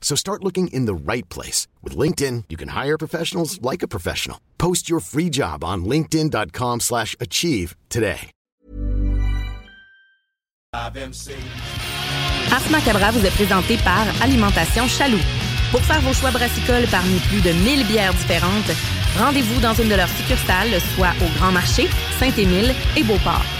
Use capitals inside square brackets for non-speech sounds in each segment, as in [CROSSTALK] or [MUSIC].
So start looking in the right place. With LinkedIn, you can hire professionals like a professional. Post your free job on linkedin.com slash achieve today. Ars Macabra vous est présenté par Alimentation Chaloux. Pour faire vos choix brassicoles parmi plus de 1000 bières différentes, rendez-vous dans une de leurs succursales, soit au Grand Marché, Saint-Émile et Beauport.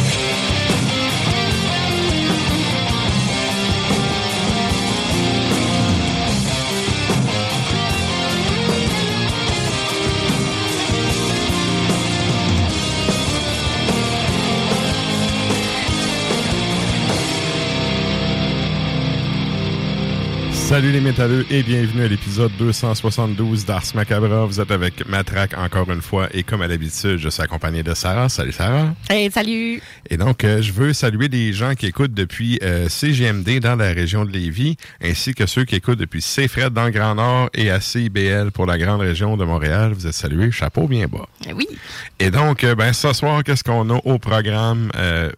Salut les métalleux et bienvenue à l'épisode 272 d'Ars Macabra. Vous êtes avec Matraque encore une fois et comme à l'habitude, je suis accompagné de Sarah. Salut Sarah. Hey, salut! Et donc, euh, je veux saluer les gens qui écoutent depuis euh, CGMD dans la région de Lévis, ainsi que ceux qui écoutent depuis CFRED dans le Grand Nord et à CIBL pour la grande région de Montréal. Vous êtes salués, chapeau bien bas. Eh Oui. Et donc, euh, ben, ce soir, qu'est-ce qu'on a au programme?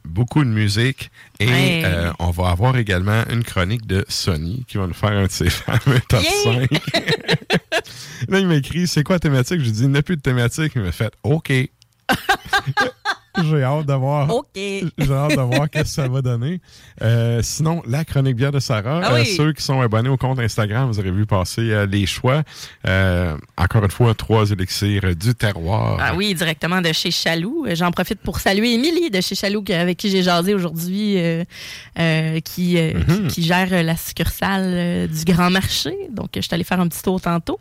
Beaucoup de musique et Ouais. euh, on va avoir également une chronique de Sony qui va nous faire un de ses [LAUGHS] fameux top Yeah! [LAUGHS] 5. Là, il m'a écrit, c'est quoi la thématique? Je lui dis, il n'y a plus de thématique. Il m'a fait, OK. [LAUGHS] [LAUGHS] J'ai hâte de voir. OK. J'ai hâte de voir qu'est-ce que ça va donner. Euh, sinon, la chronique bière de Sarah. Ah oui. Euh, ceux qui sont abonnés au compte Instagram, vous aurez vu passer euh, les choix. Encore une fois, trois élixirs du terroir. Ah oui, directement de chez Chaloux. J'en profite pour saluer Émilie de chez Chaloux avec qui j'ai jasé aujourd'hui, qui, Mhm. qui, qui gère la succursale du Grand Marché. Donc, je suis allée faire un petit tour tantôt.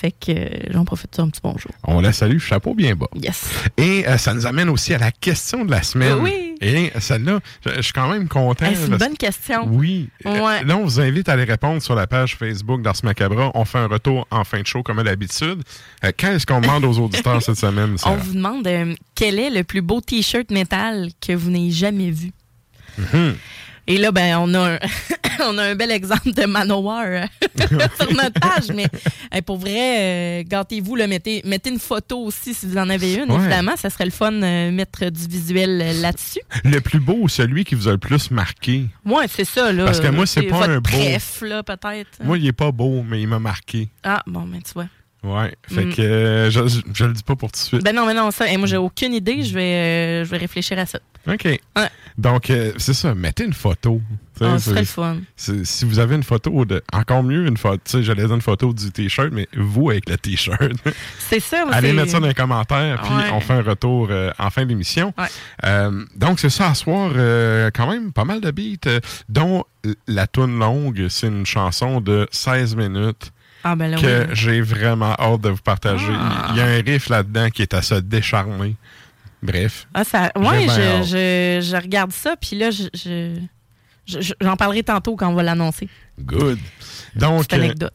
Fait que euh, j'en profite un petit bonjour. On la salue, chapeau bien bas. Yes. Et euh, ça nous amène aussi à la question de la semaine. Oui. Et celle-là, je, je suis quand même content. Hey, c'est une parce- bonne question. Oui. Euh, Ouais. Là, on vous invite à aller répondre sur la page Facebook d'Ars Macabra. On fait un retour en fin de show comme à l'habitude. Euh, Qu'est-ce qu'on demande aux auditeurs cette semaine? [LAUGHS] On vous demande euh, quel est le plus beau T-shirt métal que vous n'ayez jamais vu? Mhm. Et là, ben, on a un, [COUGHS] on a un bel exemple de Manowar euh, [LAUGHS] sur notre page, mais [LAUGHS] hey, pour vrai, euh, gâtez-vous, mettez, mettez une photo aussi si vous en avez une, Ouais. évidemment. Ça serait le fun de mettre du visuel euh, là-dessus. Le plus beau celui qui vous a le plus marqué? Ouais, c'est ça, là. Parce que moi, c'est pas un beau. là, peut-être. Moi, il est pas beau, mais il m'a marqué. Ah, bon, ben, tu vois. Ouais. Fait Mm. que euh, je, je, je le dis pas pour tout de suite. Ben non, mais non, ça, hey, moi, j'ai aucune idée. Je vais, euh, je vais réfléchir à ça. OK. Donc, euh, c'est ça. Mettez une photo. Ce c'est- serait le fun. Si vous avez une photo de. Encore mieux, une photo. Tu sais, j'allais dire une photo du T-shirt, mais vous avec le T-shirt. [LAUGHS] C'est ça, Allez mettre ça dans les commentaires, puis Ouais. on fait un retour euh, en fin d'émission. Ouais. Euh, donc, c'est ça, à soir, euh, quand même pas mal de beats, dont la tune longue, c'est une chanson de 16 minutes Ah, ben là, que oui. j'ai vraiment hâte de vous partager. Ah. Il y a un riff là-dedans qui est à se décharmer. Bref. Ah, ça, ouais, je, je, je regarde ça, puis là, je, je- je- j'en parlerai tantôt quand on va l'annoncer. Good. Donc. Euh, anecdote.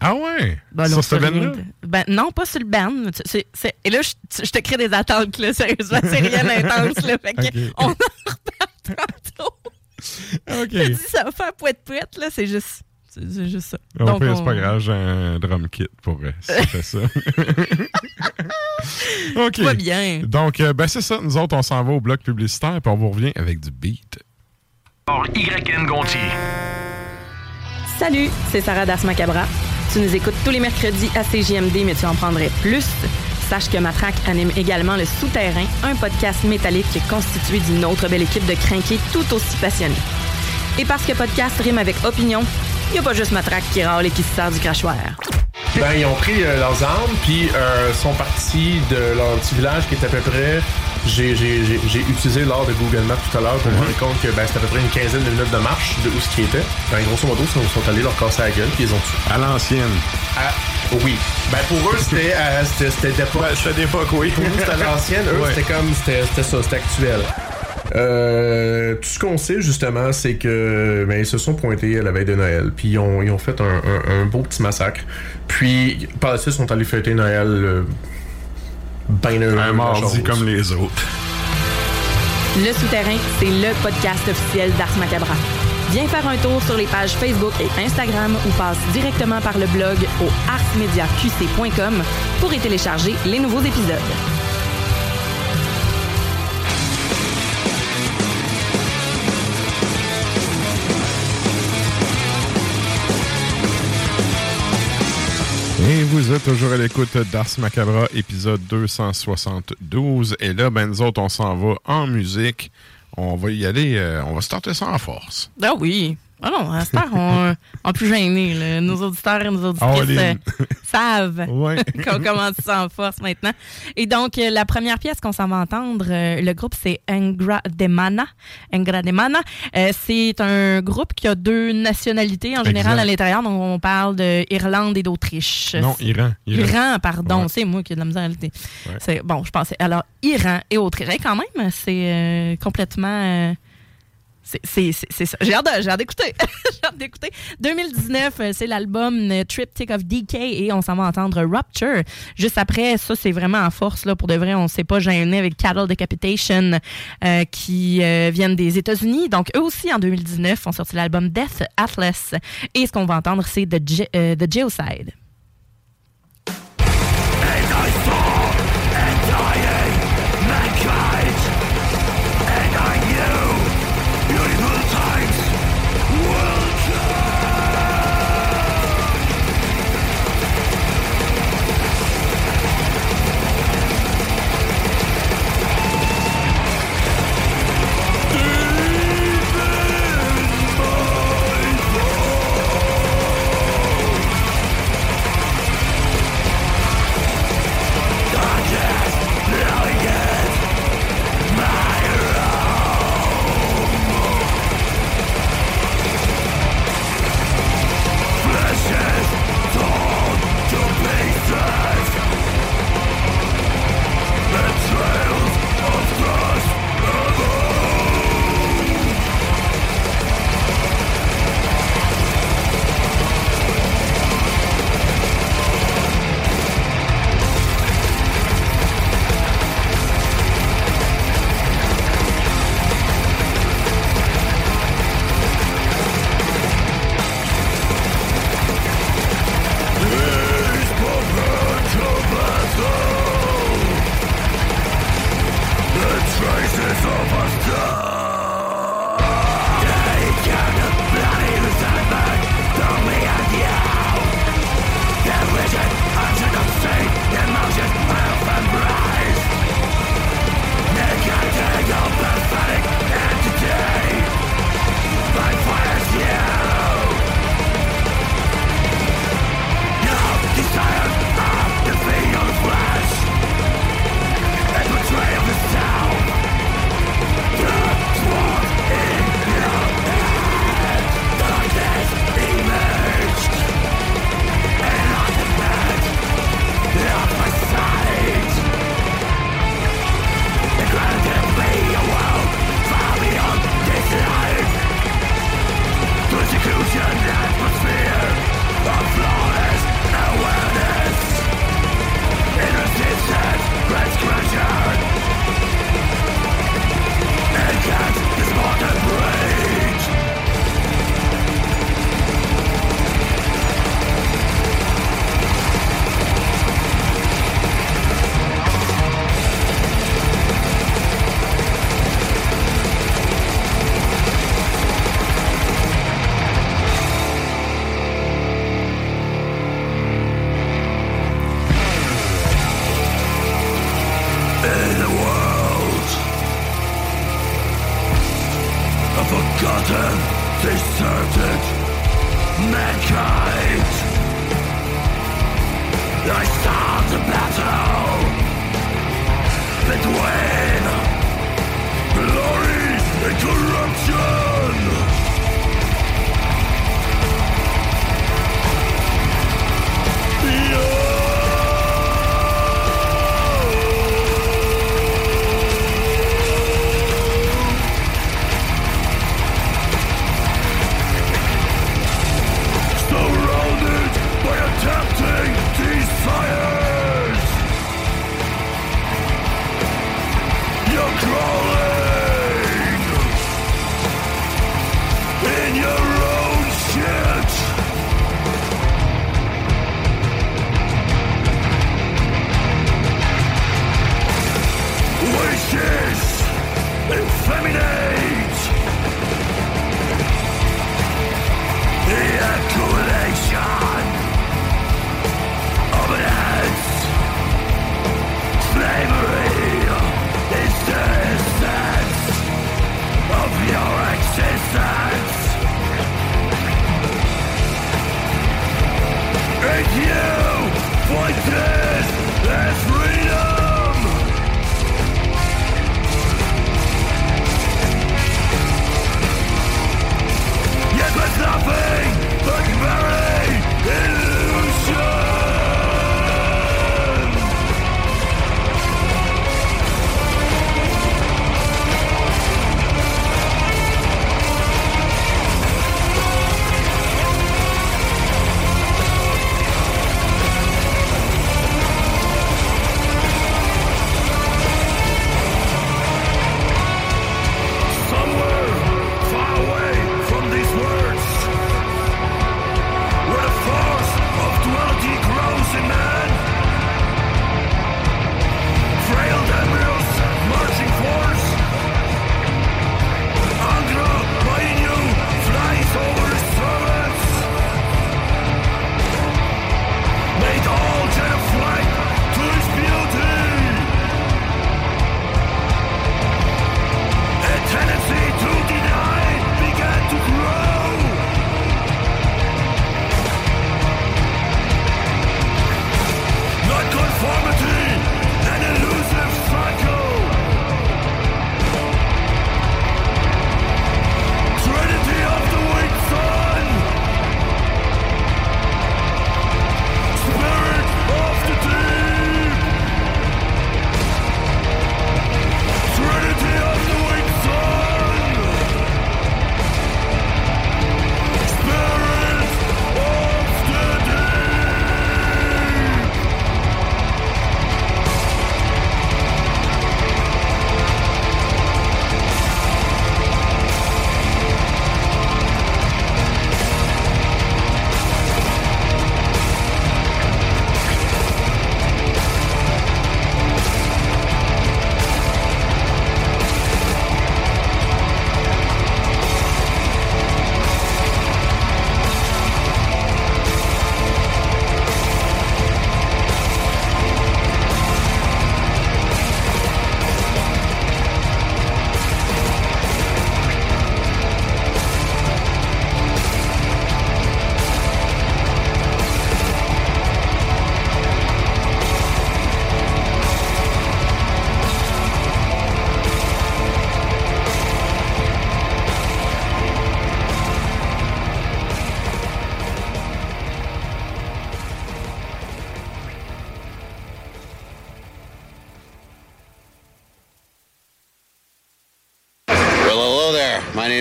ah ouais? Ben, sur ce de- Ben, non, pas sur le band. c'est- c'est- et là, je, je te crée des attentes, là, sérieusement. C'est rien [LAUGHS] d'intense, là. Fait que Ok. on en reparle tantôt. [LAUGHS] OK. Je te dis, ça va faire poète-poète, là. C'est juste, c'est c'est juste ça. Au Donc, pire, on- c'est pas grave, j'ai un drum kit pour euh, ça. [LAUGHS] OK. Va bien. Donc, euh, ben c'est ça. Nous autres, on s'en va au bloc publicitaire, puis on vous revient avec du beat. YN Gontier. Salut, c'est Sarah Das Macabra. Tu nous écoutes tous les mercredis à CJMD, mais tu en prendrais plus. Sache que Matraque anime également Le Souterrain, un podcast métallique constitué d'une autre belle équipe de crinqués tout aussi passionnés. Et parce que podcast rime avec opinion, il n'y a pas juste Matraque qui râle et qui se sert du crachoir. Ben, ils ont pris euh, leurs armes, puis euh, sont partis de leur petit village qui est à peu près. J'ai, j'ai, j'ai, j'ai utilisé l'art de Google Maps tout à l'heure pour me rendre compte que ben, c'était à peu près une quinzaine de minutes de marche de où ce qui était. Ben, grosso modo, ils sont, sont allés leur casser la gueule, puis ils ont tué. À l'ancienne. Ah, oui. Ben, pour eux, c'était, euh, c'était, c'était d'époque. c'était d'époque, oui. Pour nous, c'était à l'ancienne. Eux, Ouais. c'était comme. C'était, c'était ça, c'était actuel. Euh, tout ce qu'on sait justement, c'est que ben, ils se sont pointés à la veille de Noël, puis ils ont, ils ont fait un, un- un beau petit massacre. Puis par la suite, ils sont allés fêter Noël euh, ben heureux. Un mardi comme les autres. Le Souterrain, c'est le podcast officiel d'Ars Macabra. Viens faire un tour sur les pages Facebook et Instagram ou passe directement par le blog au arsmediaqc.com pour y télécharger les nouveaux épisodes. Et vous êtes toujours à l'écoute d'Ars Macabra, épisode 272. Et là, ben nous autres, on s'en va en musique. On va y aller, euh, on va starter ça en force. Ah oui. Ah non, à cette heure, on, on plus gêné. là. Nos auditeurs et nos auditrices euh, [LAUGHS] savent Ouais. [LAUGHS] qu'on commence en force maintenant. Et donc, euh, la première pièce qu'on s'en va entendre, euh, le groupe, c'est Engra Demana. Engra Demana, c'est un groupe qui a deux nationalités en général à l'intérieur. Donc, on parle d'Irlande et d'Autriche. Non, Iran. Iran. Iran, pardon. Ouais. C'est moi qui ai de la misère. Ouais. C'est Bon, je pensais. Alors, Iran et Autriche. Hey, quand même, c'est complètement. C'est- ça. J'ai hâte j'ai d'écouter. J'ai hâte d'écouter. [LAUGHS] 2019, euh, c'est l'album euh, Triptych of Decay et on s'en va entendre Rupture. Juste après, ça, c'est vraiment en force. Là, pour de vrai, on ne s'est pas gêné avec Cattle Decapitation euh, qui viennent des États-Unis. Donc, eux aussi, en 2019, ont sorti l'album Death Atlas. Et ce qu'on va entendre, c'est The, The Geocide.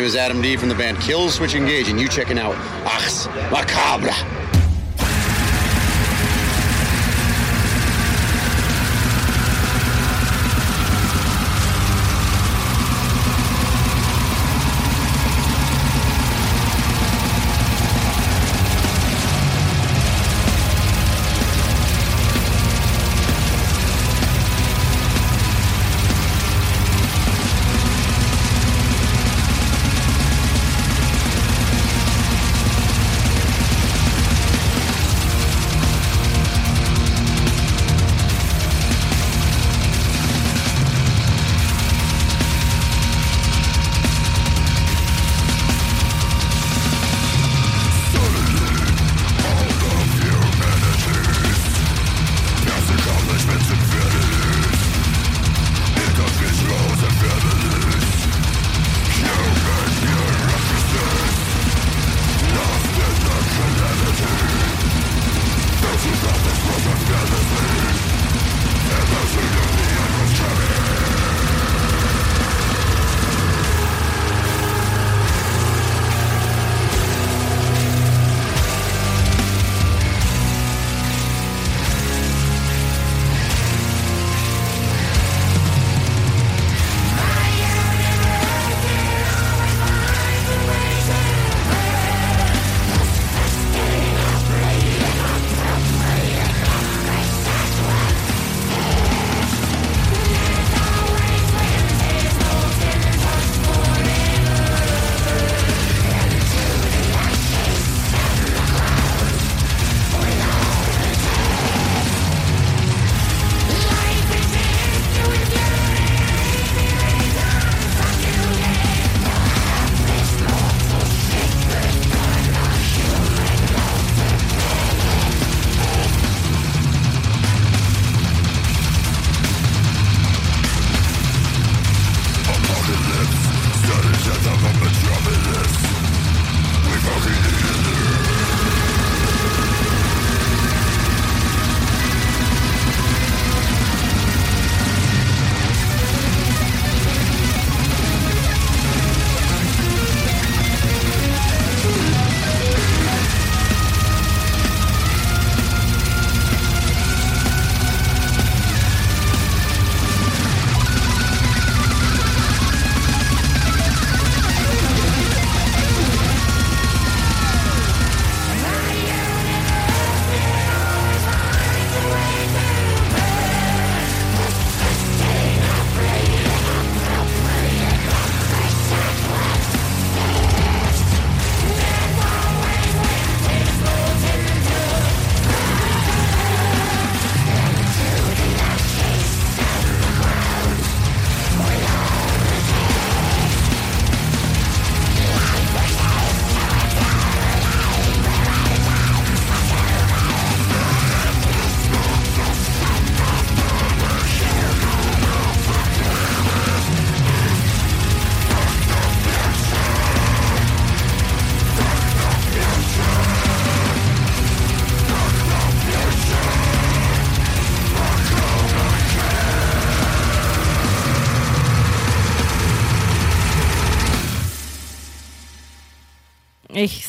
was Adam D from the band Kills, Switch Engage, and you checking out Achs Macabre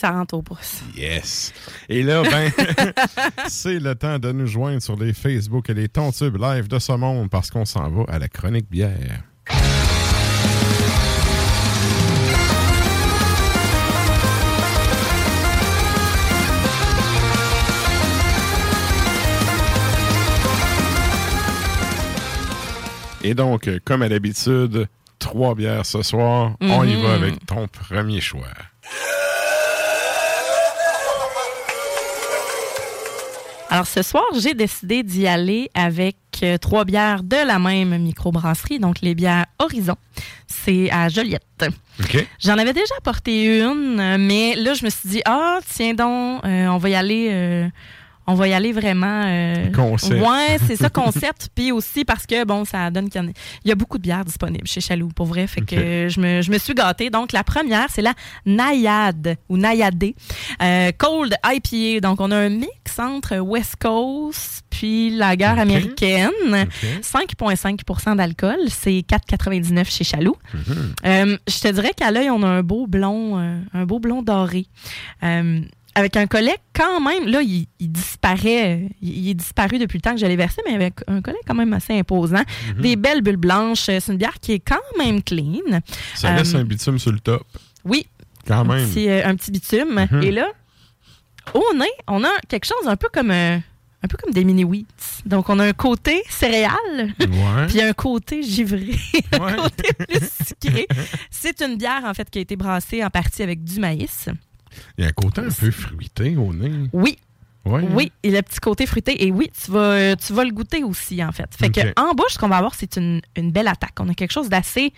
ça rentre au pouce. Yes. Et là, ben, [LAUGHS] c'est le temps de nous joindre sur les Facebook et les tontubes live de ce monde parce qu'on s'en va à la chronique bière. Et donc, comme à l'habitude, trois bières ce soir. On y va avec ton premier choix. Alors ce soir, j'ai décidé d'y aller avec euh, trois bières de la même microbrasserie, donc les bières Horizon. C'est à Joliette. J'en avais déjà apporté une, mais là, je me suis dit, ah, tiens donc, euh, on va y aller. euh, on va y aller vraiment. euh, Concept. Ouais, c'est ça, [LAUGHS] concept. Puis aussi parce que, bon, ça donne qu'il y en a, il y a beaucoup de bières disponibles chez Chaloux, pour vrai. Fait que je me, je me suis gâtée. Donc, la première, c'est la Nayade ou Nayadé. Euh, Cold IPA. Donc, on a un mix entre West Coast puis la guerre Ok. américaine. OK. 5,5% d'alcool. C'est 4,99 chez Chaloux. Euh, je te dirais qu'à l'œil, on a un beau blond, euh, un beau blond doré. Euh, avec un collet quand même, là, il, il disparaît. euh, Il, il est disparu depuis le temps que je l'ai versé, mais avec un collet quand même assez imposant. Des belles bulles blanches. C'est une bière qui est quand même clean. Ça laisse Euh, un bitume sur le top. Oui, Quand un même. petit, euh, un petit bitume. Mhm. Et là, au nez, on a quelque chose un peu comme, euh, un peu comme des mini-wheats. Donc, on a un côté céréales. Ouais. Puis un côté givré, [LAUGHS] un Ouais. côté plus sucré. C'est une bière, en fait, qui a été brassée en partie avec du maïs. Il y a un côté un peu fruité au nez. Oui, Ouais. oui, et le petit côté fruité. Et oui, tu vas, euh, tu vas le goûter aussi, en fait. Fait que en bouche, ce qu'on va avoir, c'est une, une belle attaque. On a quelque chose d'assez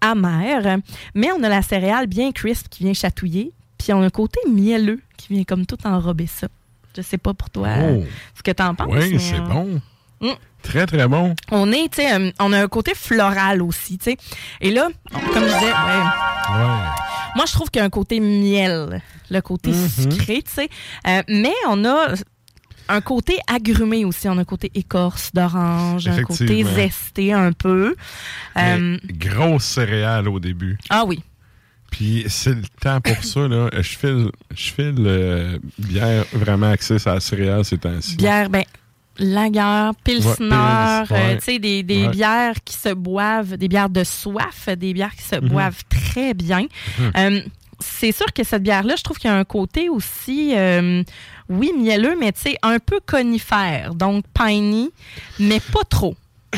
amer, mais on a la céréale bien crisp qui vient chatouiller. Puis on a un côté mielleux qui vient comme tout enrober ça. Je sais pas pour toi Oh. ce que t'en penses. Oui, c'est euh, bon. Mm. Très, très bon. On est, tu euh, on a un côté floral aussi, tu sais. Et là, comme je disais, ouais, Ouais. Moi je trouve qu'il y a un côté miel, le côté Mhm. sucré, tu sais. Euh, mais on a un côté agrumé aussi, on a un côté écorce d'orange, un côté zesté un peu. Euh, grosse céréale au début. ah oui, Puis c'est le temps pour ça, là. Je file, je file euh, bière vraiment axée sur la céréale ces temps-ci. bière, ben, lager, pilsner, Ouais, euh, tu sais, des, des Ouais. bières qui se boivent, des bières de soif, des bières qui se Mhm. boivent très bien. Euh, c'est sûr que cette bière-là, je trouve qu'il y a un côté aussi, euh, oui, mielleux, mais tu sais, un peu conifère, donc piney, mais pas trop.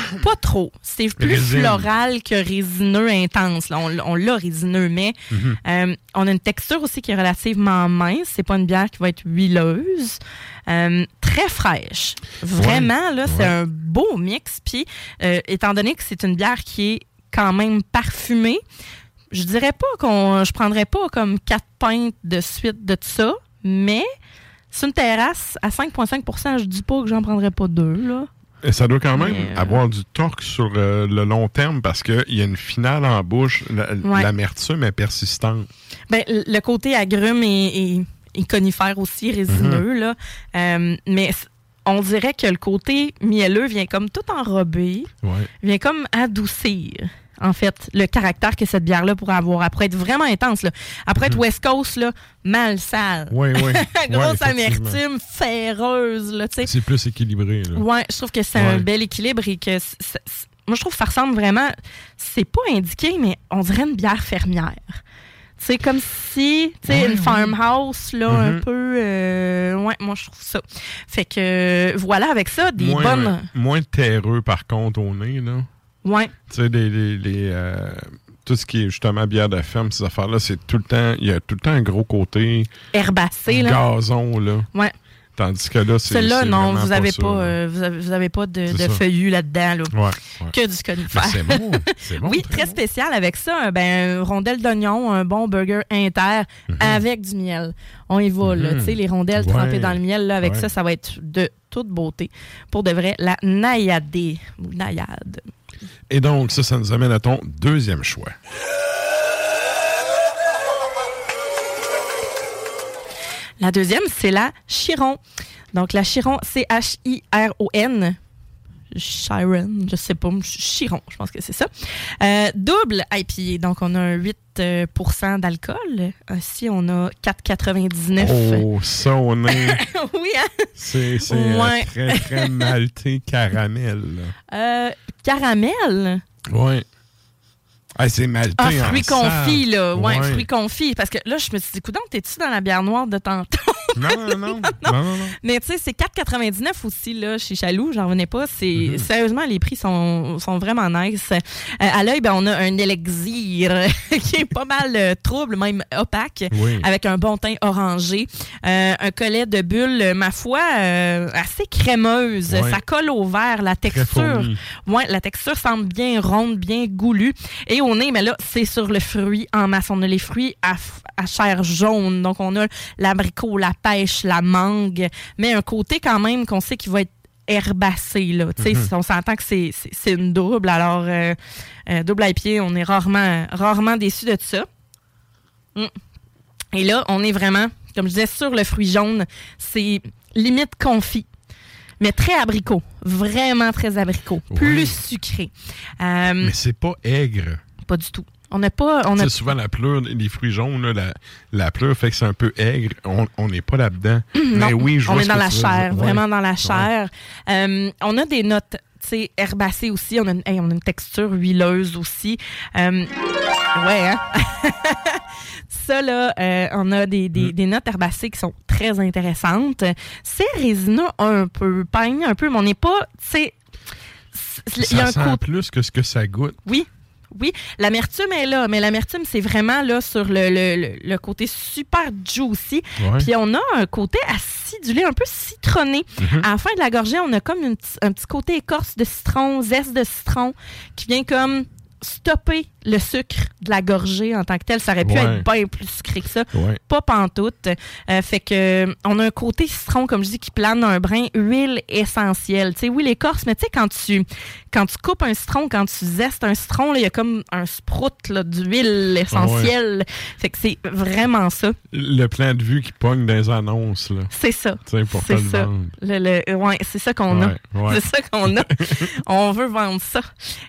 [COUGHS] Pas trop. C'est plus Résine. floral que résineux intense. là. On, on l'a résineux, mais Mhm. euh, on a une texture aussi qui est relativement mince. C'est pas une bière qui va être huileuse. Euh, très fraîche. Vraiment, là, c'est Ouais. un beau mix. Puis, euh, étant donné que c'est une bière qui est quand même parfumée, je dirais pas qu'on. Je prendrais pas comme quatre pintes de suite de ça, mais sur une terrasse à 5,5% je dis pas que j'en prendrais pas deux, là. Et ça doit quand même Mais, euh, avoir du torque sur euh, le long terme parce qu'il y a une finale en bouche. La- Ouais. L'amertume est persistante. Ben, le côté agrume et, et- et conifère aussi, résineux, Mhm. là. Euh, mais on dirait que le côté mielleux vient comme tout enrobé, Ouais. vient comme adoucir, en fait, le caractère que cette bière-là pourrait avoir. Après être vraiment intense, là. Après être West Coast, là, mal sale. Oui, oui. [LAUGHS] Grosse amertume féreuse, là, tu sais. C'est plus équilibré. Là. Ouais, je trouve que c'est un bel équilibre et que c- c- c- moi je trouve que ça ressemble vraiment c'est pas indiqué mais on dirait une bière fermière. C'est comme si, tu sais, une farmhouse, là, un Mhm. peu. euh, ouais, moi, je trouve ça. Fait que, euh, voilà, avec ça, des moins, bonnes. moins terreux, par contre, au nez. Là. Ouais, Tu sais, les, les- les, euh, tout ce qui est justement bière de ferme, ces affaires-là, c'est tout le temps, il y a tout le temps un gros côté herbacées, là. gazon, là. Ouais. Tandis que là, c'est. Celle-là, non, vous avez ça, pas, euh, vous avez, vous avez pas de, feuillus là-dedans, là. Ouais, ouais. Que du conifère. c'est bon. C'est bon. oui, très spécial avec ça. Ben, rondelle d'oignon, un bon burger inter avec du miel. On y va, là. Mhm. Tu sais, les rondelles Ouais. trempées dans le miel, là, avec ça, ça va être de toute beauté. Pour de vrai, la naïadée. Ou naïade. Et donc, ça, ça nous amène à ton deuxième choix. La deuxième, c'est la Chiron. Donc, la Chiron, C-H-I-R-O-N. Chiron, je sais pas, Chiron, je pense que c'est ça. Euh, double IPA, donc on a un 8% euh, d'alcool. Ici, on a 4,99. Oh, ça, on est. [LAUGHS] oui, hein? C'est euh, Ouais. très, très [LAUGHS] malté caramel. Euh, caramel? Ouais. Ah, c'est malté. Ah, en fruits salle. confits, là. Ouais, Ouais. fruits confits. Parce que là, je me suis dit, coudonc, t'es-tu dans la bière noire de tantôt? Non, [LAUGHS] non, non. non, non, non. Mais tu sais, c'est 4,99 aussi, là, chez Chaloux. J'en revenais pas. C'est, Mm-hmm. Sérieusement, les prix sont, sont vraiment nice. Euh, à l'œil, ben, on a un élixir [LAUGHS] qui est pas mal euh, trouble, même opaque, Oui. avec un bon teint orangé. Euh, un collet de bulles, ma foi, assez crémeuse. Ça colle au verre. La texture, ouais, la texture semble bien ronde, bien goulue. Et au nez, mais là, c'est sur le fruit en masse. On a les fruits à, à chair jaune. Donc, on a l'abricot, la pêche, la mangue, mais un côté quand même qu'on sait qu'il va être herbacé. Là. Mhm. On s'entend que c'est- une double. Alors, euh, euh, double IPA, on est rarement, rarement déçu de ça. Mm. Et là, on est vraiment, comme je disais, sur le fruit jaune. C'est limite confit. Mais très abricot. Vraiment très abricot. Plus sucré. Euh, Mais c'est pas aigre. pas du tout. On n'a pas. On a, C'est souvent la pleure, les fruits jaunes, là, la, la pleure fait que c'est un peu aigre. On n'est pas là-dedans. [CLEARS THROAT] Mais oui, je on est dans la veux chair, vraiment Ouais. dans la chair. Euh, on a des notes, herbacées aussi. On a, une, hey, on a une texture huileuse aussi. Euh, ouais, hein? [LAUGHS] Ça, là, euh, on a des, Mm. des, notes herbacées qui sont très intéressantes. C'est résineux un peu, peigne un peu, mais on n'est pas, tu sais... c'est- Il y a Ça un sent plus que ce que ça goûte. oui, oui. L'amertume est là, mais l'amertume, c'est vraiment là sur le, le, côté super juicy. Ouais. Puis on a un côté acidulé, un peu citronné. Mhm. À la fin de la gorgée, on a comme une un petit côté écorce de citron, zeste de citron, qui vient comme stopper le sucre de la gorgée en tant que tel. Ça aurait pu Ouais. être bien plus sucré que ça. Ouais. Pas pantoute. Euh, fait que euh, on a un côté citron, comme je dis, qui plane un brin, huile essentielle. Tu sais, oui, l'écorce, mais tu sais, quand tu, quand tu coupes un citron, quand tu zestes un citron, il y a comme un sprout d'huile essentielle. Fait que c'est vraiment ça. Le plan de vue qui pogne dans les annonces. C'est ça. C'est ça. Le, le- ouais, c'est ça qu'on a. Ouais, ouais. [LAUGHS] C'est ça qu'on a. [LAUGHS] on veut vendre ça.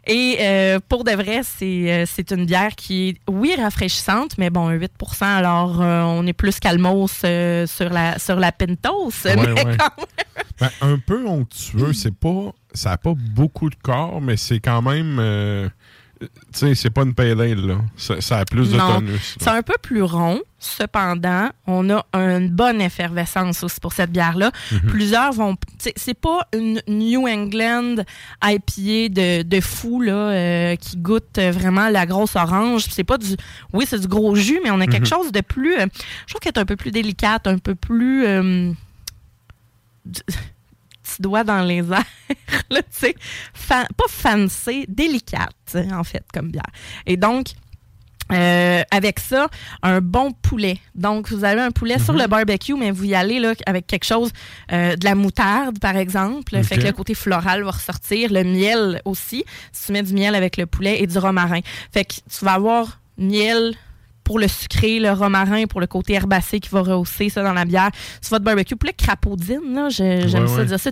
Et euh, pour de vrai, c'est euh, c'est une bière qui est, oui, rafraîchissante, mais bon, un 8% alors euh, on est plus calmos euh, sur la sur la Pintos. Ouais, mais ouais. quand même- [LAUGHS] Ben, un peu onctueux, c'est pas. Ça n'a pas beaucoup de corps, mais c'est quand même. Euh, tu sais, c'est pas une pale ale, là. Ça, ça a plus de Non. tonus. C'est un peu plus rond. Cependant, on a une bonne effervescence aussi pour cette bière-là. Mhm. Plusieurs vont. c'est- pas une New England IPA de, de fou là, euh, qui goûte vraiment la grosse orange. C'est pas du. Oui, c'est du gros jus, mais on a quelque Mhm. chose de plus. euh, je trouve qu'elle est un peu plus délicate, un peu plus. euh, du- petit doigt dans les airs, [LAUGHS] là, tu sais, fa- pas fancy, délicate, en fait, comme bière. Et donc, euh, avec ça, un bon poulet. Donc, vous avez un poulet sur le barbecue, mais vous y allez là, avec quelque chose, euh, de la moutarde, par exemple. Fait que le côté floral va ressortir. Le miel aussi. Si tu mets du miel avec le poulet et du romarin. Fait que tu vas avoir miel pour le sucré, le romarin pour le côté herbacé qui va rehausser ça dans la bière. C'est votre barbecue. Poulet crapaudine, là, je- j'aime Ouais, ça ouais. dire ça.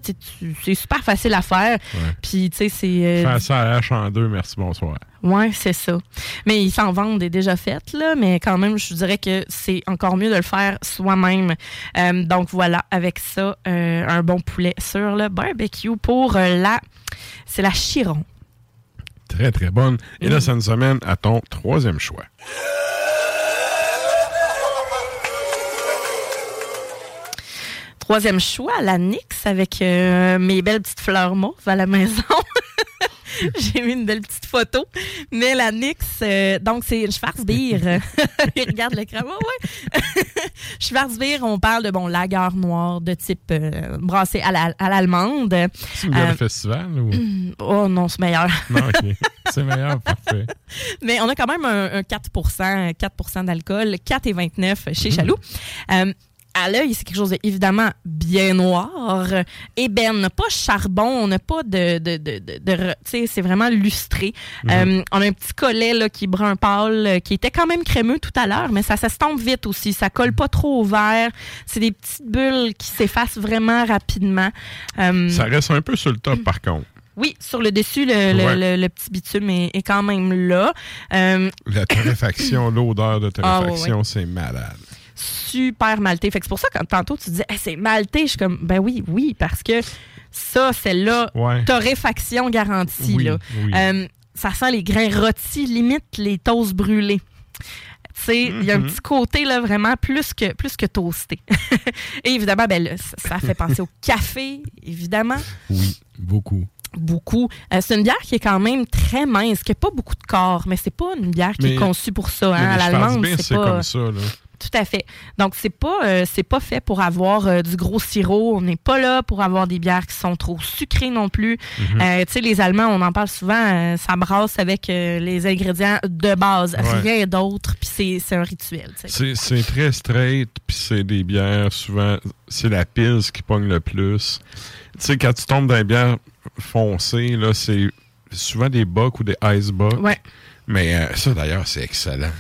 C'est super facile à faire. Puis, tu sais, c'est... euh, Faire ça à hache en deux, merci, bonsoir. Ouais, c'est ça. Mais ils s'en vendent des déjà faites, là, mais quand même, je dirais que c'est encore mieux de le faire soi-même. Euh, donc voilà, avec ça, euh, un bon poulet sur le barbecue pour euh, la. C'est la Chiron. Très, très bonne. Et Mm. là, ça nous amène à ton troisième choix. Troisième choix, la Nix avec euh, mes belles petites fleurs mauves à la maison. [LAUGHS] J'ai mis une belle petite photo. Mais la Nix, euh, donc c'est une Schwarzbier. [LAUGHS] Il regarde l'écran. Ouais, ouais. [LAUGHS] Schwarzbier, on parle de bon lager noir de type euh, brassé à la- à l'allemande. C'est une bière Euh, festival ou? oh non, c'est meilleur. Non, ok. C'est meilleur, parfait. Mais on a quand même un, un 4 4% d'alcool, 4,29 chez Mhm. Chaloux. À l'œil, c'est quelque chose de évidemment bien noir. Ébène, pas charbon, on n'a pas de. de, de, de- de re- tu sais, c'est vraiment lustré. Mhm. Euh, on a un petit collet là, qui est brun pâle, euh, qui était quand même crémeux tout à l'heure, mais ça s'estompe vite aussi. Ça colle pas trop au verre. C'est des petites bulles qui s'effacent vraiment rapidement. Euh, Ça reste un peu sur le top, par contre. Oui, sur le dessus, le, le- Ouais. le- le petit bitume est, est quand même là. Euh, La [COUGHS] torréfaction, l'odeur de Ah, ouais, torréfaction, c'est malade. Super malté. Fait que c'est pour ça que tantôt tu disais Hey, c'est malté, je suis comme ben oui, oui, parce que ça, celle-là, Ouais. torréfaction garantie. Oui, là. oui. Euh, ça sent les grains rôtis, limite les toasts brûlés. Il y a un Mhm. petit côté là vraiment plus que plus que toasté. [LAUGHS] Et évidemment, ben là, ça, fait penser au café, évidemment, Oui, beaucoup. beaucoup. Euh, c'est une bière qui est quand même très mince, qui n'a pas beaucoup de corps, mais c'est pas une bière qui Mais- est conçue pour ça. Hein, à l'allemande, c'est c'est pas. comme ça. Là. Tout à fait. Donc, c'est pas, euh, c'est pas fait pour avoir euh, du gros sirop. On n'est pas là pour avoir des bières qui sont trop sucrées non plus. Mhm. Euh, tu sais, les Allemands, on en parle souvent, ça brasse avec les ingrédients de base, Ouais. rien d'autre, puis c'est, un rituel. C'est très straight, puis c'est des bières, souvent, c'est la pils qui pogne le plus. Tu sais, quand tu tombes dans les bières foncées, là, c'est souvent des bocs ou des ice bocs. Ouais. Mais ça, d'ailleurs, c'est excellent.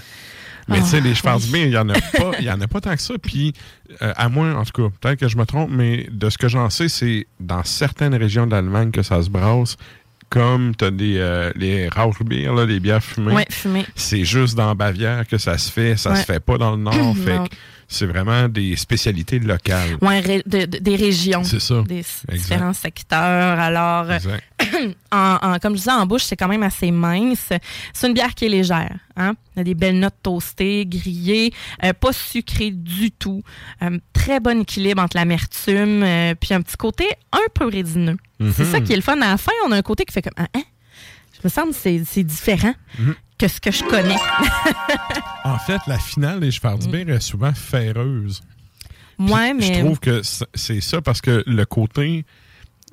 Mais Ah, tu sais, les Schwarzbier, il y en a [LAUGHS] pas, il y en a pas tant que ça. Puis, euh, à moins, en tout cas, peut-être que je me trompe, mais de ce que j'en sais, c'est dans certaines régions d'Allemagne que ça se brasse. Comme tu as des, euh, les Rauchbier, là, les bières fumées. Ouais, fumé. C'est juste dans Bavière que ça se fait. Ça Ouais. se fait pas dans le Nord. [CLEARS THROAT] fait c'est vraiment des spécialités locales. Ouais, ré- de- de- des régions. C'est ça. Des Exact. différents secteurs. Alors, euh, [CLEARS THROAT] en, en- comme je disais, en bouche, c'est quand même assez mince. C'est une bière qui est légère. Hein? Il y a des belles notes toastées, grillées, euh, pas sucrées du tout. Euh, très bon équilibre entre l'amertume, euh, puis un petit côté un peu résineux. C'est Mhm. ça qui est le fun. À la fin, on a un côté qui fait comme Ah, hein? Je me semble que c'est c'est différent Mhm. Que ce que je connais. [LAUGHS] En fait, la finale des Schwarzbier est souvent ferreuse. Ouais, mais. Je trouve que c'est ça parce que le côté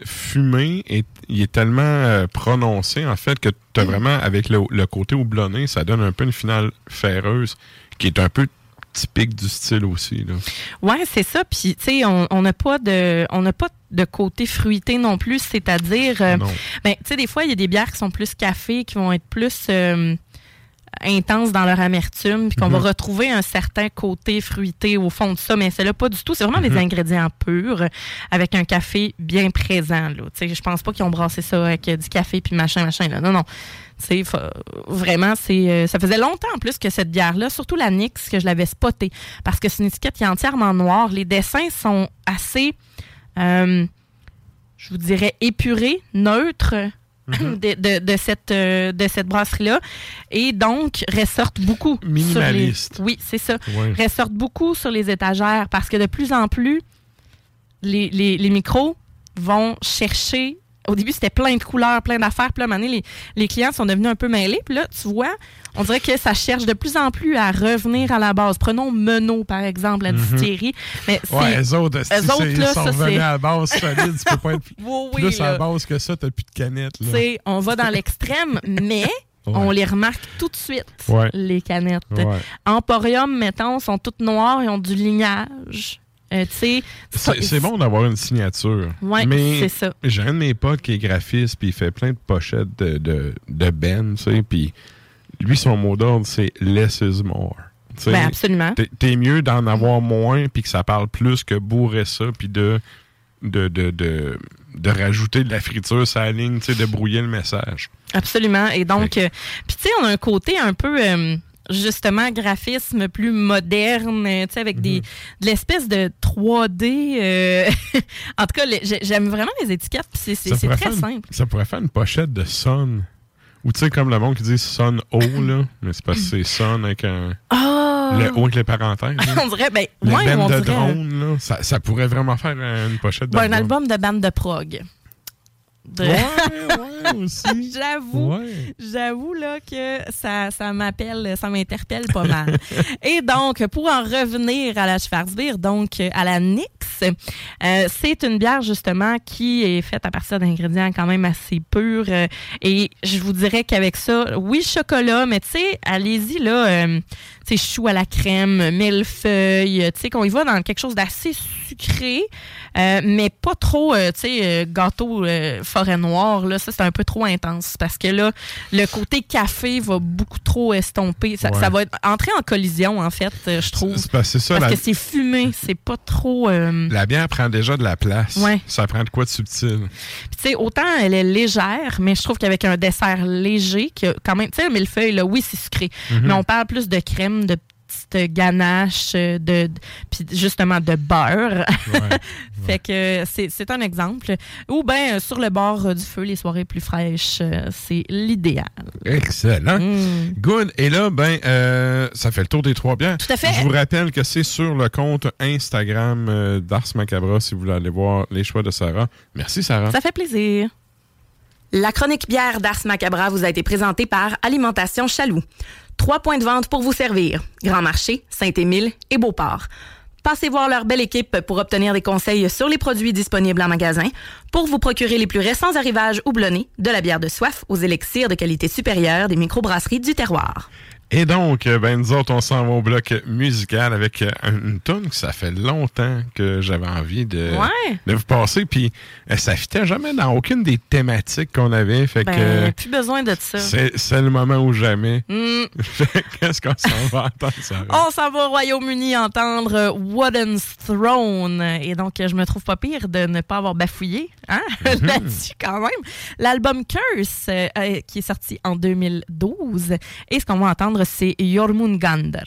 fumé est, il est tellement euh, prononcé, en fait, que tu as vraiment, avec le, le côté houblonné, ça donne un peu une finale ferreuse qui est un peu typique du style aussi. Là. Ouais, c'est ça. Puis, tu sais, on n'a pas de, on n'a pas de côté fruité non plus, c'est-à-dire, euh, ben, tu sais, des fois, il y a des bières qui sont plus café, qui vont être plus euh, intenses dans leur amertume, puis qu'on Mhm. va retrouver un certain côté fruité au fond de ça, mais c'est là pas du tout. C'est vraiment des Mhm. ingrédients purs avec un café bien présent. Je pense pas qu'ils ont brassé ça avec euh, du café puis machin, machin. Là. Non, non. Vraiment, c'est, euh, ça faisait longtemps en plus que cette bière-là, surtout la Nix, que je l'avais spotée. Parce que c'est une étiquette qui est entièrement noire. Les dessins sont assez, euh, je vous dirais, épurés, neutres. Mhm. De, de- de cette, euh, de cette brasserie-là. Et donc, ressortent beaucoup. sur les- Minimaliste. Oui, c'est ça. Ouais. Ressortent beaucoup sur les étagères parce que de plus en plus, les, les- les micros vont chercher. Au début, c'était plein de couleurs, plein d'affaires. Puis là, à un moment donné, les, les clients sont devenus un peu mêlés. Puis là, tu vois, on dirait que ça cherche de plus en plus à revenir à la base. Prenons Menot, par exemple, la Mhm. distillerie. Mais. Ouais, eux autres, eux c'est- autres, là, ils sont ça, revenus c'est- à la base solide. Tu peux pas être [LAUGHS] Oui, oui, plus à la base que ça, t'as plus de canettes. Là. Tu sais, on va dans l'extrême, [LAUGHS] mais Ouais. on les remarque tout de suite, Ouais. les canettes. Emporium, mettons, sont toutes noires, ils ont du lignage. Euh, C'est bon d'avoir une signature. Mais c'est ça. J'ai un de mes potes qui est graphiste, puis il fait plein de pochettes de, de, de Ben, tu sais, puis lui, son mot d'ordre, c'est « less is more ». Ben, absolument. t'es- mieux d'en avoir moins, puis que ça parle plus que bourrer ça, puis de, de, de, de, de rajouter de la friture sur la ligne, de brouiller le message. Absolument. Et donc, euh, puis tu sais, on a un côté un peu, euh, justement, graphisme plus moderne, euh, tu sais, avec des, de l'espèce de 3D. euh, [LAUGHS] en tout cas, j'aime vraiment les étiquettes, c'est- très faire simple. ça pourrait faire une pochette de Sun. Ou tu sais, comme le monde qui dit Sun O, là, mais c'est parce que c'est Sun avec un... Ah! Le O avec les parenthèses. on dirait, ben, Le ouais, band on de dirait. un- drone, là, ça, ça pourrait vraiment faire une pochette ben, un album de bande de prog. Ouais, [LAUGHS] ouais, aussi. J'avoue. Ouais. J'avoue là que ça, ça m'appelle, ça m'interpelle pas mal. [LAUGHS] Et donc, pour en revenir à la Schwarzbier, donc à la Nix, euh, c'est une bière justement qui est faite à partir d'ingrédients quand même assez purs. euh, et je vous dirais qu'avec ça, oui, chocolat, mais tu sais, allez-y là, euh, chou à la crème, millefeuille, tu sais, qu'on y va dans quelque chose d'assez sucré, euh, mais pas trop, euh, tu sais, euh, gâteau euh, forêt noire, là, ça, c'est un peu trop intense parce que là, le côté café va beaucoup trop estomper. Ça, Ouais. ça va être- entrer en collision, en fait, je trouve. C'est parce que c'est ça, Parce la, que c'est fumé, c'est pas trop. la bière prend déjà de la place. Ouais. Ça prend de quoi de subtil. Puis, tu sais, autant elle est légère, mais je trouve qu'avec un dessert léger, que quand même, tu sais, le millefeuille, là, oui, c'est sucré, Mhm. mais on parle plus de crème, de petites ganaches, euh, de, de- puis justement de beurre. [LAUGHS] Ouais. fait que c'est c'est un exemple. Ou bien sur le bord euh, du feu, les soirées plus fraîches, euh, c'est l'idéal. Excellent. Mm. Good. Et là, ben, euh, ça fait le tour des trois bières. Tout à fait. Je vous rappelle que c'est sur le compte Instagram euh, d'Ars Macabra si vous voulez aller voir les choix de Sarah. Merci, Sarah. Ça fait plaisir. La chronique bière d'Ars Macabra vous a été présentée par Alimentation Chaloux. Trois points de vente pour vous servir. Grand Marché, Saint-Émile et Beauport. Passez voir leur belle équipe pour obtenir des conseils sur les produits disponibles en magasin, pour vous procurer les plus récents arrivages houblonnés, de la bière de soif aux élixirs de qualité supérieure des microbrasseries du terroir. Et donc, euh, ben, nous autres, on s'en va au bloc musical avec euh, une tune que ça fait longtemps que j'avais envie de, Ouais. de vous passer. Puis, euh, ça fitait jamais dans aucune des thématiques qu'on avait. Fait que Ben, euh, plus besoin de ça. c'est le moment ou jamais. [LAUGHS] Que Qu'est-ce qu'on s'en va entendre, Sarah? On s'en va au Royaume-Uni entendre Wooden's Throne. Et donc, je me trouve pas pire de ne pas avoir bafouillé hein, [LAUGHS] là-dessus quand même. L'album Curse, euh, qui est sorti en 2012. Et ce qu'on va entendre, c'est Jormungandr.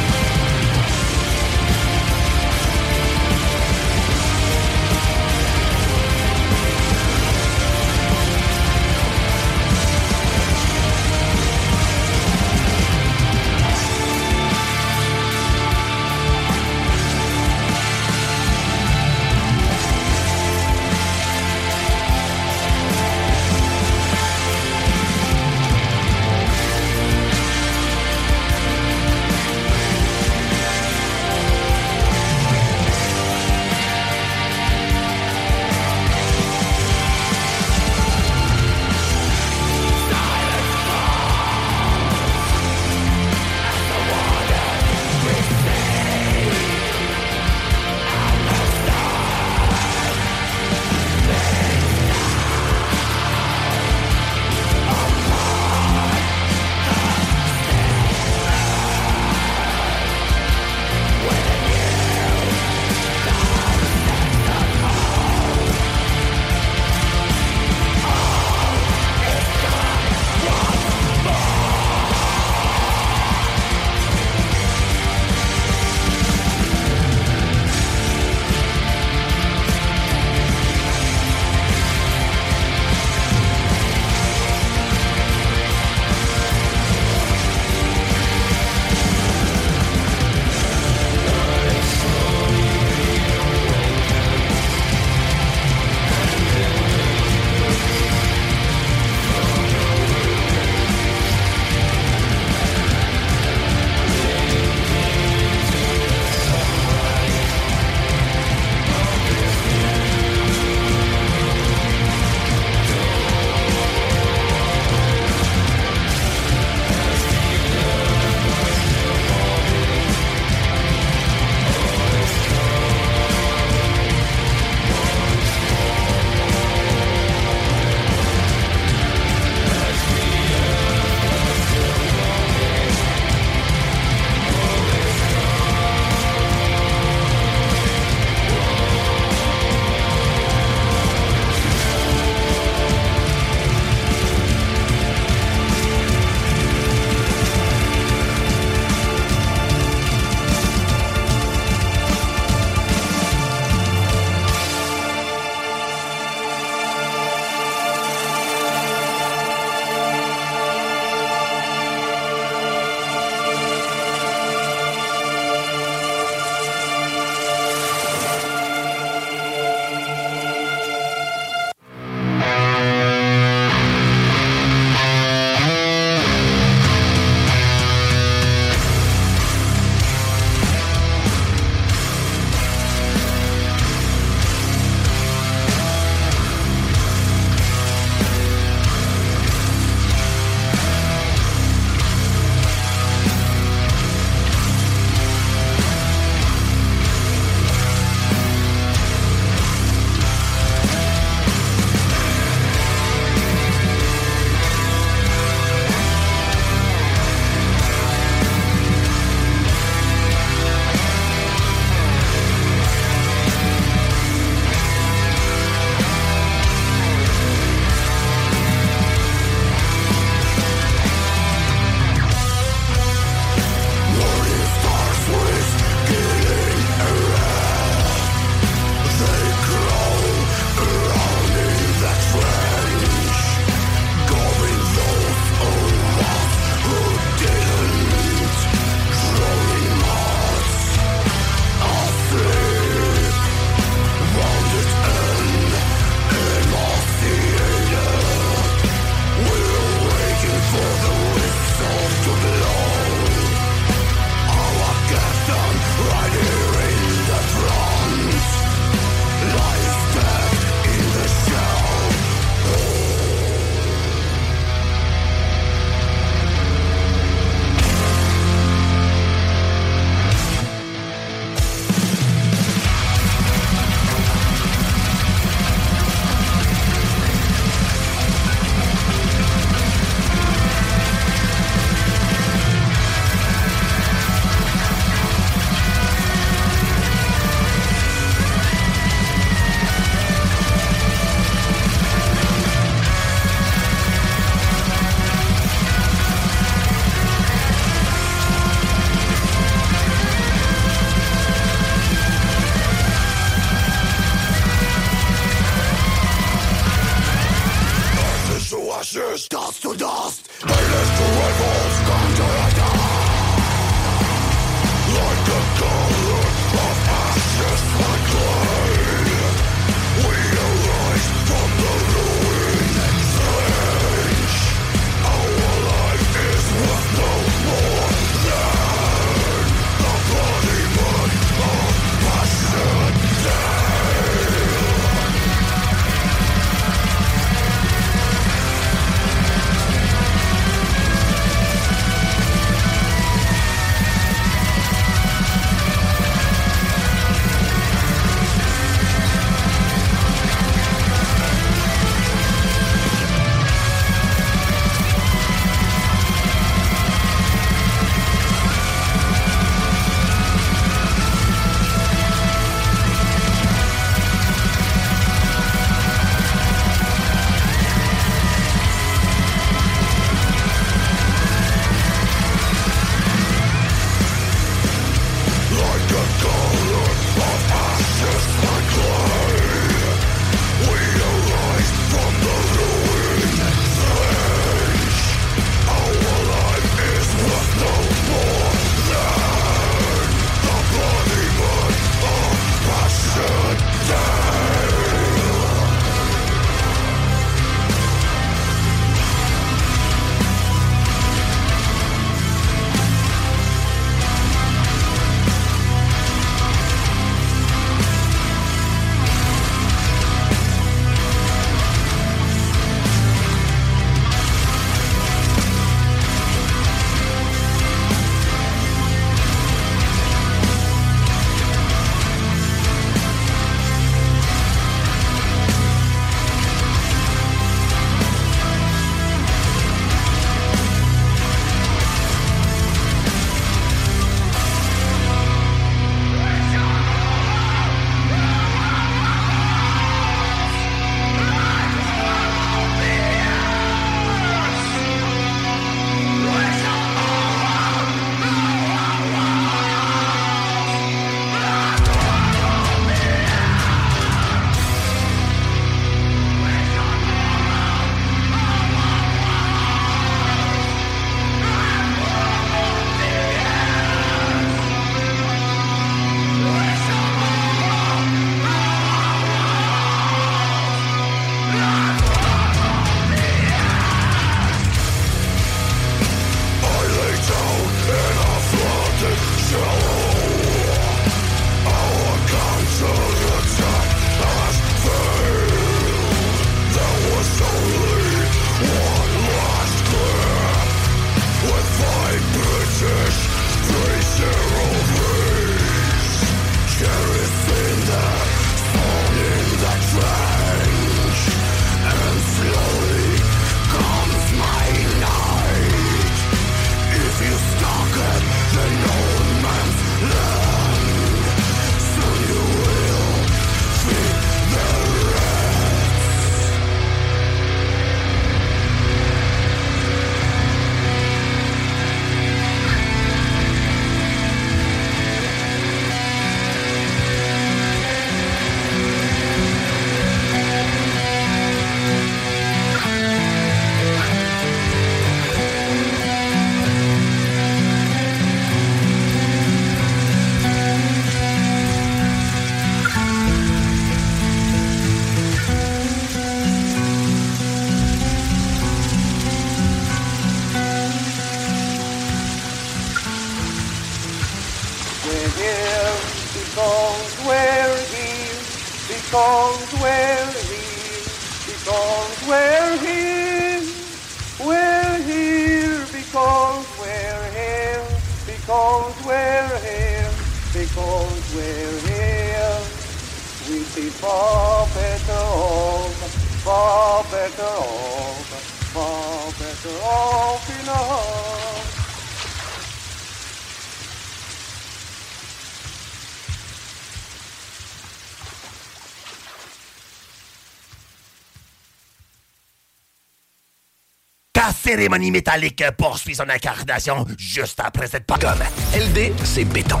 Cérémonie métallique poursuit son incarnation juste après cette pogrom. LD, c'est béton.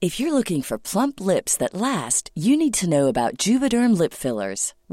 If you're looking for plump lips that last, you need to know about Juvederm lip fillers.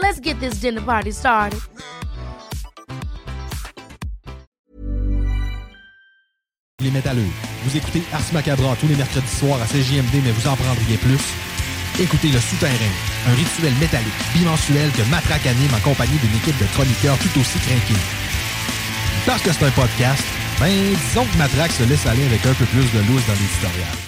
Let's get this dinner party started. Les métalleux. Vous écoutez Ars Macabra tous les mercredis soirs à CJMD, mais vous en prendriez plus. Écoutez Le Souterrain, un rituel métallique bimensuel que Matraque anime en compagnie d'une équipe de chroniqueurs tout aussi craqués. Parce que c'est un podcast, ben disons que Matraque se laisse aller avec un peu plus de loose dans l'éditorial.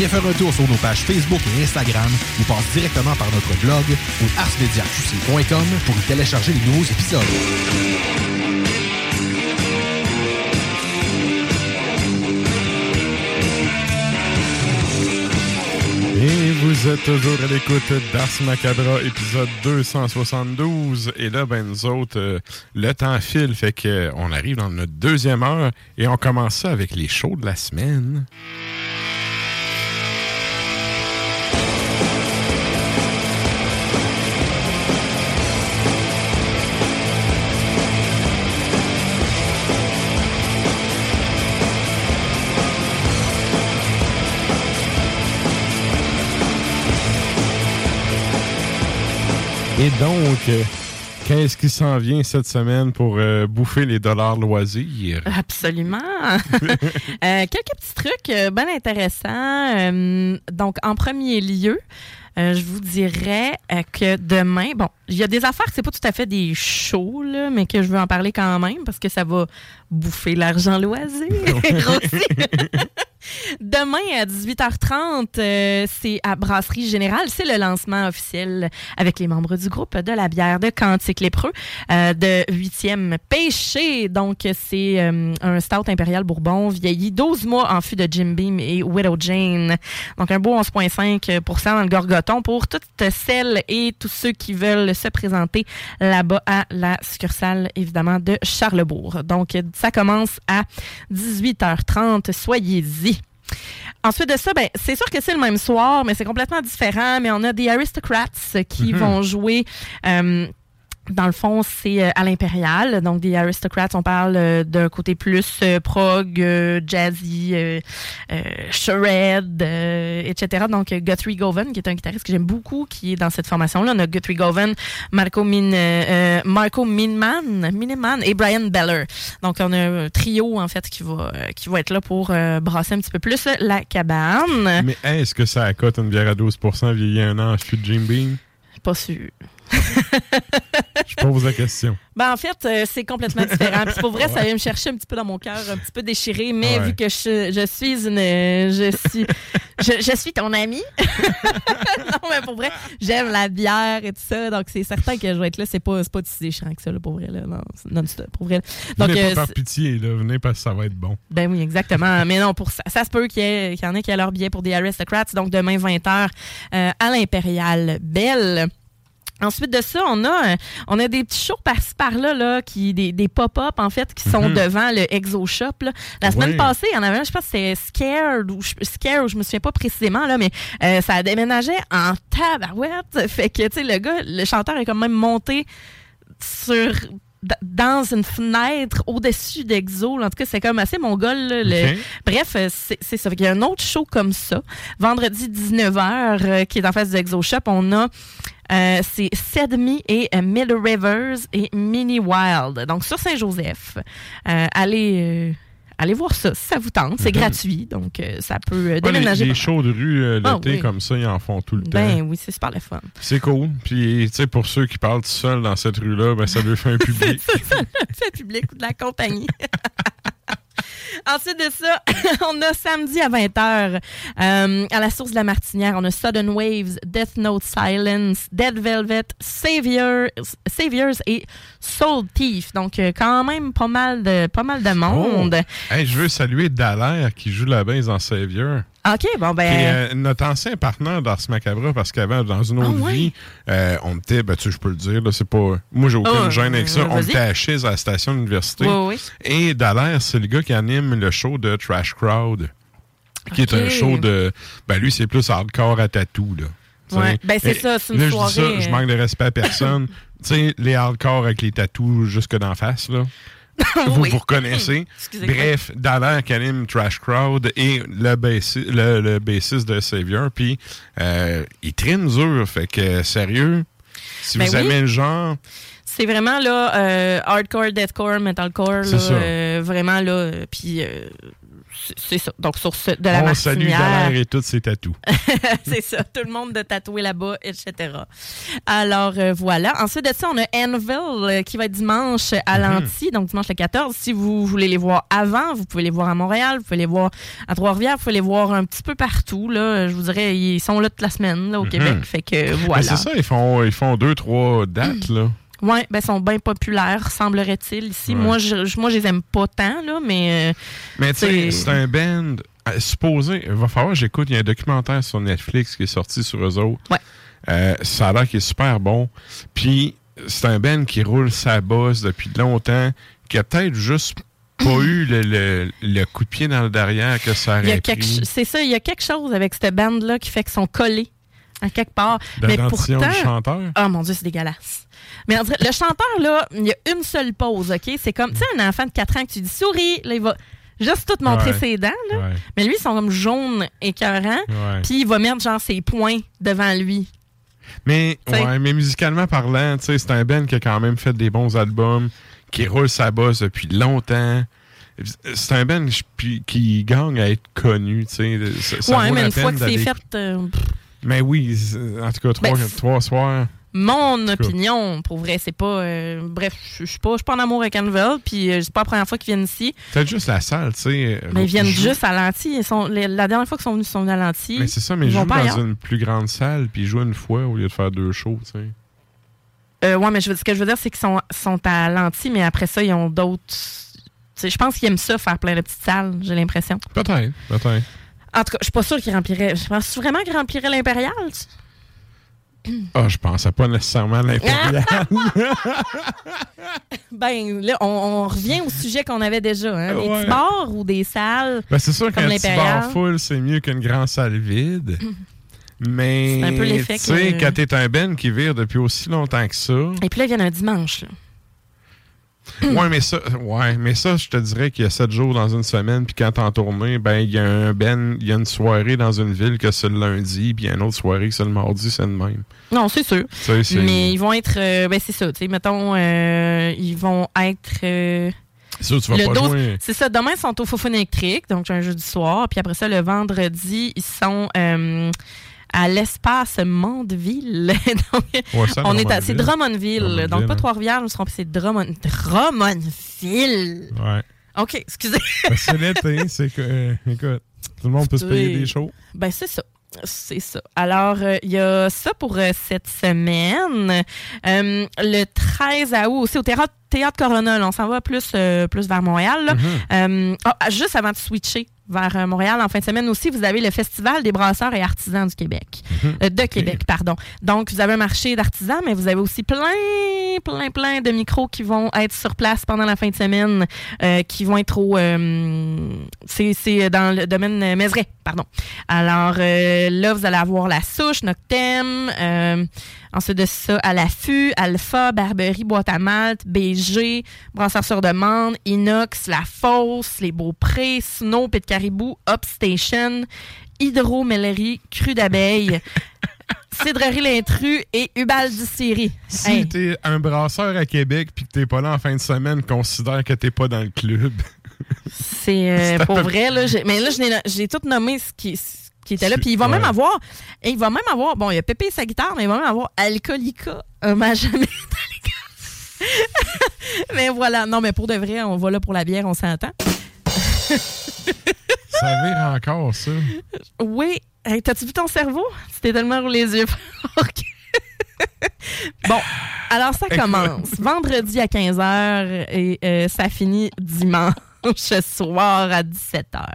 Viens faire un tour sur nos pages Facebook et Instagram ou passe directement par notre blog ou arsmediaqc.com pour y télécharger les nouveaux épisodes. Et vous êtes toujours à l'écoute d'Ars Macabra, épisode 272. Et là, ben, nous autres, euh, le temps file, fait que on arrive dans notre deuxième heure et on commence ça avec les shows de la semaine. Et donc, euh, qu'est-ce qui s'en vient cette semaine pour euh, bouffer les dollars loisirs? Absolument. [LAUGHS] Euh, quelques petits trucs bien intéressants. Euh, donc, en premier lieu, euh, je vous dirais euh, que demain, bon, il y a des affaires que c'est pas tout à fait des shows, là, mais que je veux en parler quand même parce que ça va bouffer l'argent loisir. [LAUGHS] [LAUGHS] Demain à 18h30, euh, c'est à Brasserie Générale. C'est le lancement officiel avec les membres du groupe de la bière de Cantique Lépreux euh, de 8e Péché. Donc, c'est euh, un stout impérial bourbon vieilli 12 mois en fût de Jim Beam et Widow Jane. Donc, un beau 11,5 dans le gorgoton pour toutes celles et tous ceux qui veulent se présenter là-bas à la succursale, évidemment, de Charlebourg. Donc, ça commence à 18h30. Soyez-y. Ensuite de ça, ben, c'est sûr que c'est le même soir, mais c'est complètement différent. Mais on a des Aristocrats qui Mhm. vont jouer. euh, dans le fond, c'est euh, à l'Impérial. Donc, des Aristocrats, on parle euh, d'un côté plus euh, prog, euh, jazzy, shred, etc. Donc, Guthrie Govan, qui est un guitariste que j'aime beaucoup, qui est dans cette formation-là. On a Guthrie Govan, Marco, Min, Marco Minman, Miniman et Brian Beller. Donc, on a un trio, en fait, qui va, qui va être là pour brasser un petit peu plus la cabane. Mais est-ce que ça accote une bière à 12% vieillie un an en fût de Jim Beam? Pas sûr. Je pose la question. Ben, en fait, euh, c'est complètement différent. Puis pour vrai, ça vient me chercher un petit peu dans mon cœur, un petit peu déchiré. Mais Ouais. vu que je, je suis une. Je suis, je, je suis ton amie. [LAUGHS] non, mais pour vrai, j'aime la bière et tout ça. Donc, c'est certain que je vais être là. C'est pas, pas si déchirant que ça, là, pour vrai. Là. Non, non-stop, pour vrai. Donc, venez euh, pas par c'est- pitié, là. Venez parce que ça va être bon. ben oui, exactement. Mais non, pour ça, ça se peut qu'il y, en ait qui aient leur billet pour des Aristocrats. Donc, demain, 20h, euh, à l'Impérial Belle. Ensuite de ça, on a, euh, on a des petits shows par-ci par-là, là, qui, des, des pop-up, en fait, qui sont Mhm. devant le Exo Shop. là. La semaine passée, il y en avait un, je pense c'était Scared ou je, Scare, ou je me souviens pas précisément, là, mais euh, ça déménageait en tabarouette. [LAUGHS] Fait que, tu sais, le gars, le chanteur est quand même monté sur dans une fenêtre au-dessus d'Exo. En tout cas, c'est comme assez mongol. là, le-. Bref, euh, c'est ça. Il y a un autre show comme ça. Vendredi 19h, euh, qui est en face du Exo Shop, on a euh, c'est Sedme et euh, Middle Rivers et Mini Wild. Donc sur Saint-Joseph. Euh, allez, euh, allez voir ça si ça vous tente. C'est Mhm. gratuit, donc euh, ça peut euh, Ouais, les, déménager. les shows de rue euh, Ah l'été oui. comme ça, ils en font tout le temps. Ben oui, c'est super le fun. C'est cool. Puis, tu sais, pour ceux qui parlent tout seuls dans cette rue-là, ben, ça lui fait un [LAUGHS] public. c'est ça, fait public ou de la compagnie. [LAUGHS] [LAUGHS] Ensuite de ça, [LAUGHS] on a samedi à 20h à la source de la Martinière, on a Sudden Waves, Death Note Silence, Dead Velvet, Savior, Saviors et Soul Thief. Donc euh, quand même pas mal de pas mal de monde. Oh! Hey, je veux saluer Dallaire qui joue la base en Savior. OK, bon ben est euh, notre ancien partenaire d'Ars Macabra parce qu'avant, dans une autre Ah ouais? vie, euh, on était, ben, tu sais, je peux le dire, là, c'est pas. Moi, j'ai aucune Oh, gêne avec ça. euh, On était à à la station d'université. Oui, oui. Et Dallaire, c'est le gars qui anime le show de Trash Crowd. Qui est un show de. Ben, lui, c'est plus hardcore à tatou, là. Ouais. Ben, c'est ça, c'est une là, je dis soirée, ça, je euh. manque de respect à [COUGHS] personne. tu sais, les hardcore avec les tatous jusque d'en face, là. [LAUGHS] vous, Oui. vous reconnaissez. Excusez-moi. Bref, Dallaire qui anime Trash Crowd et le, bassi- le, le bassiste de Savior. Puis, euh, il trine dur. Fait que, sérieux, si Ben vous oui. aimez le genre, C'est vraiment là euh, hardcore, deathcore, metalcore, là, euh, vraiment là, puis c'est- ça. Donc sur ce, de la on salue. Dallaire et tous ses tatous. [LAUGHS] c'est ça, tout le monde de tatouer là-bas, etc. Alors euh, voilà. Ensuite de ça, on a Anvil euh, qui va être dimanche à Mhm. Lanty, donc dimanche le 14. Si vous voulez les voir avant, vous pouvez les voir à Montréal, vous pouvez les voir à Trois-Rivières, vous pouvez les voir un petit peu partout. Là. Je vous dirais, ils sont là toute la semaine là, au Mhm. Québec. Fait que Ben, voilà. c'est ça, ils font, ils font deux, trois dates, là. Oui, ben, ils sont bien populaires, semblerait-il, ici. Ouais. Moi, je, moi, je les aime pas tant, là, mais. euh, Mais tu sais, c'est- un band. euh, supposé, il va falloir que j'écoute. Il y a un documentaire sur Netflix qui est sorti sur eux autres. Euh, ça a l'air qu'il est super bon. Puis, c'est un band qui roule sa bosse depuis longtemps, qui a peut-être juste pas eu le, le- le coup de pied dans le derrière que ça il y a aurait C'est ça, il y a quelque chose avec cette bande-là qui fait qu'ils sont collés à quelque part. De mais pourtant. du chanteur? Oh mon Dieu, c'est dégueulasse. Mais on dirait- le chanteur, là, il y a une seule pause, OK? C'est comme, tu sais, un enfant de 4 ans que tu dis souris, là, il va juste tout montrer Ouais. ses dents, là. Ouais. Mais lui, ils sont comme jaunes, écœurants. Puis il va mettre, genre, ses poings devant lui. Mais, ouais, mais musicalement parlant, tu sais, c'est un band qui a quand même fait des bons albums, qui roule sa bosse depuis longtemps. C'est un band qui- gagne à être connu, tu sais. Ça, ça ouais, vaut mais la une fois que c'est fait. euh, Mais oui, c'est- en tout cas, trois, Ben, trois soirs. Mon opinion, pour vrai, c'est pas. euh, bref, je suis pas, je suis pas en amour avec Anvil, puis euh, c'est pas la première fois qu'ils viennent ici. Peut-être juste la salle, tu sais. Mais ils viennent juste à l'Antilles. Ils sont, les- la dernière fois qu'ils sont venus, ils sont venus à l'Antilles. Mais c'est ça, mais ils jouent pas dans ailleurs. une plus grande salle, puis ils jouent une fois au lieu de faire deux shows, tu sais. Euh, ouais, mais je veux, ce que je veux dire, c'est qu'ils sont, sont à l'Antilles, mais après ça, ils ont d'autres. Je pense qu'ils aiment ça, faire plein de petites salles, j'ai l'impression. Peut-être, peut-être. En tout cas, je suis pas sûre qu'ils rempliraient. Je pense vraiment qu'ils rempliraient l'Impérial. tu- Ah, je pensais pas nécessairement à l'impérial. [LAUGHS] Ben, là, on, on revient au sujet qu'on avait déjà. Hein? Des Ouais. petits bars ou des salles. Ben, c'est sûr qu'un petit bar full, c'est mieux qu'une grande salle vide. Mais, tu sais, que- quand t'es un Ben qui vire depuis aussi longtemps que ça. Et puis là, il vient un dimanche. là. Ouais, mais ça, ouais, mais ça, je te dirais qu'il y a sept jours dans une semaine, puis quand t'es en tournée, ben, il y a un Ben, il y a une soirée dans une ville que c'est le lundi, puis il y a une autre soirée que c'est le mardi, c'est le même. Non, c'est sûr. Mais ils vont être. euh, ben, c'est ça. Tu sais, mettons, euh, ils vont être. euh, C'est sûr, tu vas le pas 12 jouer. C'est ça. Demain, ils sont au Fofone électrique, donc un jeudi soir. Puis après ça, le vendredi, ils sont à l'espace Mondeville. [LAUGHS] donc, Ouais, ça, on est à, c'est Drummondville. Drummondville. Donc, pas hein. Trois-Rivières, nous serons c'est Drummond, Drummondville. Ouais. OK, excusez. Ben, c'est l'été, c'est que, euh, écoute, tout le monde peut se payer des shows. Ben, c'est ça. C'est ça. Alors, euh, il y a ça pour euh, cette semaine. Euh, le 13 août, aussi au Théâtre, Théâtre Corona, là, on s'en va plus, plus vers Montréal. là. Euh, ah, juste avant de switcher vers euh, Montréal en fin de semaine aussi, vous avez le Festival des brasseurs et artisans du Québec. Euh, de Québec, pardon. Donc, vous avez un marché d'artisans, mais vous avez aussi plein, plein, plein de micros qui vont être sur place pendant la fin de semaine, euh, qui vont être au... euh, c'est c'est dans le domaine euh, Mézeray, pardon. Alors, euh, là, vous allez avoir La Souche, Noctem, euh, ensuite de ça, à l'affût, Alpha, Barberie, Boîte à Malte, BG, Brasseur sur demande, Inox, La Fosse, Les Beauprés, Snow, Pit Caribou, Upstation, Hydromellerie, Cru d'abeille, [LAUGHS] Cidrerie L'Intrus et Ubal Distillerie. Si Hey. t'es un brasseur à Québec puis que t'es pas là en fin de semaine, considère que t'es pas dans le club. C'est euh, [LAUGHS] pour peu vrai, là. Mais là, j'ai tout nommé ce qui, qui était là. Puis il va Ouais. même avoir. Et il va même avoir. Bon, il y a Pépé et sa guitare, mais il va même avoir Alcoolica, hommage [LAUGHS] à mais voilà. Non, mais pour de vrai, on va là pour la bière, on s'entend. Ça vire encore, ça. Oui. Hey, T'as-tu vu ton cerveau? Tu t'es tellement roulé les yeux. [LAUGHS] Bon, alors ça commence vendredi à 15h et euh, ça finit dimanche [LAUGHS] soir à 17h.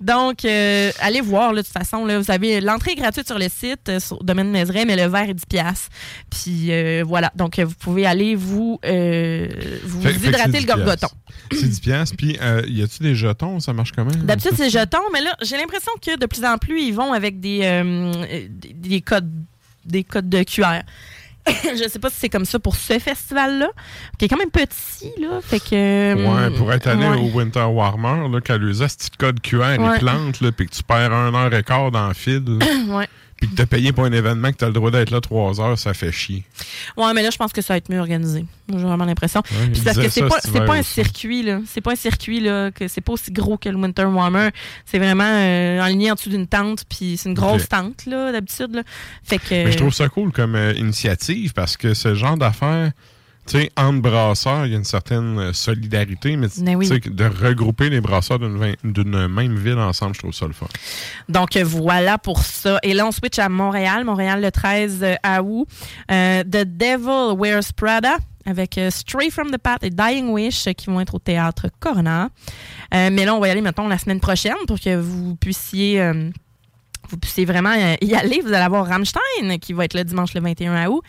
Donc, euh, allez voir, là, de toute façon, là, vous avez l'entrée est gratuite sur le site, euh, sur Domaine Mézeray, mais le verre est 10 piastres. Puis euh, voilà, donc euh, vous pouvez aller vous, vous Fait- hydrater c'est le 10 gorgoton. C'est 10 piastres. Puis, y a-tu des jetons? Ça marche comment? D'habitude, c'est jetons, mais là, j'ai l'impression que de plus en plus, ils vont avec des, des, des codes, des codes de QR. [LAUGHS] je sais pas si c'est comme ça pour ce festival-là, qui est quand même petit, là. Fait que. Ouais, pour être allé ouais. au Winter Warmer, là, quand le petit code QR, Ouais. il plante, là, puis que tu perds un heure et quart dans le fil, [COUGHS] ouais. Puis que t'as payé pour un événement que t'as le droit d'être là trois heures, ça fait chier. Ouais, mais là, je pense que ça va être mieux organisé. J'ai vraiment l'impression. Ouais, Puis parce que c'est pas, pas un circuit, là. C'est pas un circuit, là, que c'est pas aussi gros que le Winter Warmer. C'est vraiment euh, enligné en dessous d'une tente, puis c'est une grosse tente, là, d'habitude, là. Fait que. Mais je trouve ça cool comme euh, initiative parce que ce genre d'affaires, tu sais, entre brasseurs, il y a une certaine euh, solidarité, mais Mais oui. sais, de regrouper les brasseurs d'une même ville ensemble, je trouve ça le fun. Donc euh, voilà pour ça. Et là, on switch à Montréal. Montréal le 13 août. Euh, The Devil Wears Prada avec euh, Stray from the Path et Dying Wish euh, qui vont être au théâtre Corona. Euh, mais là, on va y aller, mettons, la semaine prochaine pour que vous puissiez. Vous puissiez vraiment euh, y aller. Vous allez avoir Rammstein qui va être le dimanche le 21 août.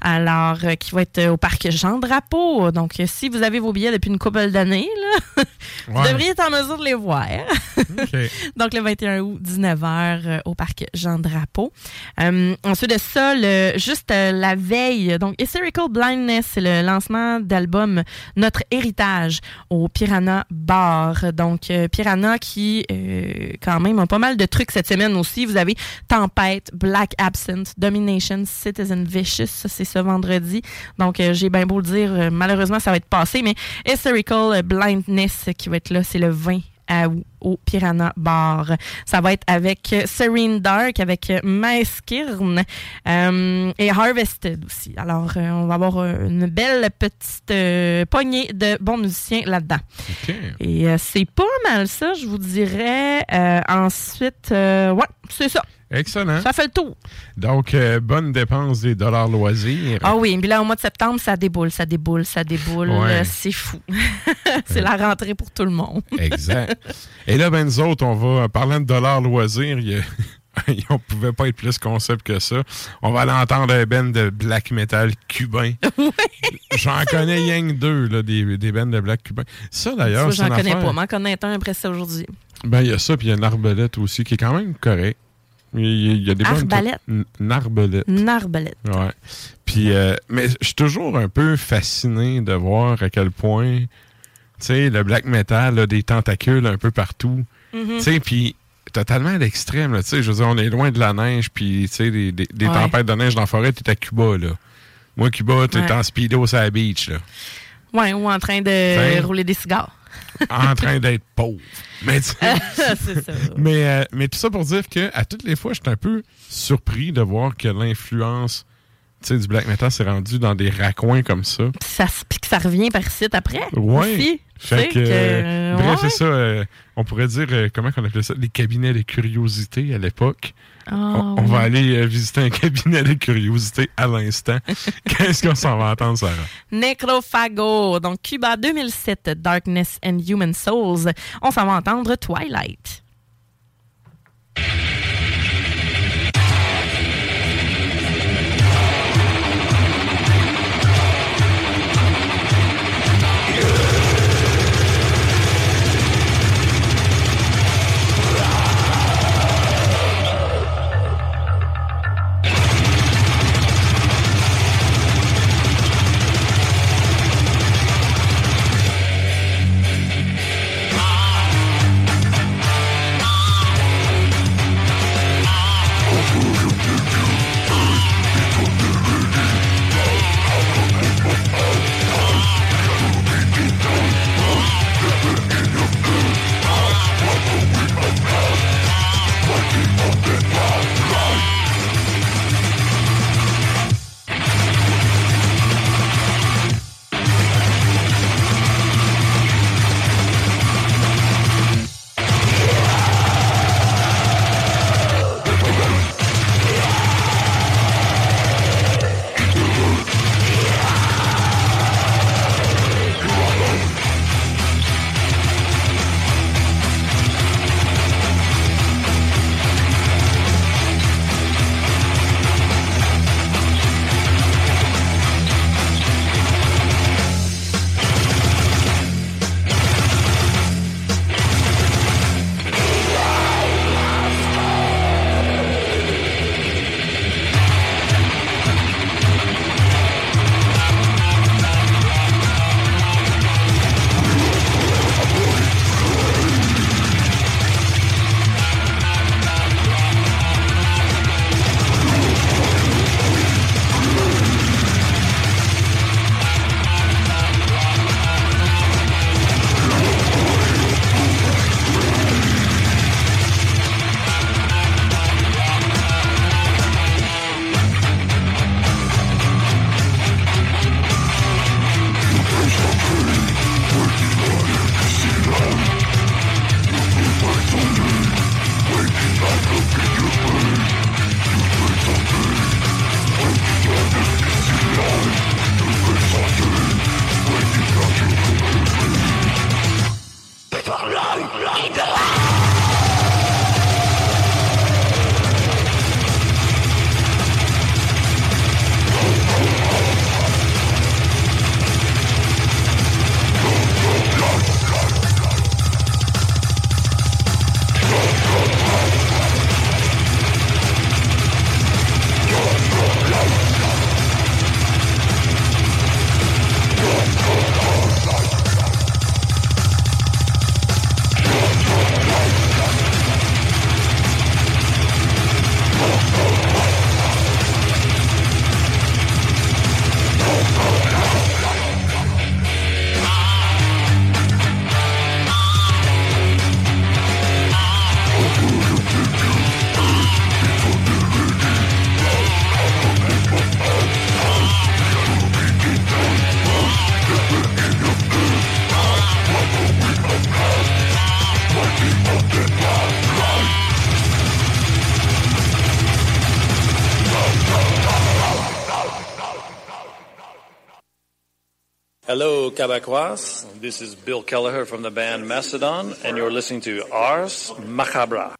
Alors, euh, qui va être euh, au parc Jean Drapeau. Donc, si vous avez vos billets depuis une couple d'années, [LAUGHS] vous devriez être en mesure de les voir. [LAUGHS] Donc, le 21 août, 19h, euh, au parc Jean Drapeau. Euh, ensuite de ça, le, juste la veille, donc Hysterical Blindness, c'est le lancement d'album Notre Héritage au Piranha Bar. Donc, Piranha qui, euh, quand même, a pas mal de trucs cette semaine aussi. Vous avez Tempête, Black Absent, Domination, Citizen Vicious. Ça, c'est ce vendredi. Donc, euh, j'ai bien beau le dire, euh, malheureusement, ça va être passé, mais Hysterical Blindness qui va être là, c'est le 20 au Piranha Bar. Ça va être avec Serene Dark, avec Maeskirn euh, et Harvested aussi. Alors, euh, on va avoir une belle petite euh, poignée de bons musiciens là-dedans. Et euh, c'est pas mal ça, je vous dirais. Ensuite, ouais, c'est ça. Excellent. Ça fait le tour. Donc, euh, bonne dépense des dollars loisirs. Ah oui, puis là, au mois de septembre, ça déboule, ça déboule, ça déboule. Ouais. Euh, C'est fou. [LAUGHS] c'est la rentrée pour tout le monde. [LAUGHS] Exact. Et là, ben, nous autres, on va, parlant de dollars loisirs, il y a [LAUGHS] on pouvait pas être plus concept que ça. On va aller entendre un band de black metal cubain. J'en connais rien que deux, là, des, des bands de black cubain. Ça, d'ailleurs, c'est J'en connais affaire- pas. M'en connais un après ça aujourd'hui. Ben, il y a ça, puis il y a une arbalète aussi, qui est quand même correct. Il y a, des Arbalète? N- Une arbalète. Une arbalète. Ouais. Puis, euh, mais je suis toujours un peu fasciné de voir à quel point, tu sais, le black metal a des tentacules un peu partout. Mhm. Tu sais, puis totalement à l'extrême, tu sais, je veux dire, on est loin de la neige, puis, tu sais, des, des- des Ouais. tempêtes de neige dans la forêt, t'es à Cuba, là. Moi, Cuba, t'es Ouais. en speedo sur la beach, là. Ouais, ou en train de T'sais. rouler des cigares. En train d'être pauvre. Mais, tu [LAUGHS] ça. mais, euh, mais tout ça pour dire que à toutes les fois, je suis un peu surpris de voir que l'influence du black metal s'est rendu dans des raccoins comme ça. Puis ça, se- puis que ça revient par ici après. Tu Fait que, euh, bref, ouais. c'est ça. euh, on pourrait dire, euh, comment on appelait ça, des cabinets de curiosité à l'époque. Ah, on, on oui. va aller euh, visiter un cabinet de curiosité à l'instant. [LAUGHS] Qu'est-ce qu'on s'en va entendre, Sarah? Necrophago. Donc, Cuba 2007, Darkness and Human Souls. On s'en va entendre Twilight. Hello, Québécois. This is Bill Kelleher from the band Macedon, and you're listening to Ars Macabra.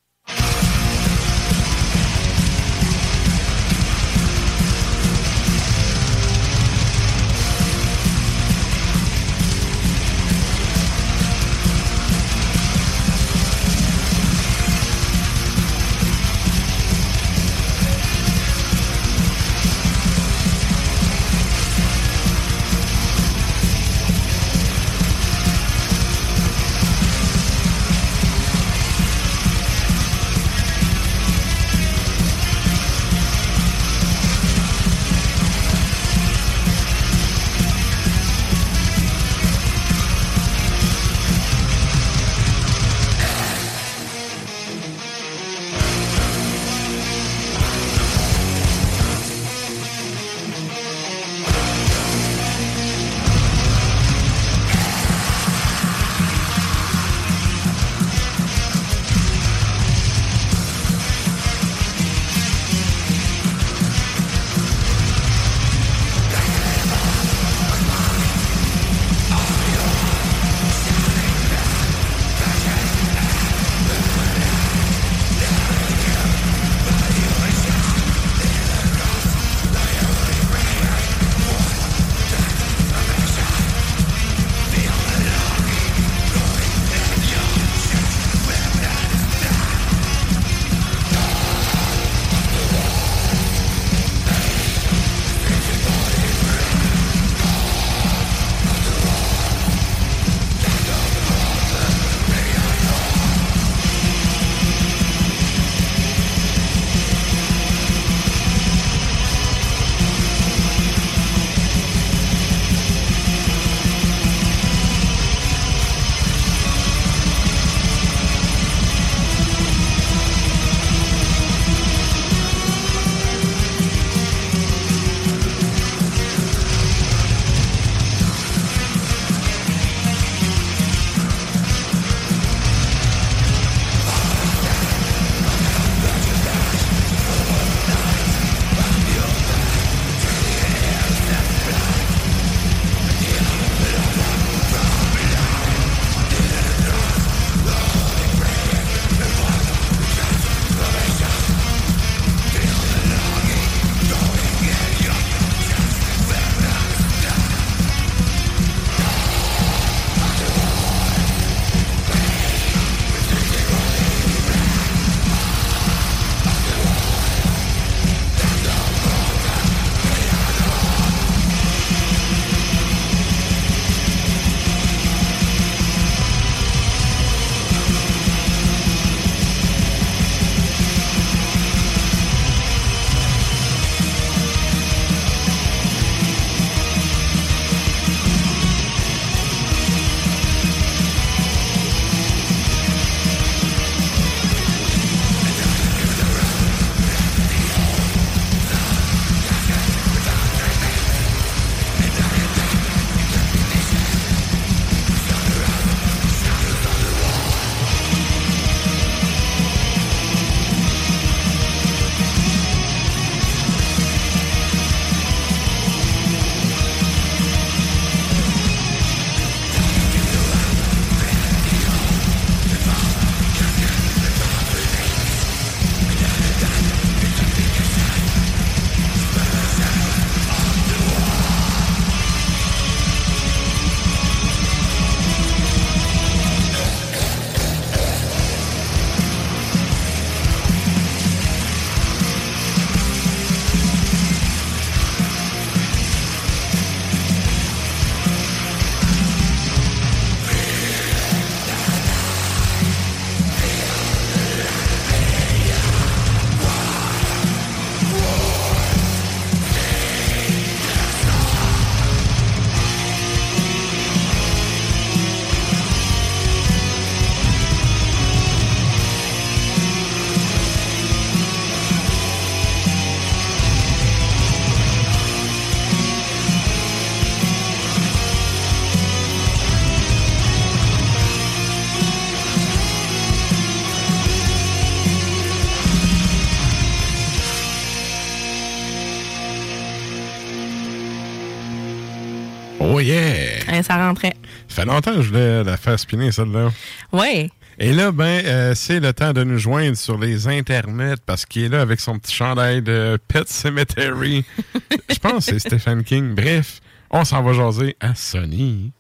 Ça rentrait. Ça fait longtemps que je voulais la faire spinner, celle-là. Oui. Et là, ben, euh, c'est le temps de nous joindre sur les internets parce qu'il est là avec son petit chandail de Pet Cemetery. [LAUGHS] Je pense que c'est Stephen King. Bref, on s'en va jaser à Sony.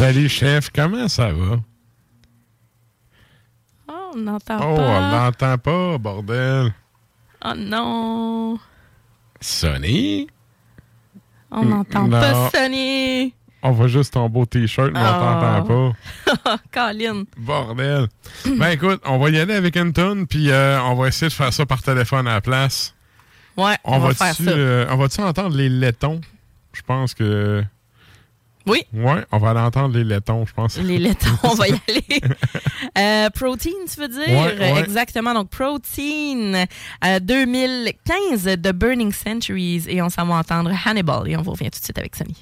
Salut, chef. Comment ça va? Oh, on n'entend Oh, on pas. l'entend pas, bordel. Oh non. Sony? On n'entend pas Sony. On voit juste ton beau t-shirt, mais on Oh. t'entend pas. [LAUGHS] Colin. Bordel. ben écoute, on va y aller avec une tonne, puis euh, on va essayer de faire ça par téléphone à la place. Ouais, on, va faire va-tu, ça. euh, on va-tu entendre les laitons? Je pense que... Oui. Ouais, on va aller entendre les laitons, je pense. Les laitons, on va y [LAUGHS] aller. Euh, protein, tu veux dire? Ouais, ouais. Exactement. Donc, Protein euh, 2015 de Burning Centuries. Et on s'en va entendre Hannibal. Et on vous revient tout de suite avec Sony.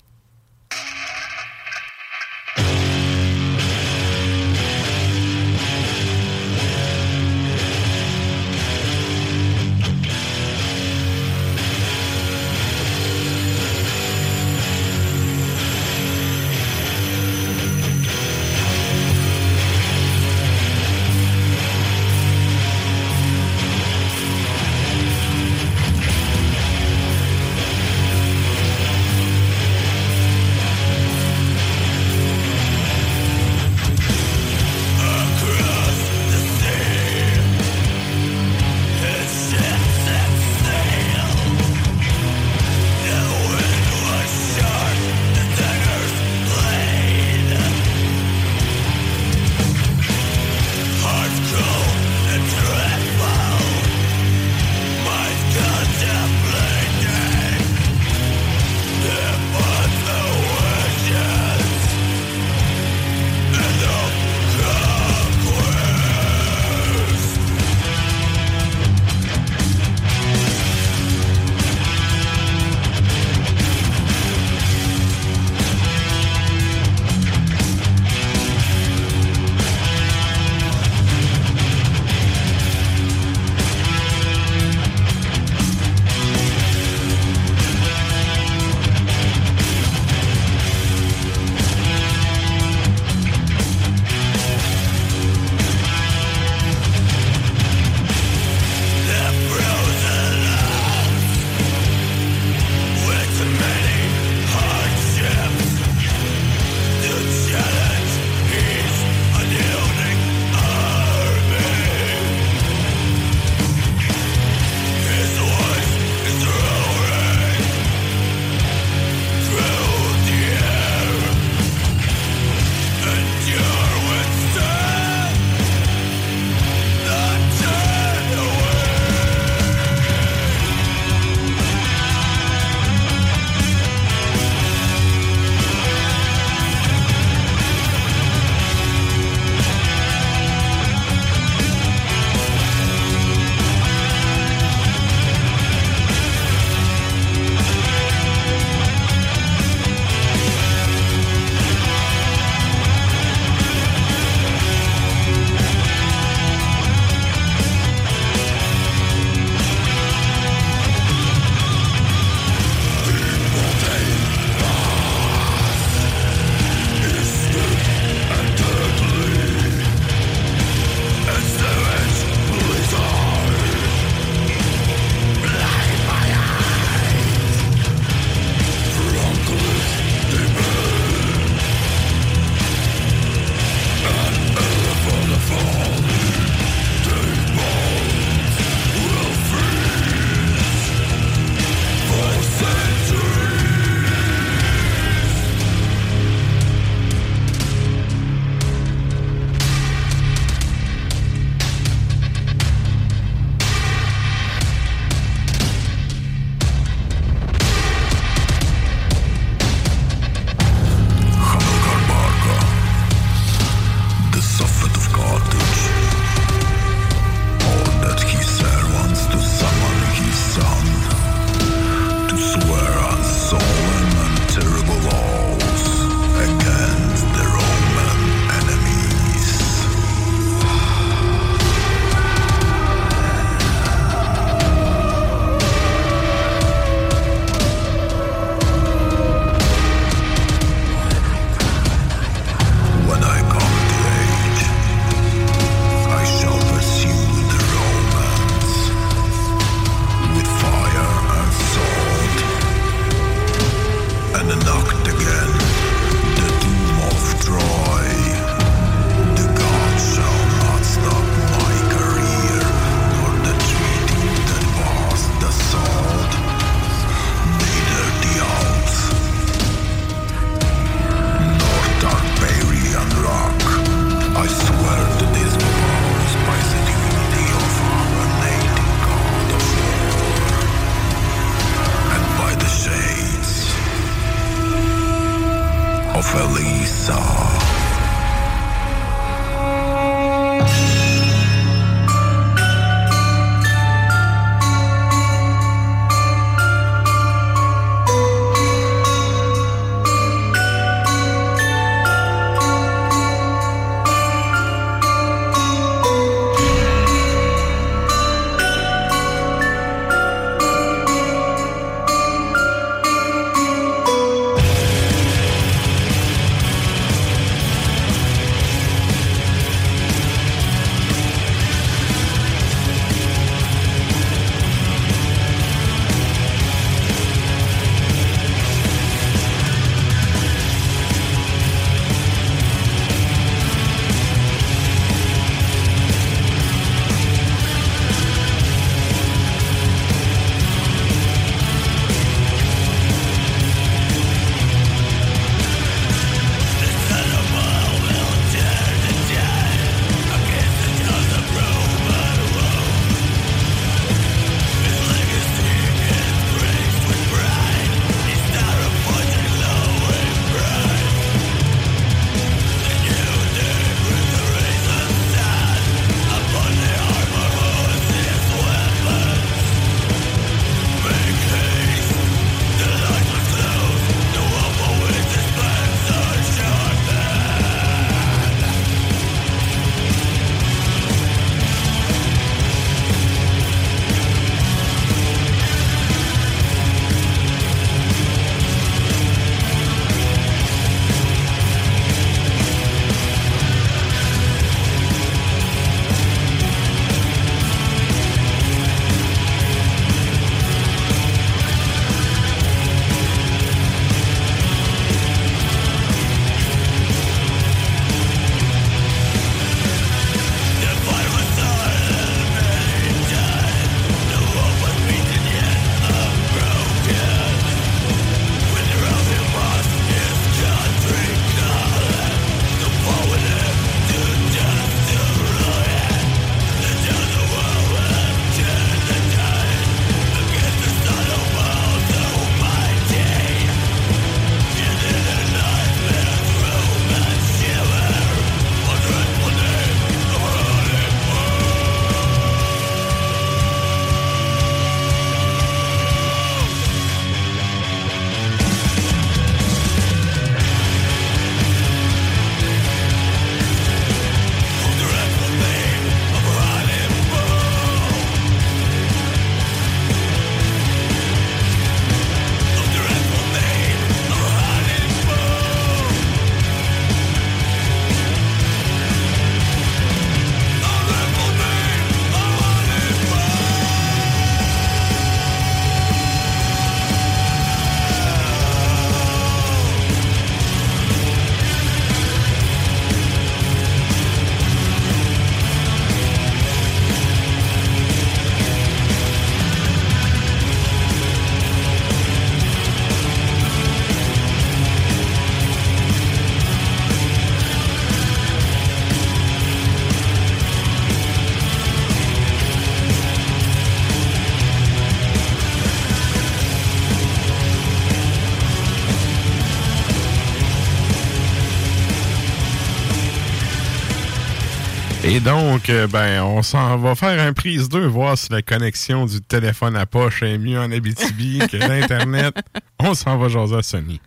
Donc, euh, ben, on s'en va faire un prise 2, voir si la connexion du téléphone à poche est mieux en Abitibi que [LAUGHS] l'Internet. On s'en va jaser à Sony.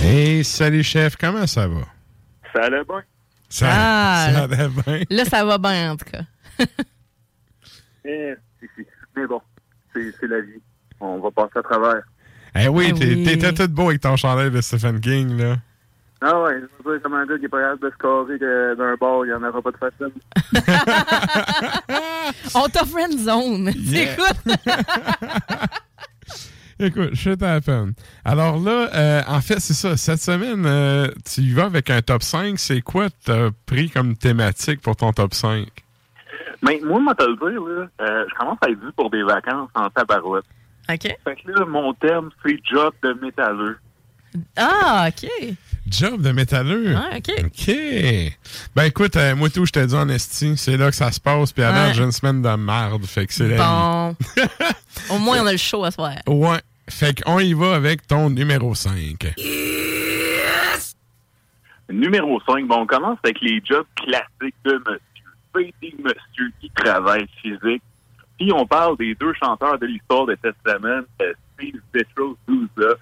Hey, salut chef, comment ça va? Ça allait bien. Ça, Ah, ça allait bien. Là, ça va bien, en tout cas. [LAUGHS] Eh. Mais bon, c'est c'est la vie. On va passer à travers. Eh oui, Ah t'es- oui. t'étais tout beau avec ton chandail de Stephen King, là. Ah ouais, je veux dire, comment dire qu'il est pas capable de scorer d'un bord, il n'y en aura pas de facile. [LAUGHS] On t'a friend zone. Yeah. [LAUGHS] Écoute. [LAUGHS] Écoute, je suis à la peine. Alors là, euh, en fait, c'est ça. Cette semaine, euh, tu y vas avec un top 5. C'est quoi t'as pris comme thématique pour ton top 5? Mais moi, moi, te le dire, là, euh, je commence à être vu pour des vacances en tabarouette. OK. Fait que là, mon thème, c'est job de métalleux. Ah, OK. Job de métalleux. Ah, OK. OK. Ben écoute, euh, moi tout, je t'ai dit en esti, c'est là que ça se passe. Puis avant, Ouais. j'ai une semaine de marde. Fait que c'est la Bon. [LAUGHS] Au moins, on a le [LAUGHS] show à soir. Ouais. Fait qu'on y va avec ton numéro 5. Numéro 5, bon, on commence avec les jobs classiques de monsieur. Petit monsieur qui travaille physique. Puis on parle des deux chanteurs de l'histoire de Testament, euh, Steve Petros Souza,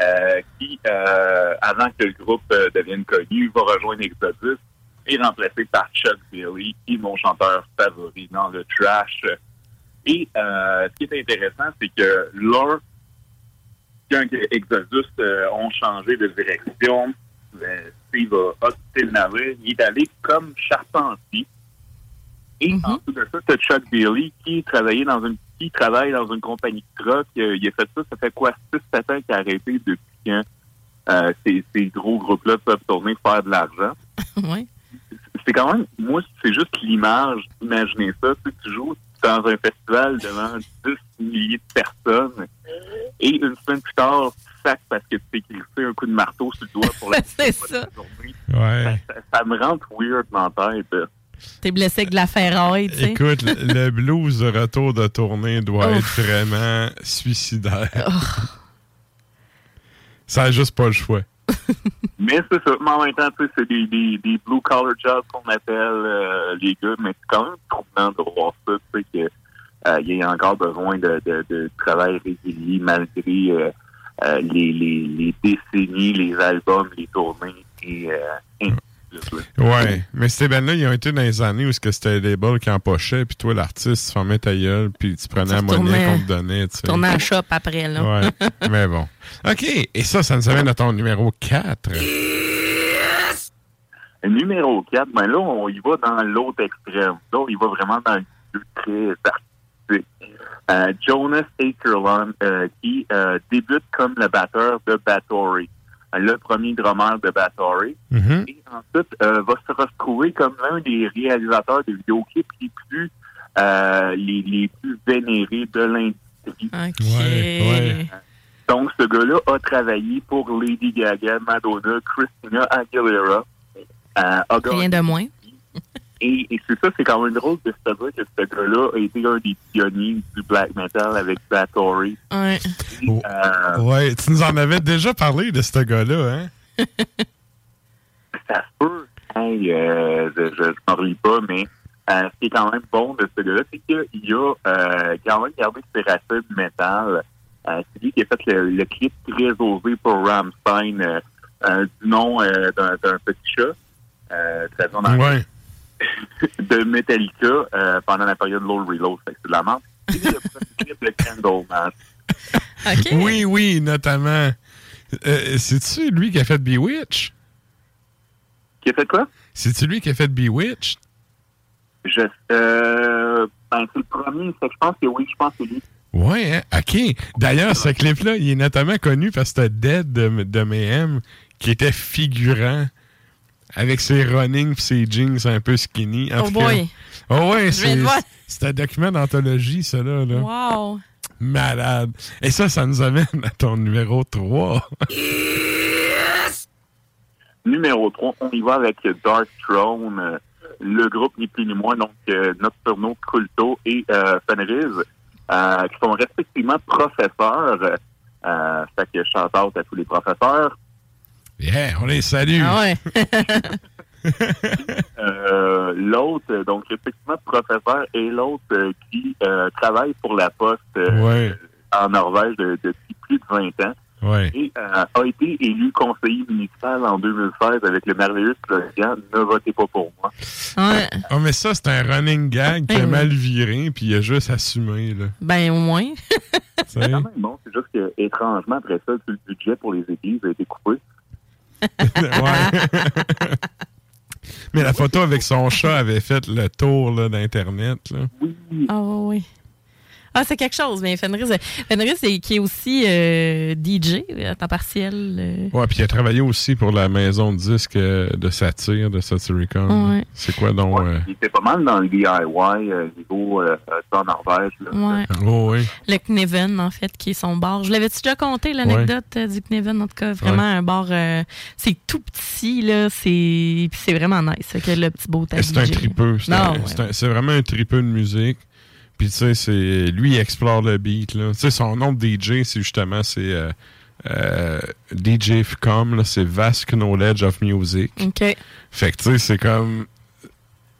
euh, qui, euh, avant que le groupe euh, devienne connu, va rejoindre Exodus et remplacé par Chuck Billy, qui est mon chanteur favori dans le trash. Et ce qui est intéressant, c'est que lors quand Exodus ont changé de direction, euh, Steve a opté le navire, il est allé comme charpentier. Et en plus de ça, t'as Chuck Bailey qui travaillait dans une qui travaille dans une compagnie de truck. Euh, il a fait ça, ça fait quoi, 6-7 ans qu'il a arrêté depuis quand euh, ces, ces gros groupes-là peuvent tourner faire de l'argent. [LAUGHS] oui. C'est quand même, moi, c'est juste l'image. Imaginez ça, tu, sais, tu joues dans un festival devant [LAUGHS] 10 milliers de personnes et une semaine plus tard, tu sacs parce que tu t'es glissé un coup de marteau sur le doigt pour [LAUGHS] la ça. Ouais. ça, ça me rentre weird dans la tête. T'es blessé avec de la ferraille, tu sais. Écoute, le, le blues de retour de tournée doit Ouf. être vraiment suicidaire. Ça a juste pas le choix. [LAUGHS] Mais c'est ça. Mais en même temps, tu sais, c'est des, des, des blue collar jobs qu'on appelle euh, les gars, mais c'est quand même troublant de voir ça, tu sais, que euh, il y a encore besoin de, de, de travail régulier malgré euh, les, les, les décennies, les albums, les tournées et euh, ainsi Ouais, mais ces bands-là, ils ont été dans les années où ce que c'était les balles qui empochaient, puis toi, l'artiste, tu fermais ta gueule, puis tu prenais la monnaie qu'on te donnait, tu. Tourner à shop après, là. Ouais, [LAUGHS] mais bon. OK, et ça, ça nous amène à ton numéro 4. Numéro 4, ben là, on y va dans l'autre extrême. Là, on y va vraiment dans le milieu très artistique. Euh, Jonas Akerlund, euh, qui euh, débute comme le batteur de Bathory, euh, le premier drummer de Bathory. Mhm. Et ensuite, euh, va se retrouver comme l'un des réalisateurs de vidéoclips les plus, euh, les, les plus vénérés de l'industrie. Ouais, Donc, ce gars-là a travaillé pour Lady Gaga, Madonna, Christina Aguilera. Euh, Rien de moins. [LAUGHS] et, et c'est ça, c'est quand même drôle de se dire que ce gars-là a été un des pionniers du black metal avec Bathory. Ouais. Euh, Ouais, tu nous en avais déjà parlé de ce gars-là, hein? ça se peut. Hey, euh, je je m'en relis pas, mais euh, ce qui est quand même bon de ce gars-là, c'est qu'il a euh, quand même gardé ses racines métal. Euh, c'est lui qui a fait le, le clip très osé pour Rammstein euh, euh, du nom euh, d'un d'un petit chat. Euh, traduit en anglais. Ouais. [LAUGHS] de Metallica euh, pendant la période Low Reload. C'est de la merde. Fait le clip de Candlemas. [LAUGHS] Oui, oui, notamment. Euh, C'est-tu lui qui a fait Bewitch? Qui a fait quoi? C'est-tu lui qui a fait Bewitch? Je, euh, ben, c'est le premier. Que je pense que oui, je pense que c'est lui. Ouais, hein? OK. D'ailleurs, ce clip-là, il est notamment connu parce que c'était Dead de, de Mayhem qui était figurant avec ses running et ses jeans un peu skinny. En Oh cas- boy. Oh ouais, c'est un document d'anthologie, ça là. là. Wow. Malade. Et ça, ça nous amène à ton numéro 3. Numéro 3, on y va avec Dark Throne, euh, le groupe ni plus ni moins, donc euh, Nocturno, Culto et euh, Fenriz, euh, qui sont respectivement professeurs. Euh, fait que shout out à tous les professeurs. Yeah, on les salue. Ah ouais. [LAUGHS] Euh, l'autre, donc effectivement professeur, et l'autre euh, qui euh, travaille pour la Poste euh, Ouais. en Norvège de- depuis plus de 20 ans. Ouais. Et euh, a été élu conseiller municipal en 2016 avec le merveilleux slogan « Ne votez pas pour moi Ouais. Oh, mais ça, c'est un running gag qui a mal viré, puis il a juste assumé. Là. Ben, au moins. [LAUGHS] Sais? Quand même bon, c'est juste que étrangement après ça, tout le budget pour les églises a été coupé. Ouais. [LAUGHS] Mais la photo avec son chat avait fait le tour là, d'Internet. là. Ah oui. Ah, c'est quelque chose, mais Fenris, Fenris est- qui est aussi euh, DJ à temps partiel. euh. Ouais, puis il a travaillé aussi pour la maison de disques euh, de Satire, de Satyricon. Ouais. C'est quoi donc? euh, Il était pas mal dans le DIY, euh, niveau euh, euh, en Norvège. Ouais. Oh, oui. Le Kneven, en fait, qui est son bar. Je l'avais-tu déjà conté, l'anecdote euh, du Kneven? En tout cas, vraiment Ouais. un bar. euh, c'est tout petit, là. C'est puis c'est vraiment nice, que le petit beau Eh, C'est un tripeux? C'est vraiment un tripeux de musique. Puis, tu sais, c'est- lui, il explore le beat. Là. Tu sais, son nom de DJ, c'est justement c'est euh, euh, DJ c'est Vast Knowledge of Music. OK. Fait que, tu sais, c'est comme.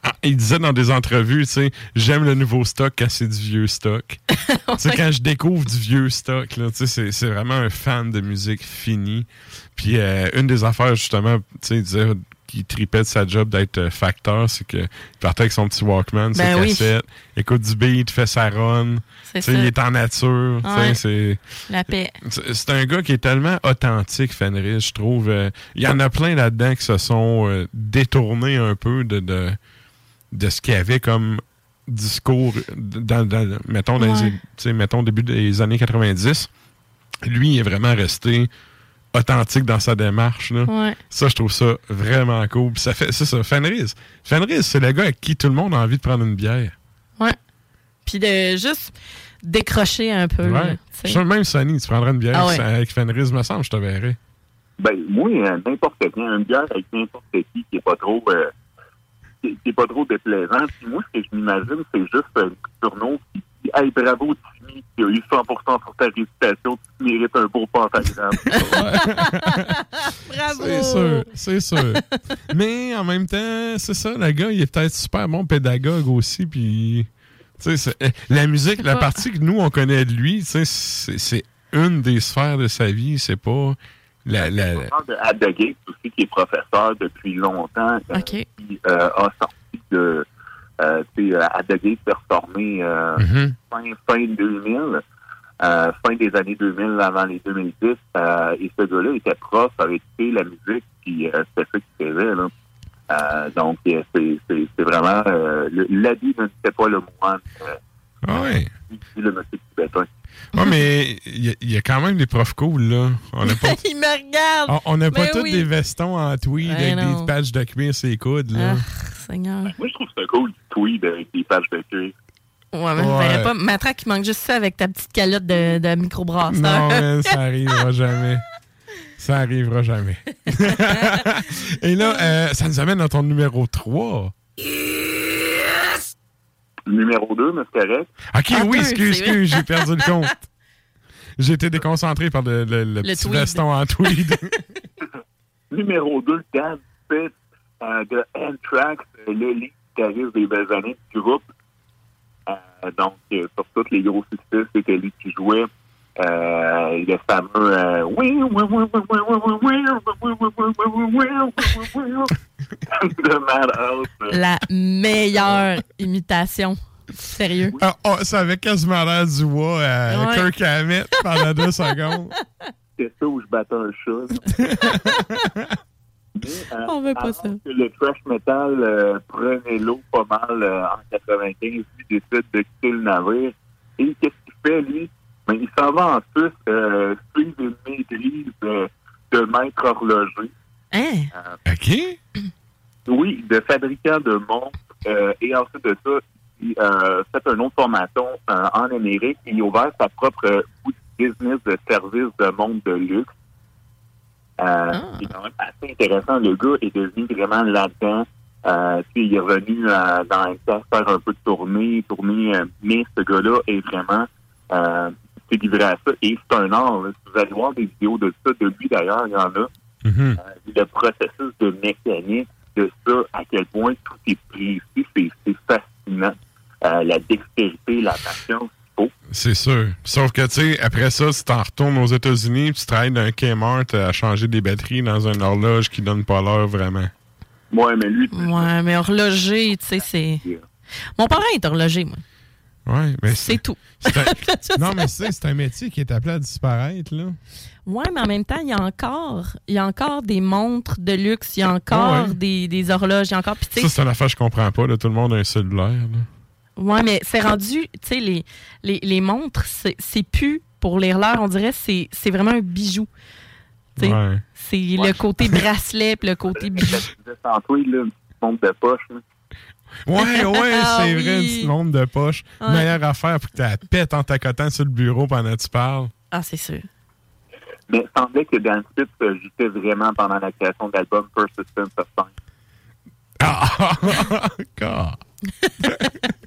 Ah, Il disait dans des entrevues, tu sais, j'aime le nouveau stock quand c'est du vieux stock. [LAUGHS] Tu sais, quand je découvre du vieux stock, là, tu sais, c'est- c'est vraiment un fan de musique finie. Puis euh, une des affaires, justement, tu sais, il disait qu'il tripait de sa job d'être euh, facteur, c'est qu'il partait avec son petit Walkman, ses Ben oui. cassettes, écoute du beat, fait sa run. Ça. il est en nature. Ouais. c'est... La paix. C'est un gars qui est tellement authentique, Fenris, je trouve. Euh, Il y en a plein là-dedans qui se sont euh, détournés un peu de, de, de ce qu'il y avait comme discours, dans, dans- mettons, dans les- Ouais. mettons, début des années 90. Lui, il est vraiment resté authentique dans sa démarche. Là. Ouais. Ça, je trouve ça vraiment cool. Puis ça fait, c'est ça, Fenris. Fenris, c'est le gars avec qui tout le monde a envie de prendre une bière. Ouais. Puis de juste décrocher un peu. Ouais. tu même Sonny, tu prendrais une bière Ah ouais. avec Fenris, me semble, je te verrais. Ben, moi, euh, n'importe qui, une bière avec n'importe qui qui est pas trop euh, qui, est pas trop déplaisant. Puis moi, ce que je m'imagine, c'est juste un petit surnom qui dit Hey, bravo, Tu as eu 100% sur ta réputation, tu mérites un beau pentagramme. [LAUGHS] Bravo! C'est sûr, c'est sûr. Mais en même temps, c'est ça, le gars, il est peut-être super bon pédagogue aussi, puis... tu sais, c'est- eh, la musique, la pas- partie que nous, on connaît de lui, tu sais, c'est une des sphères de sa vie, c'est pas... La, la, Je parle de At the Gate aussi, qui est professeur depuis longtemps, euh, qui euh, a sorti de euh, tu sais, At the Gate s'est reformé euh, Mhm. fin, fin 2000, euh, fin des années 2000 avant les 2010. euh, et ce gars-là était prof, avait écouté la musique, puis euh, c'était ça qu'il faisait. Là. Euh, donc, euh, c'est vraiment... Euh, L'habit ne n'était pas le moine. Euh, Ah ouais. dit le monsieur tibétain. Ouais, mais il y, a- y a quand même des profs cool, là. On n'a pas, [LAUGHS] Il me regarde! on- n'a pas Ben tous oui. des vestons en tweed Ben avec non. des patchs de cuir sur les coudes, là. Ah, Seigneur. Moi, je trouve ça cool tweed avec des pages de cuir. Ouais, mais je Ouais. verrais pas. Matraque, il manque juste ça avec ta petite calotte de, de microbrasseur. Non, [LAUGHS] man, ça arrivera jamais. Ça arrivera jamais. [LAUGHS] Et là, euh, ça nous amène à ton numéro 3. Numéro 2, mais c'est correct. OK, Ah, oui, excuse, excuse, j'ai perdu le [LAUGHS] compte. J'ai été déconcentré par le, le- le petit tweed. veston en tweed. Numéro 2, Dan Pitt euh, de Anthrax, euh, le lead guitariste des belles années du groupe. Donc, euh, sur les gros succès, c'était lui qui jouait le fameux. La meilleure imitation. Sérieux. Ça avait quasiment l'air du bois à ouais. Kirk Hammett pendant deux secondes. C'est ça où je battais un chat. Euh, [LAUGHS] On veut pas ça. que le thrash metal euh, prenait l'eau pas mal euh, en 95, lui décide de quitter le navire. Et qu'est-ce qu'il fait, lui? Ben, il s'en va en Suisse euh, suivre une maîtrise de maître horloger. Hein? OK. [CLEARS THROAT] Oui, de fabricant de montres. euh, et ensuite de ça, il euh, fait une autre formation euh, en Amérique et il a ouvert sa propre euh, business de service de montres de luxe. Euh, C'est quand même assez intéressant. Le gars est devenu vraiment là-dedans. Euh, tu sais, il est revenu euh, dans un cas faire un peu de tournée, tournée, euh, mais ce gars-là est vraiment euh, s'est livré à ça. Et c'est un art. là. Si vous allez voir des vidéos de ça, de lui d'ailleurs, il y en a. Mhm. Euh, le processus de mécanique de ça, à quel point tout est précis, c'est c'est fascinant. Euh, la dextérité, la patience. C'est sûr. Sauf que, tu sais, après ça, si t'en retournes aux États-Unis, tu travailles dans un Kmart à changer des batteries dans une horloge qui donne pas l'heure vraiment. Ouais, mais lui, Ouais, mais horloger, tu sais, c'est. Mon parent est horloger, moi. Ouais, mais C'est tout. un- [LAUGHS] Non, mais c'est c'est un métier qui est appelé à disparaître, là. Ouais, mais en même temps, il y a encore, il y a encore des montres de luxe, il y a encore Ouais. des, des horloges, il y a encore. Ça, c'est une affaire que je comprends pas. Là. Tout le monde a un cellulaire. Là. Ouais, mais c'est rendu, tu sais, les, les, les montres, c'est c'est plus pour les l'heure, on dirait, c'est c'est vraiment un bijou. Tu sais, Ouais. C'est le côté bracelet puis le côté bijou. De tantôt, là, une petite montre de poche. là. Ouais, ouais, [LAUGHS] Ah c'est vrai, une oui. petite montre de poche. Ouais. Meilleure affaire pour que tu la pètes en t'accotant sur le bureau pendant que tu parles. Ah, c'est sûr. Mais il semblait que Dan Smith s'ajoutait vraiment pendant la création de l'album Persistence of Time. Ah! [LAUGHS] God. [LAUGHS]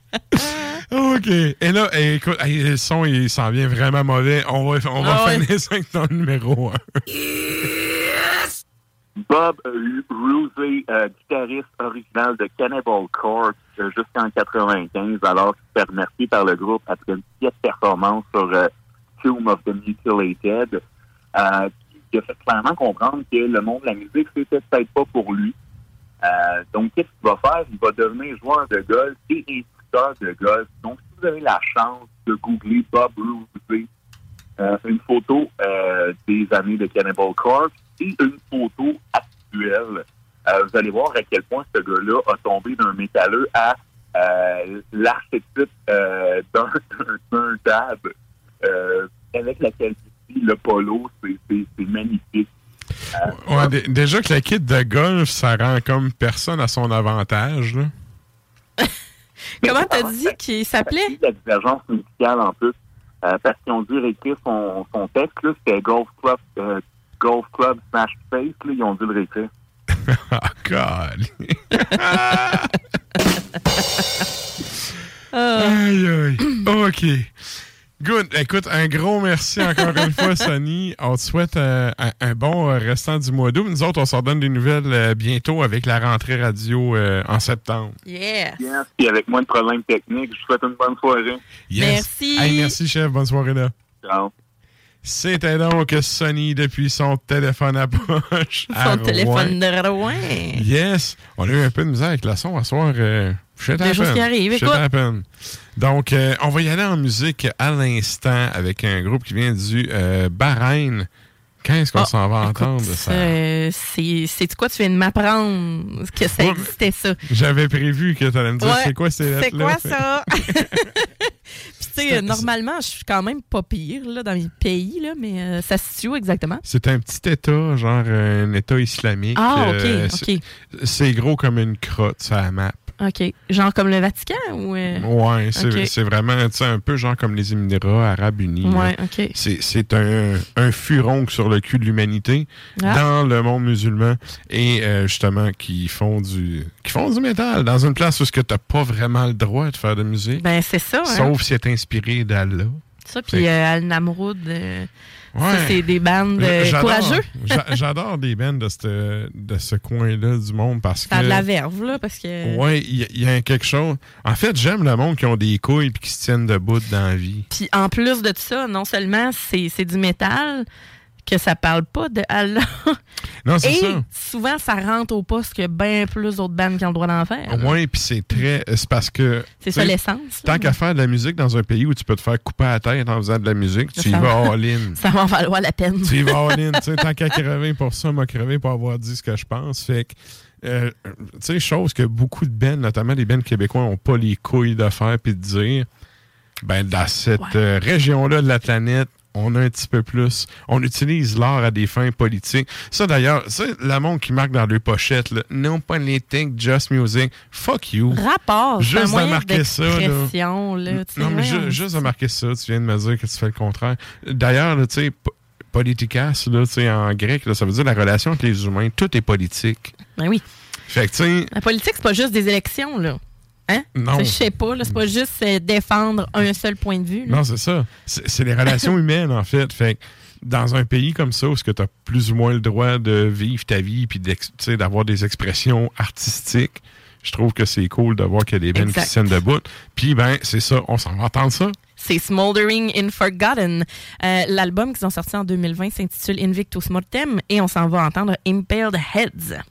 OK. Et là, eh, écoute, eh, le son, il s'en vient vraiment mauvais. On va, on va Ah ouais. finir ça avec ton numéro 1. Bob Rousey, euh, guitariste original de Cannibal Corpse euh, jusqu'en 95, alors qu'il s'est remercié par le groupe après une pièce performance sur euh, Tomb of the Mutilated, euh, qui a fait clairement comprendre que le monde de la musique, c'était peut-être pas pour lui. Euh, donc, qu'est-ce qu'il va faire? Il va devenir joueur de golf et de golf. Donc, si vous avez la chance de googler Bob Rousey, euh, une photo euh, des années de Cannibal Corpse et une photo actuelle. Euh, vous allez voir à quel point ce gars-là a tombé d'un métalleux à euh, l'archétype euh, d'un [LAUGHS] d'un dab euh, avec la qualité, le polo, c'est- c'est c'est magnifique. Euh, Ouais, déjà que le kit de golf, ça rend comme personne à son avantage. Là. [LAUGHS] Comment t'as dit qu'il s'appelait? la divergence musicale en plus. Euh, parce qu'ils ont dû réécrire son, son texte, là, c'était Golf Club, euh, Golf Club Smash Face, là, ils ont dû le réécrire. [LAUGHS] Oh, God. Ah. [LAUGHS] Aïe, aïe. OK. Good. Écoute, un gros merci encore une fois, [LAUGHS] Sonny. On te souhaite euh, un, un bon euh, restant du mois d'août. Nous autres, on s'en donne des nouvelles euh, bientôt avec la rentrée radio euh, en septembre. Yes. Yes. Puis avec moins de problèmes techniques, je vous souhaite une bonne soirée. Merci. Hey, merci, chef. Bonne soirée, là. Ciao. C'était donc Sonny depuis son téléphone à poche. à Son téléphone Rouen. de Rouen. Yes. On a eu un peu de misère avec la son à soir. Shit Des choses qui arrivent, Shit écoute. happen. Donc, euh, on va y aller en musique à l'instant avec un groupe qui vient du euh, Bahreïn. Qu'est-ce qu'on Ah, s'en va entendre? Ça? Euh, c'est quoi? Tu viens de m'apprendre que ça Ouais, existait, ça? J'avais prévu que tu allais me dire Ouais, c'est quoi ces C'est quoi ça? [LAUGHS] [LAUGHS] Puis, tu sais, normalement, je suis quand même pas pire là, dans les pays, là, mais euh, ça se situe où exactement? C'est un petit État, genre un État islamique. Ah, ok, Euh, ok. c'est- gros comme une crotte, ça map. OK. Genre comme le Vatican ou. euh? Ouais, c'est Ok. c'est vraiment tu sais, un peu genre comme les Émirats arabes unis. Ouais, OK. C'est c'est un, un furoncle sur le cul de l'humanité Ah. dans le monde musulman et euh, justement qui font du qui font du métal dans une place où que t'as pas vraiment le droit de faire de musique. Ben, c'est ça, hein. Sauf si c'est inspiré d'Allah. Ça, puis euh, Al Euh, ça, c'est des bandes euh, J'adore- courageux. j'a- J'adore des bands de, cette- de ce coin-là du monde parce que. Ça a de la verve, là, parce que. Ouais, il y, a- il y a quelque chose. En fait, j'aime le monde qui ont des couilles et qui se tiennent debout dans la vie. Puis en plus de ça, non seulement c'est c'est du métal, que ça parle pas de Allah. Non, c'est Et ça. souvent, ça rentre au poste que bien plus d'autres bandes qui ont le droit d'en faire. Ouais, puis c'est très. C'est parce que. C'est ça l'essence. Tant qu'à faire de la musique dans un pays où tu peux te faire couper la tête en faisant de la musique, tu y vas va- all-in. Ça va en valoir la peine. tu y vas all-in. [LAUGHS] Tant qu'à crever pour ça, m'a crevé pour avoir dit ce que je pense. Fait que. euh, tu sais, chose que beaucoup de bands, notamment les bands québécois, n'ont pas les couilles de faire puis de dire. Ben, dans cette euh, région-là de la planète, on a un petit peu plus. On utilise l'art à des fins politiques. Ça, d'ailleurs, c'est la monde qui marque dans les pochettes, là, non politique, just music. Fuck you. Rapport, Juste moyen marquer ça, là. là, Non, mais ju- juste de marquer ça, tu viens de me dire que tu fais le contraire. D'ailleurs, tu sais, po- politicas, là, en grec, là, ça veut dire la relation entre les humains. Tout est politique. Ben oui. Fait que, La politique, c'est pas juste des élections, là. Hein? Non. Je sais pas, c'est pas juste euh, défendre un seul point de vue. là. non, c'est ça. C'est les relations [LAUGHS] humaines, en fait. Fait que, dans un pays comme ça, où tu as plus ou moins le droit de vivre ta vie puis d'avoir des expressions artistiques, je trouve que c'est cool de voir qu'il y a des bands qui se tiennent debout. Puis, ben, c'est ça, on s'en va entendre ça. C'est Smoldering in Forgotten. Euh, L'album qu'ils ont sorti en 2020 s'intitule Invictus Mortem et on s'en va entendre Impaled Heads.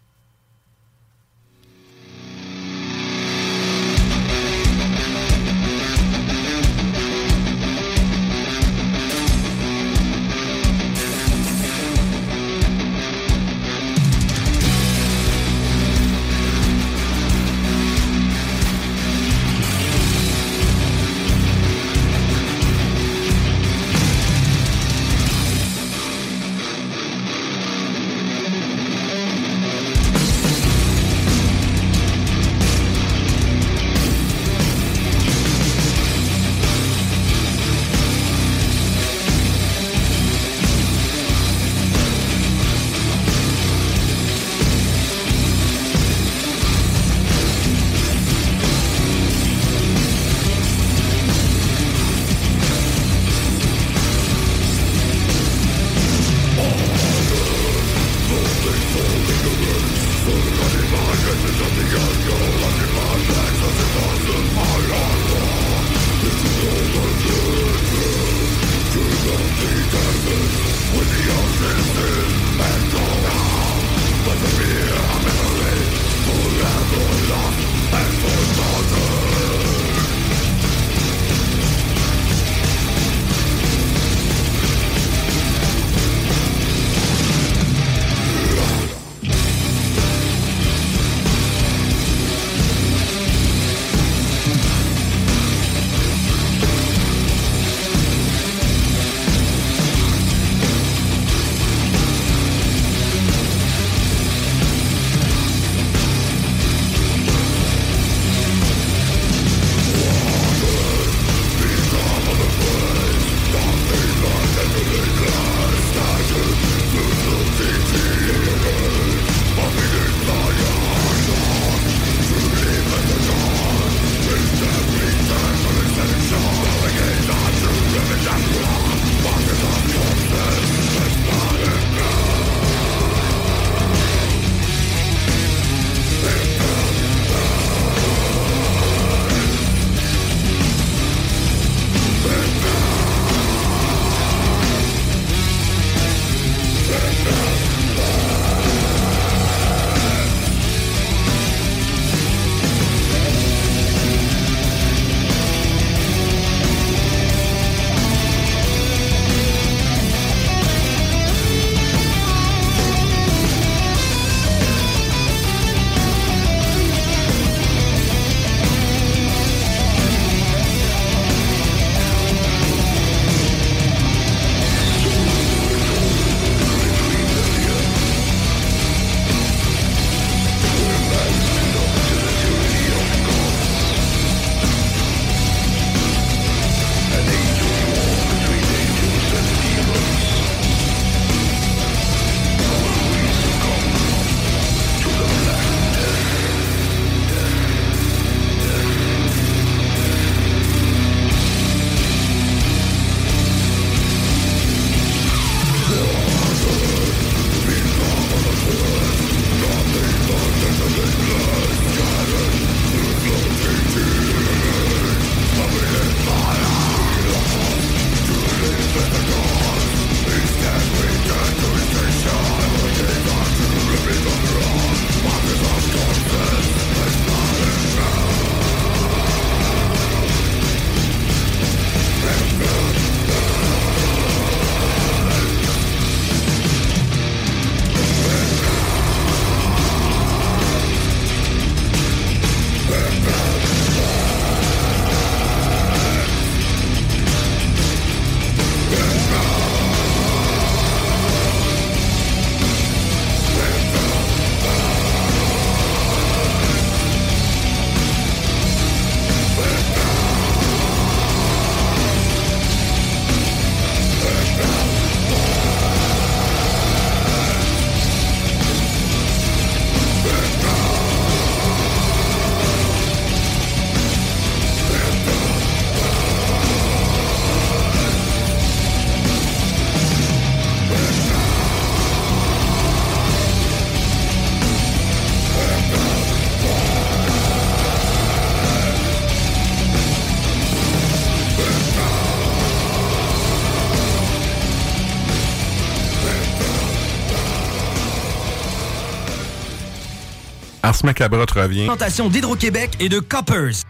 Ars Macabra te revient. Présentation d'Hydro-Québec et de Coppers.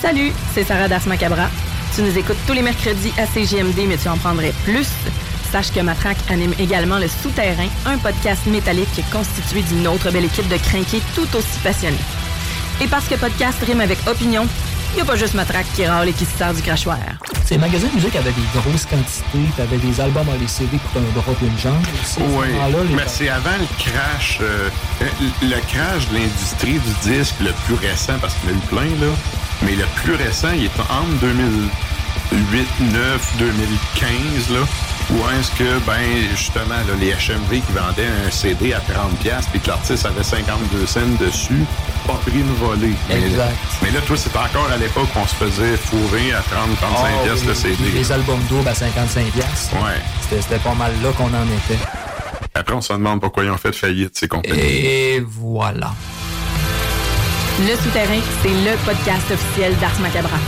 Salut, c'est Sarah Das Macabra. Tu nous écoutes tous les mercredis à CGMD, mais tu en prendrais plus. Sache que Matraque anime également Le Souterrain, un podcast métallique constitué d'une autre belle équipe de crinqués tout aussi passionnés. Et parce que podcast rime avec opinion, il n'y a pas juste Matraque qui râle et qui se sert du crachoir. Ces magasins de musique avaient des grosses quantités, t'avais des albums à les CD pour un drop une jambe. Oui, les- mais c'est avant le crash, euh, euh, le crash de l'industrie du disque le plus récent, parce qu'il y en a eu plein, là. Mais le plus récent, il est entre 2008, 9, 2015, là. Où est-ce que, ben, justement, là, les HMV qui vendaient un CD à 30$ puis que l'artiste avait 52 cents dessus, pas pris une volée. Mais, Exact. mais là, toi, c'est encore à l'époque qu'on se faisait fourrer à 30-35$ Ah, piastres oui, le CD. Les albums doubles à 55$. piastres. Ouais. C'était c'était pas mal là qu'on en était. Après, on se demande pourquoi ils ont fait faillite, ces compagnies. Et voilà. Le Souterrain, c'est le podcast officiel d'Ars Macabra.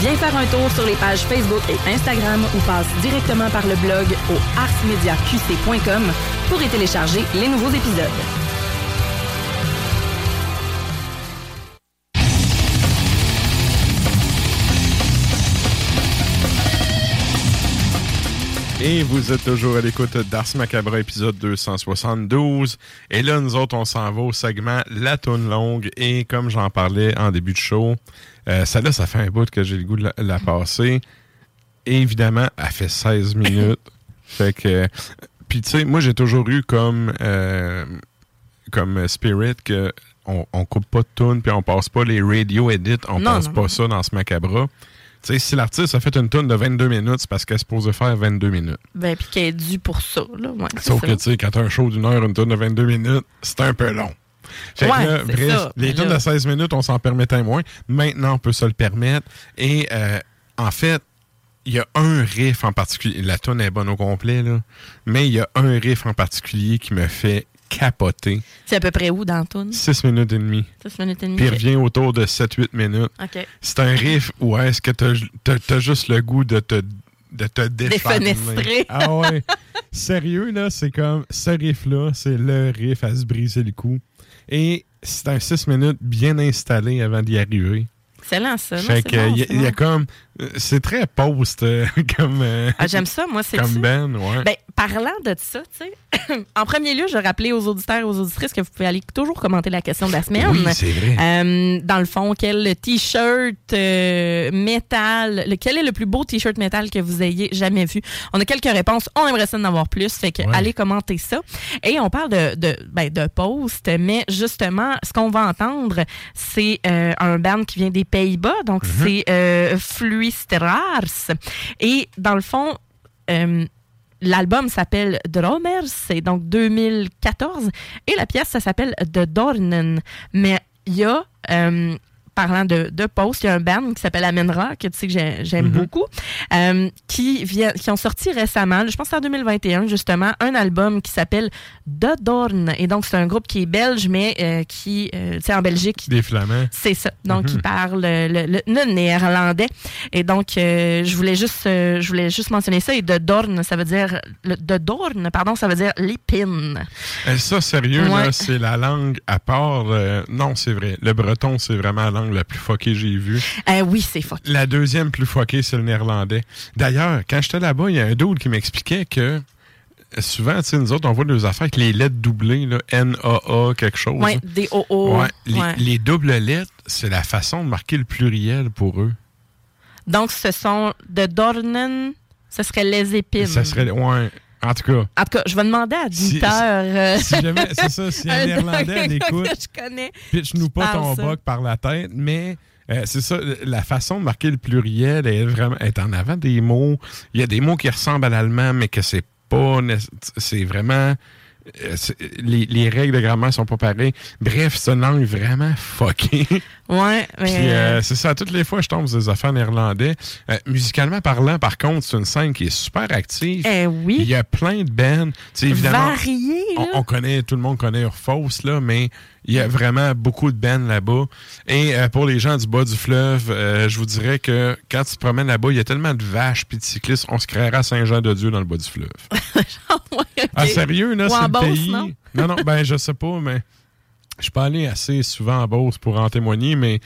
Viens faire un tour sur les pages Facebook et Instagram ou passe directement par le blog au arsmediaqc.com pour y télécharger les nouveaux épisodes. Et vous êtes toujours à l'écoute d'Ars Macabra, épisode 272. Et là, nous autres, on s'en va au segment La Toune Longue. Et comme j'en parlais en début de show, euh, ça là, ça fait un bout que j'ai le goût de la, la passer. Et évidemment, elle fait 16 minutes. [LAUGHS] fait que... Puis tu sais, moi, j'ai toujours eu comme... euh, comme spirit que on, on coupe pas de tune puis on passe pas les radio edits, on Non, passe non, pas ça dans ce Macabra. Sais, si l'artiste a fait une tune de 22 minutes, c'est parce qu'elle est supposée faire 22 minutes. Ben, puis qu'elle est due pour ça, là. Ouais, Sauf que, tu sais, quand t'as un show d'une heure, une tune de 22 minutes, c'est un peu long. Fait que Ouais, là, c'est bref, ça. les tunes de 16 minutes, on s'en permettait moins. Maintenant, on peut se le permettre. Et euh, en fait, il y a un riff en particulier. La tune est bonne au complet, là. Mais il y a un riff en particulier qui me fait capoter. C'est à peu près où dans la toune? 6 minutes et demie. 6 minutes et demie. Puis il revient autour de 7-8 minutes. C'est un riff où est-ce que t'as t'as juste le goût de te, de te défenestrer. Ah ouais. Sérieux, là, c'est comme ce riff-là, c'est le riff à se briser le cou. Et c'est un 6 minutes bien installé avant d'y arriver. Excellent, ça. Fait y, a- y comme. Euh, C'est très post euh, [LAUGHS] comme. euh, Ah, j'aime ça, moi, c'est Comme Ben, ouais. Ben, parlant de ça, tu sais, [COUGHS] en premier lieu, je rappelais aux auditeurs et aux auditrices que vous pouvez aller toujours commenter la question de la semaine. Oui, c'est vrai. Euh, dans le fond, quel t-shirt métal, le- quel est le plus beau t-shirt métal que vous ayez jamais vu? On a quelques réponses, on aimerait ça en avoir plus, fait que Ouais. allez commenter ça. Et on parle de, de, ben, de post, mais justement, ce qu'on va entendre, c'est un band qui vient des Pays-Bas, donc Mhm. c'est Et dans le fond, euh, L'album s'appelle Dromers, c'est donc 2014. Et la pièce, ça s'appelle The Dornen. Mais il y a, euh, parlant de, de post, il y a un band qui s'appelle Amenra, que tu sais que j'ai- j'aime Mhm. beaucoup, euh, qui, vient, qui ont sorti récemment, je pense en 2021 justement, un album qui s'appelle The Dorn. Et donc, c'est un groupe qui est belge, mais euh, qui, euh, tu sais, en Belgique, Des flamands. c'est ça. Donc, Mhm. il parle le, le- le néerlandais. Et donc, je voulais juste, je voulais juste mentionner ça. Et de Dorn, ça veut dire, le, de Dorn, pardon, ça veut dire l'épine. Ça, sérieux, Ouais. c'est la langue à part. non, c'est vrai. Le breton, c'est vraiment la langue la plus fuckée que j'ai vue. Euh, oui, c'est fuck. La deuxième plus fuckée, c'est le néerlandais. D'ailleurs, quand j'étais là-bas, il y a un dude qui m'expliquait que euh, souvent, tu sais, nous autres, on voit nos affaires avec les lettres doublées, là, N-A-A, quelque chose. Ouais, des O-O. Ouais, les, Ouais. les doubles lettres, c'est la façon de marquer le pluriel pour eux. Donc, ce sont de Dornen, ce serait les épines. Ça serait. Ouais, en tout cas. En tout cas, je vais demander à Si- Dieter. euh, si jamais- c'est ça, si un [LAUGHS] Néerlandais en écoute, que je connais. Pitch-nous pas ton ça. boc par la tête, mais euh, c'est ça, la façon de marquer le pluriel est vraiment est en avant des mots. Il y a des mots qui ressemblent à l'allemand, mais que c'est pas. C'est vraiment. euh, Les, les règles de grammaire sont pas pareilles. Bref, c'est une langue vraiment fuckée. Ouais, mais. Puis, euh, c'est ça, toutes les fois, je tombe sur des affaires néerlandais. Euh, musicalement parlant, par contre, c'est une scène qui est super active. Eh oui. Il y a plein de bands. Tu sais, évidemment, Varié, là. on, on connaît, tout le monde connaît Urfos, là, mais il y a vraiment beaucoup de bands là-bas. Et euh, pour les gens du bas du fleuve, euh, je vous dirais que quand tu te promènes là-bas, il y a tellement de vaches puis de cyclistes, on se créera Saint-Jean-de-Dieu dans le bas du fleuve. [LAUGHS] Ah, sérieux, là, c'est le pays. non? non, ben, je sais pas, mais je suis pas allé assez souvent en Beauce pour en témoigner, mais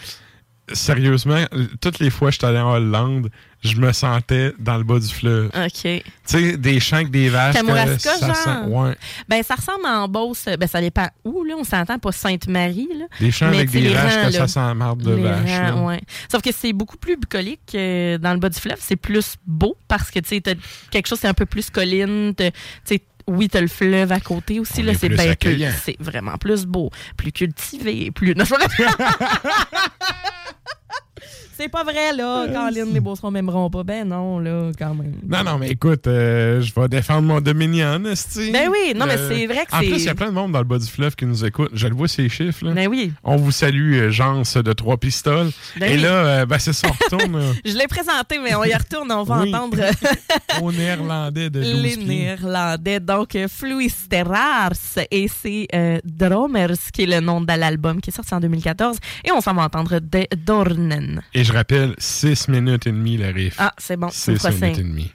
sérieusement, toutes les fois que je suis allé en Hollande, je me sentais dans le bas du fleuve. OK. Tu sais, des champs avec des vaches. que ça genre? sent- ouais. Ben, ça ressemble en Beauce. Ben, ça dépend où, là. On s'entend pas Sainte-Marie, là. Des champs Mais avec des vaches rangs, que ça sent marde de Les vache. rangs, ouais. Sauf que c'est beaucoup plus bucolique que dans le bas du fleuve. C'est plus beau parce que, tu sais, quelque chose, c'est un peu plus colline. Tu sais, oui, t'as le fleuve à côté aussi, On là. est C'est bien. C'est vraiment plus beau. Plus cultivé. Plus. Non, je- [LAUGHS] C'est pas vrai, là. Caroline, les Beaucerons m'aimeront pas. Ben non, là, quand même. Non, non, mais écoute, euh, je vais défendre mon Dominion, esti. Ben oui, non, mais Euh, c'est vrai que En c'est- plus, il y a plein de monde dans le bas du fleuve qui nous écoute. Je le vois, ces chiffres. Là. Ben oui. On vous salue, euh, Jean de Trois Pistoles. Ben Et oui. là, euh, ben, c'est ça, on retourne [LAUGHS] Je l'ai présenté, mais on y retourne. On va Oui. entendre [LAUGHS] au néerlandais de 12 les. Néerlandais. Donc, Fluisterars et c'est euh, Dromers qui est le nom de l'album qui est sorti en 2014. Et on s'en va entendre De Dornen. Et je rappelle, 6 minutes et demie, le riff. Ah, c'est bon. C'est 6 prochain. minutes et demie.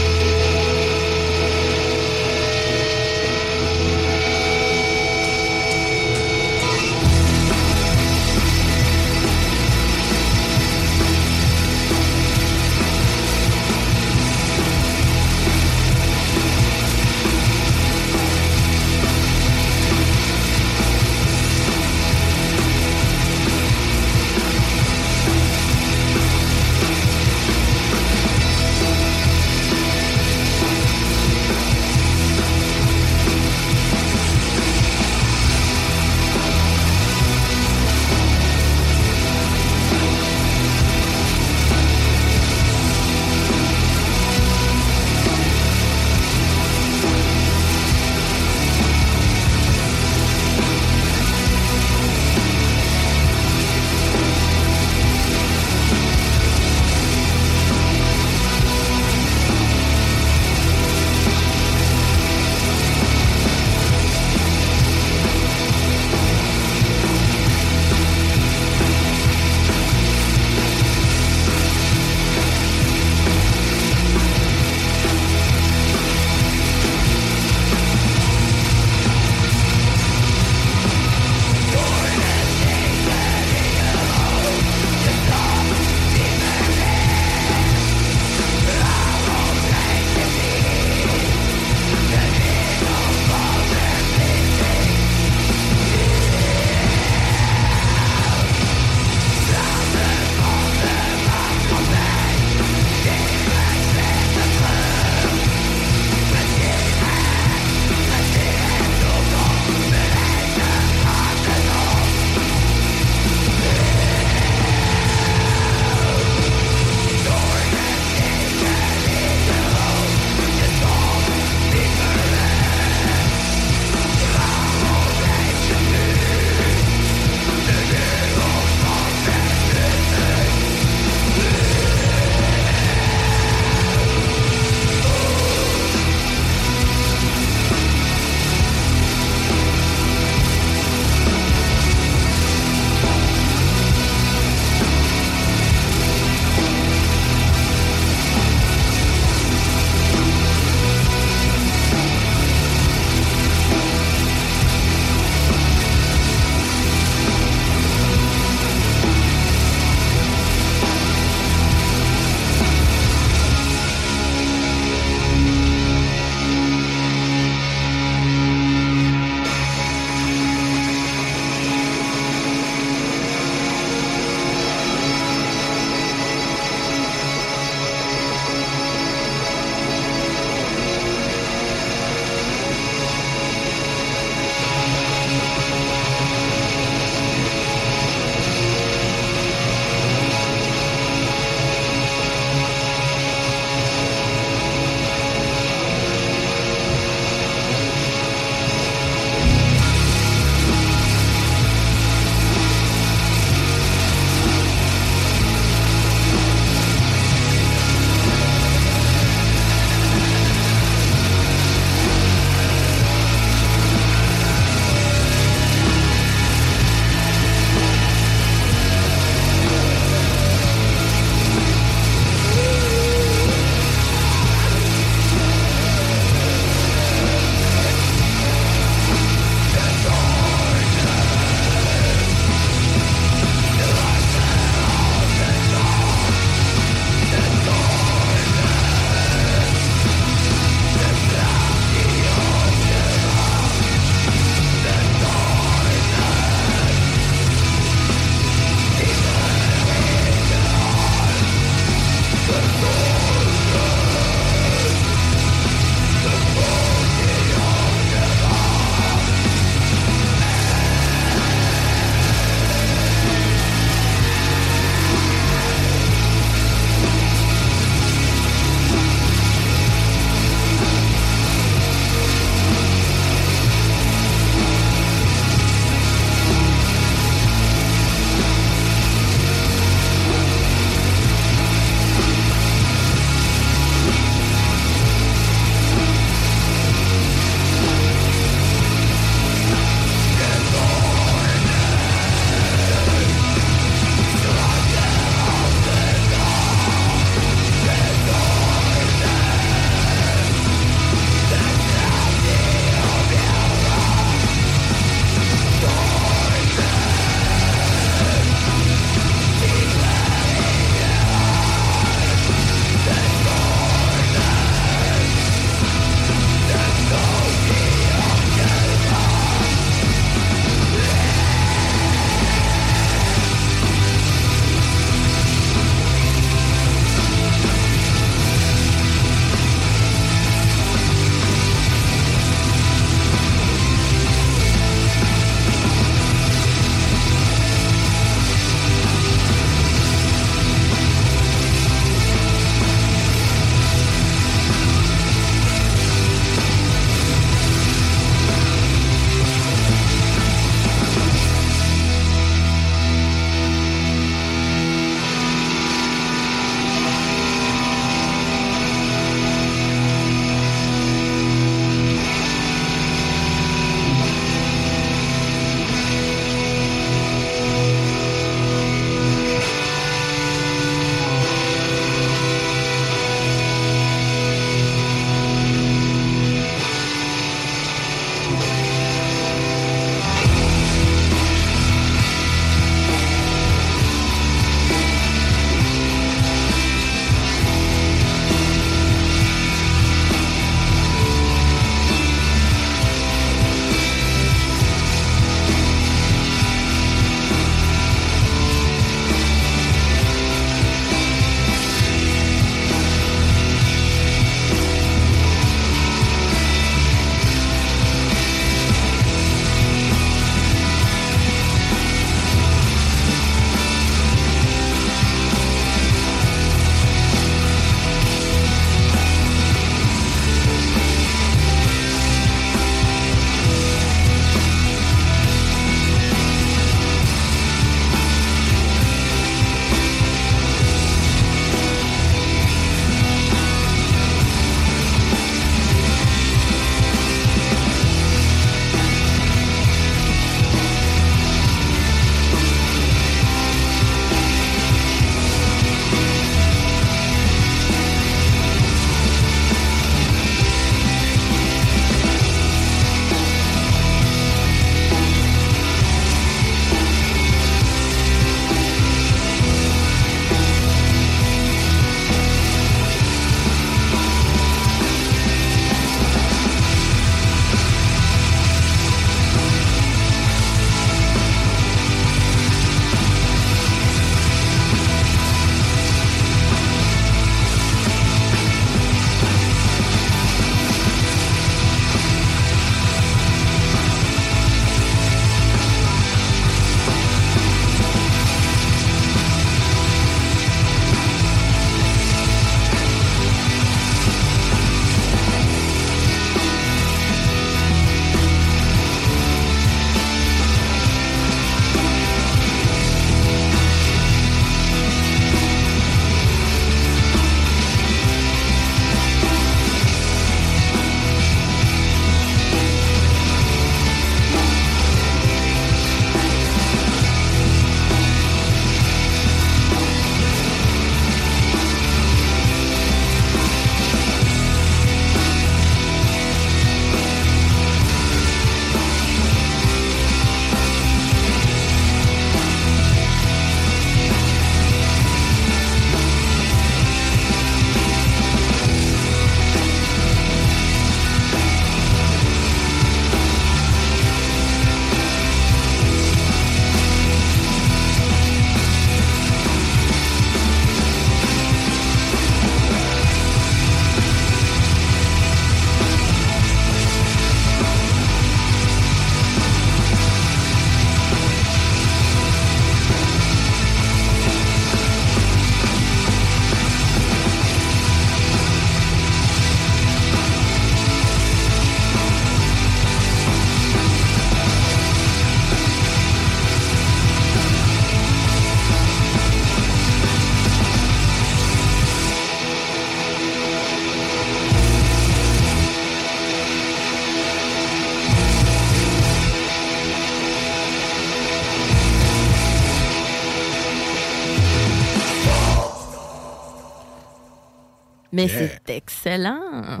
Mais Yeah. c'est excellent.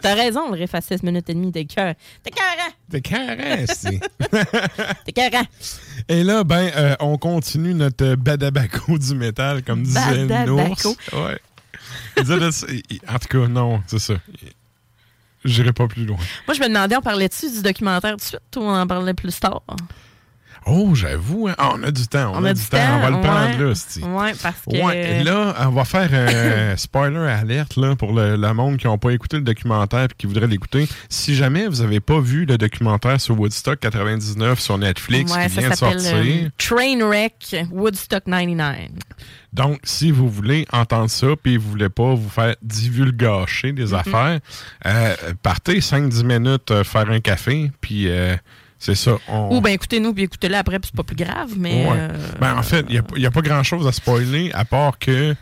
T'as raison, le riff à 6 minutes et demie, t'es cœur. T'es carré. T'es carré, c'est. [LAUGHS] T'es carré. Et là, ben, euh, on continue notre euh, badabaco [LAUGHS] du métal, comme disait. Nours. Ouais. De- en tout cas, non, c'est ça. J'irai pas plus loin. Moi, je me demandais, on parlait-tu du documentaire tout de suite ou on en parlait plus tard? Oh, j'avoue, hein. Ah, on a du temps. On, a, du temps. On va le prendre là, c'ti. Ouais, parce que. Ouais, là, on va faire un [COUGHS] spoiler alerte là, pour le, le monde qui n'ont pas écouté le documentaire et qui voudraient l'écouter. Si jamais vous n'avez pas vu le documentaire sur Woodstock 99 sur Netflix Ouais, qui ça vient de s'appelle sortir, euh, Trainwreck Woodstock 99. donc si vous voulez entendre ça puis vous voulez pas vous faire divulgacher des Mhm. affaires, euh, partez 5-10 minutes euh, faire un café puis euh, c'est ça. on- Ou bien écoutez-nous puis écoutez-le après, puis c'est pas plus grave, mais. Ouais. euh, Ben, en fait, il n'y a, pas grand-chose à spoiler à part que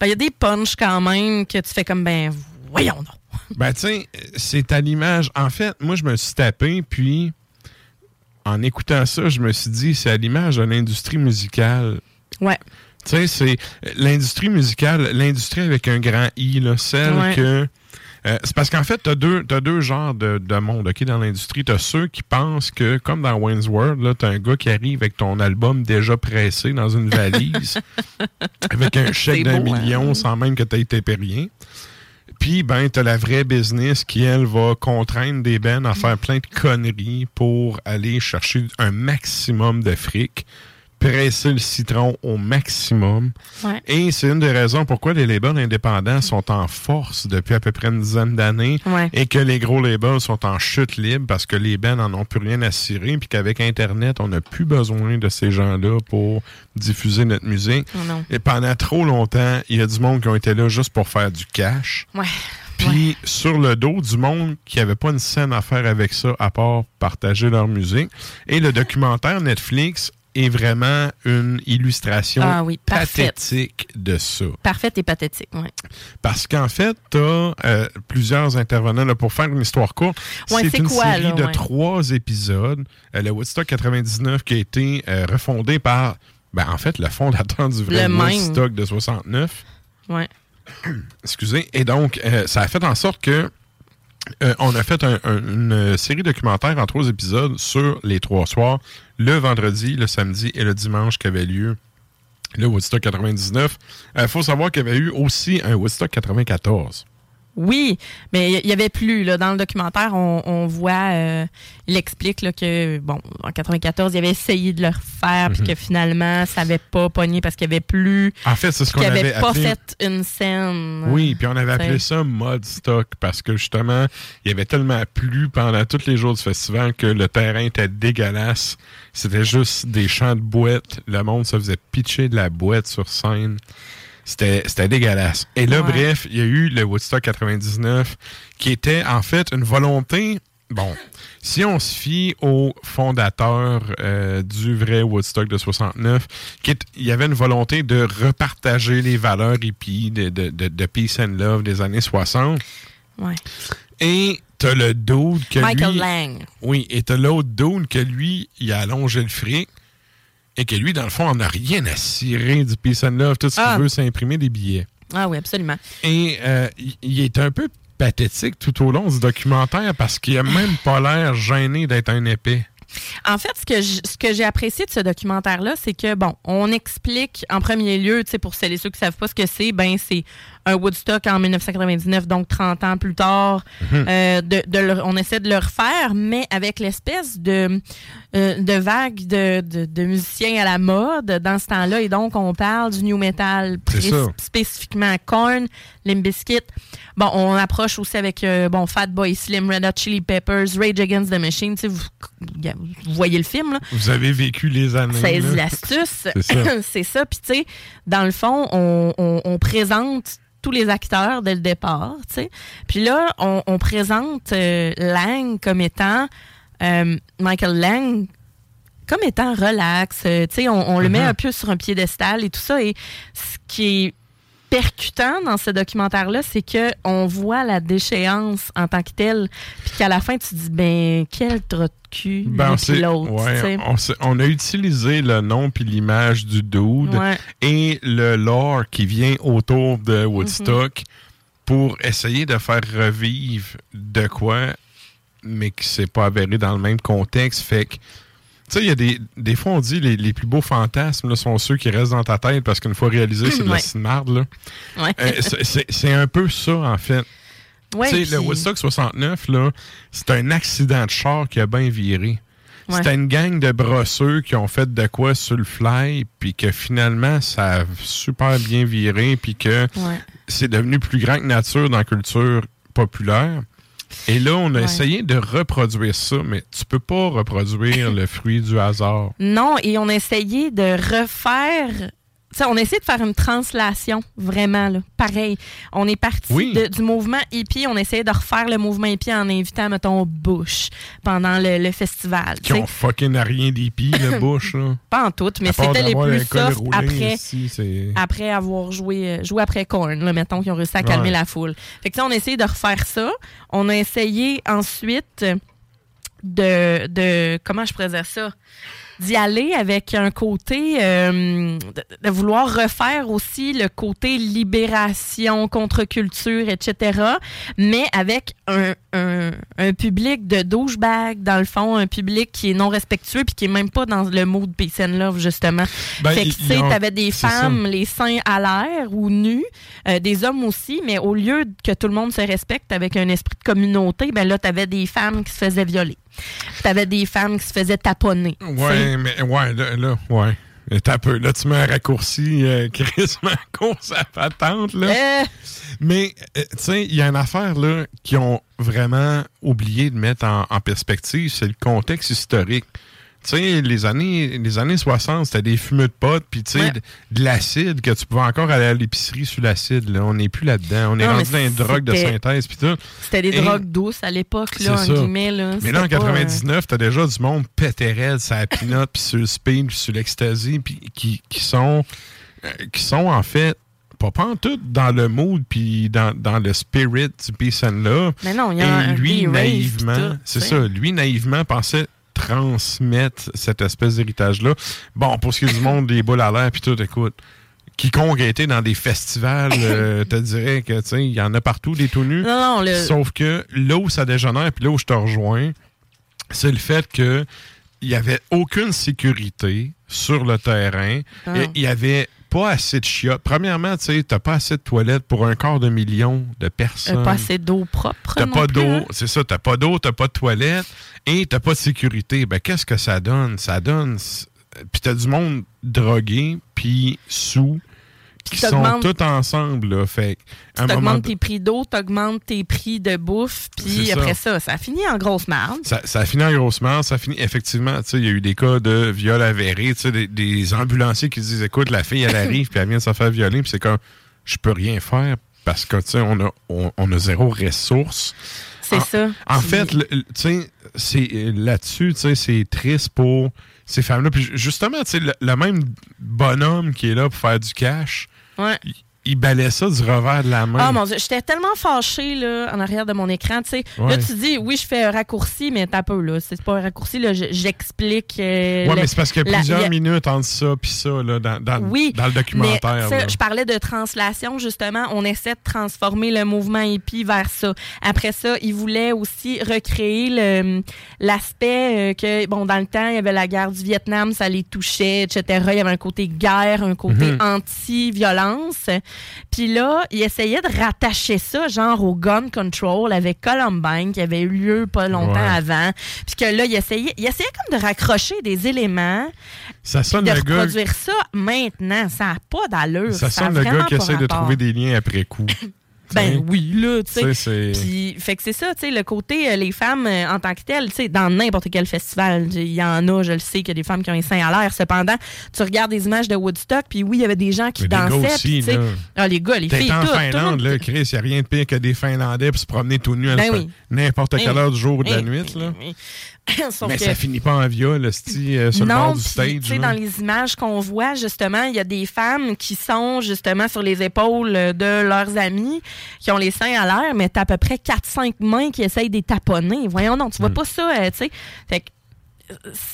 ben, il y a des punchs quand même que tu fais comme, ben, voyons donc. [LAUGHS] Ben, tu sais, c'est à l'image. En fait, moi, je me suis tapé, puis en écoutant ça, je me suis dit, c'est à l'image de l'industrie musicale. Ouais. Tu sais, c'est l'industrie musicale, l'industrie avec un grand I, là, celle Ouais. que. Euh, c'est parce qu'en fait, tu as deux, t'as deux genres de, de monde dans l'industrie. Tu as ceux qui pensent que, comme dans Wayne's World, tu as un gars qui arrive avec ton album déjà pressé dans une valise, [LAUGHS] avec un chèque d'un hein? million sans même que tu aies été rien. Puis, ben, t'as la vraie business qui, elle, va contraindre des bennes à faire plein de conneries pour aller chercher un maximum de fric, presser le citron au maximum. Ouais. Et c'est une des raisons pourquoi les labels indépendants sont en force depuis à peu près une dizaine d'années Ouais. et que les gros labels sont en chute libre parce que les bands n'en ont plus rien à cirer puis qu'avec Internet, on n'a plus besoin de ces gens-là pour diffuser notre musique. Oh. Et pendant trop longtemps, il y a du monde qui ont été là juste pour faire du cash. Ouais. Puis sur le dos du monde qui avait pas une scène à faire avec ça à part partager leur musique. Et le documentaire Netflix est vraiment une illustration Ah oui, parfaite. pathétique de ça. Parfait et pathétique, ouais. Parce qu'en fait, tu as plusieurs intervenants. Là, pour faire une histoire courte, Ouais, c'est une quoi, série là, de ouais. trois épisodes. Euh, le Woodstock 99 qui a été euh, refondé par, ben, en fait, le fondateur du vrai. Woodstock de 69. Ouais. Excusez. Et donc, euh, ça a fait en sorte que euh, on a fait un- un- une série documentaire en trois épisodes sur les trois soirs, le vendredi, le samedi et le dimanche qu'avait lieu le Woodstock 99. Il faut savoir qu'il y avait eu aussi un Woodstock 94. Oui, mais il y avait plus. Là, dans le documentaire, on, on voit, euh, il explique là, que, bon, en 94, il avait essayé de le refaire, puis Mhm. que finalement, ça n'avait pas pogné parce qu'il n'y avait plus. En fait, c'est ce qu'on qu'il avait avait pas appelé- fait une scène. Oui, puis on avait appelé ça mode stock parce que justement, il y avait tellement plu pendant tous les jours du festival que le terrain était dégueulasse. C'était juste des champs de boîtes. Le monde se faisait pitcher de la boîte sur scène. C'était dégueulasse. Et là, Ouais. bref, il y a eu le Woodstock 99 qui était en fait une volonté. Bon, si on se fie au fondateur euh, du vrai Woodstock de 69, qui est- il y avait une volonté de repartager les valeurs hippies de, de, de, de Peace and Love des années 60. Ouais. Et t'as le dude que Michael lui... Lang. Oui, et t'as l'autre dude que lui, il a allongé le fric et que lui, dans le fond, on n'a rien à cirer du Peace and Love. Tout ce Ah. qu'il veut, c'est imprimer des billets. Ah oui, absolument. Et euh, il- il est un peu pathétique tout au long du documentaire parce qu'il a même pas l'air gêné d'être un épais. En fait, ce que ce que j'ai apprécié de ce documentaire-là, c'est que, bon, on explique en premier lieu, tu sais, pour celles et ceux qui savent pas ce que c'est, ben, c'est un Woodstock en 1999, donc 30 ans plus tard. Mhm. Euh, de, de le- on essaie de le refaire, mais avec l'espèce de, euh, de vague de, de, de musiciens à la mode dans ce temps-là. Et donc, on parle du new metal, ça. spécifiquement Korn, Limp Bizkit. Bon, on approche aussi avec euh, bon Fatboy Slim, Red Hot Chili Peppers, Rage Against the Machine. Vous, vous voyez le film, là. Vous avez vécu les années. C'est l'astuce. C'est ça. [LAUGHS] Ça. Puis, tu sais, dans le fond, on, on- on présente tous les acteurs dès le départ, tu sais. Puis là, on, on présente euh, Lang comme étant, euh, Michael Lang, comme étant relax. euh, tu sais, on, on le met Mhm. un peu sur un piédestal et tout ça. Et ce qui est percutant dans ce documentaire-là, c'est que on voit la déchéance en tant que telle, puis qu'à la fin, tu te dis, ben, quel de cul, Ben, on, ouais, on, a utilisé le nom puis l'image du dude Ouais. et le lore qui vient autour de Woodstock pour essayer de faire revivre de quoi, mais qui s'est pas avéré dans le même contexte. Fait que, sais, il y a des, des fois, on dit les, les plus beaux fantasmes là, sont ceux qui restent dans ta tête parce qu'une fois réalisé, c'est de la. Là. Ouais. Euh, c'est- un peu ça, en fait. Ouais, tu sais, le Woodstock 69, là, c'est un accident de char qui a bien viré. Ouais. C'était une gang de brosseux qui ont fait de quoi sur le fly, puis que finalement, ça a super bien viré, puis que Ouais. c'est devenu plus grand que nature dans la culture populaire. Et là, on a Ouais. essayé de reproduire ça, mais tu peux pas reproduire le fruit du hasard. Non, et on a essayé de refaire. On a essayé de faire une translation, vraiment, là. Pareil. On est parti Oui. de- du mouvement hippie, on a essayé de refaire le mouvement hippie en invitant, mettons, Bush pendant le, le festival. Qui ont fucking rien d'épi, le [LAUGHS] Bush, là. Pas en tout, mais c'était les plus soft après, ici, c'est- après avoir joué, euh, joué après Korn, là, mettons, qui ont réussi à calmer Ouais. la foule. Fait que, on a essayé de refaire ça. On a essayé ensuite de, de comment je dire ça? D'y aller avec un côté euh, de, de vouloir refaire aussi le côté libération, contre-culture, etc. Mais avec un, un, un public de douchebag, dans le fond, un public qui est non respectueux puis qui est même pas dans le mood peace and love, justement. Ben, fait que, tu sais, t'avais des c'est ça. femmes, les seins à l'air ou nus, euh, des hommes aussi, mais au lieu que tout le monde se respecte avec un esprit de communauté, ben là, t'avais des femmes qui se faisaient violer. T'avais des femmes qui se faisaient taponner. tu. Ouais, mais ouais, là, là ouais. T'as peu. Là, tu mets un raccourci euh, [LAUGHS] crissement course à patente, là. Euh. Mais, euh, tu sais, il y a une affaire, là, qui ont vraiment oublié de mettre en, en perspective, c'est le contexte historique. Tu sais, les années, les années 60, c'était des fumeux de potes, puis tu sais, Ouais. de, de l'acide, que tu pouvais encore aller à l'épicerie sur l'acide, là. On n'est plus là-dedans. On est rendu dans les drogues de synthèse, puis tout. C'était des Et- drogues douces à l'époque, là, en ça. guillemets. Là. Mais là, en C'était pas, euh, 99, t'as déjà du monde pétérel, sur la pinotte, puis sur le speed, puis sur l'ecstasy, puis qui, qui sont euh, qui sont en fait pas pas en tout dans le mood puis dans, dans le spirit du and love. Mais non, il y a Et un- lui naïvement, c'est ça, lui naïvement pensait transmettre cette espèce d'héritage là. Bon, pour ce qui est du monde des boules à l'air puis tout, écoute, quiconque a été dans des festivals, euh, te dirait que tu sais, il y en a partout des tout nus. Non, non, le- Sauf que là où ça dégénère, puis là où je te rejoins, c'est le fait que il y avait aucune sécurité sur le terrain. Ah. Il y avait pas assez de chiottes. Premièrement, tu sais, t'as pas assez de toilettes pour un quart de million de euh, personnes. pas assez d'eau propre. T'as pas d'eau, hein? c'est ça, t'as pas d'eau, t'as pas de toilette et t'as pas de sécurité. Ben, qu'est-ce que ça donne? Ça donne. Puis t'as du monde drogué, puis sous, qui sont tous ensemble, là. Fait Tu augmentes tes prix d'eau, tu augmentes tes prix de bouffe, puis après ça, ça finit en grosse merde. Ça, ça a fini en grosse merde. Ça a fini, effectivement, tu sais, il y a eu des cas de viol avéré, tu sais, des, des ambulanciers qui disent, écoute, la fille, elle [LAUGHS] arrive, puis elle vient de se faire violer, puis c'est comme, je peux rien faire parce que, tu sais, on a, on, on a zéro ressource. C'est ça. En Puis- fait, tu sais, c'est là-dessus, tu sais, c'est triste pour ces femmes-là. Puis ju- justement, tu sais, le, le même bonhomme qui est là pour faire du cash, Ouais. Il, il balait ça du revers de la main. Ah mon dieu, j'étais tellement fâchée là, en arrière de mon écran, tu sais. Ouais. Là tu dis oui, je fais un raccourci mais t'as peu là, c'est pas un raccourci là, je- j'explique euh, le- mais c'est parce qu'il y a plusieurs il minutes entre ça puis ça, là, dans, dans, Oui, dans le documentaire. mais je parlais de translation, justement. On essaie de transformer le mouvement hippie vers ça. Après ça, ils voulaient aussi recréer l'aspect euh, que, bon, dans le temps, il y avait la guerre du Vietnam, ça les touchait, etc. Il y avait un côté guerre, un côté Mhm. anti-violence. Puis là, ils essayaient de rattacher ça, genre au gun control avec Columbine, qui avait eu lieu pas longtemps Ouais. avant. Puis que là, ils essayaient, ils essayaient comme de raccrocher des éléments Ça sonne de le gars, reproduire ça maintenant. Ça n'a pas d'allure. ça sonne le gars qui essaie de trouver des liens après coup. [LAUGHS] Ben oui, là, tu sais, Puis, fait que c'est ça, tu sais, le côté, euh, les femmes euh, en tant que telles, tu sais, dans n'importe quel festival, il y en a, je le sais, qu'il y a des femmes qui ont les seins à l'air. Cependant, tu regardes des images de Woodstock, puis oui, il y avait des gens qui Mais les gars dansaient. aussi, là. ah, les gars, les filles, en tout, tout le Finlande, monde- là, Chris, il n'y a rien de pire que des Finlandais pour se promener tout nu à Ben oui. n'importe quelle heure du jour ou de la nuit. Là. [COUGHS] Mais que- ça finit pas en viol, esti, euh, sur le non, bord du stage. tu sais, là. dans les images qu'on voit, justement, il y a des femmes qui sont justement sur les épaules de leurs amis, qui ont les seins à l'air, mais t'as à peu près 4-5 mains qui essayent de taponner. Voyons donc, tu vois Hmm. pas ça, euh, tu sais. Fait que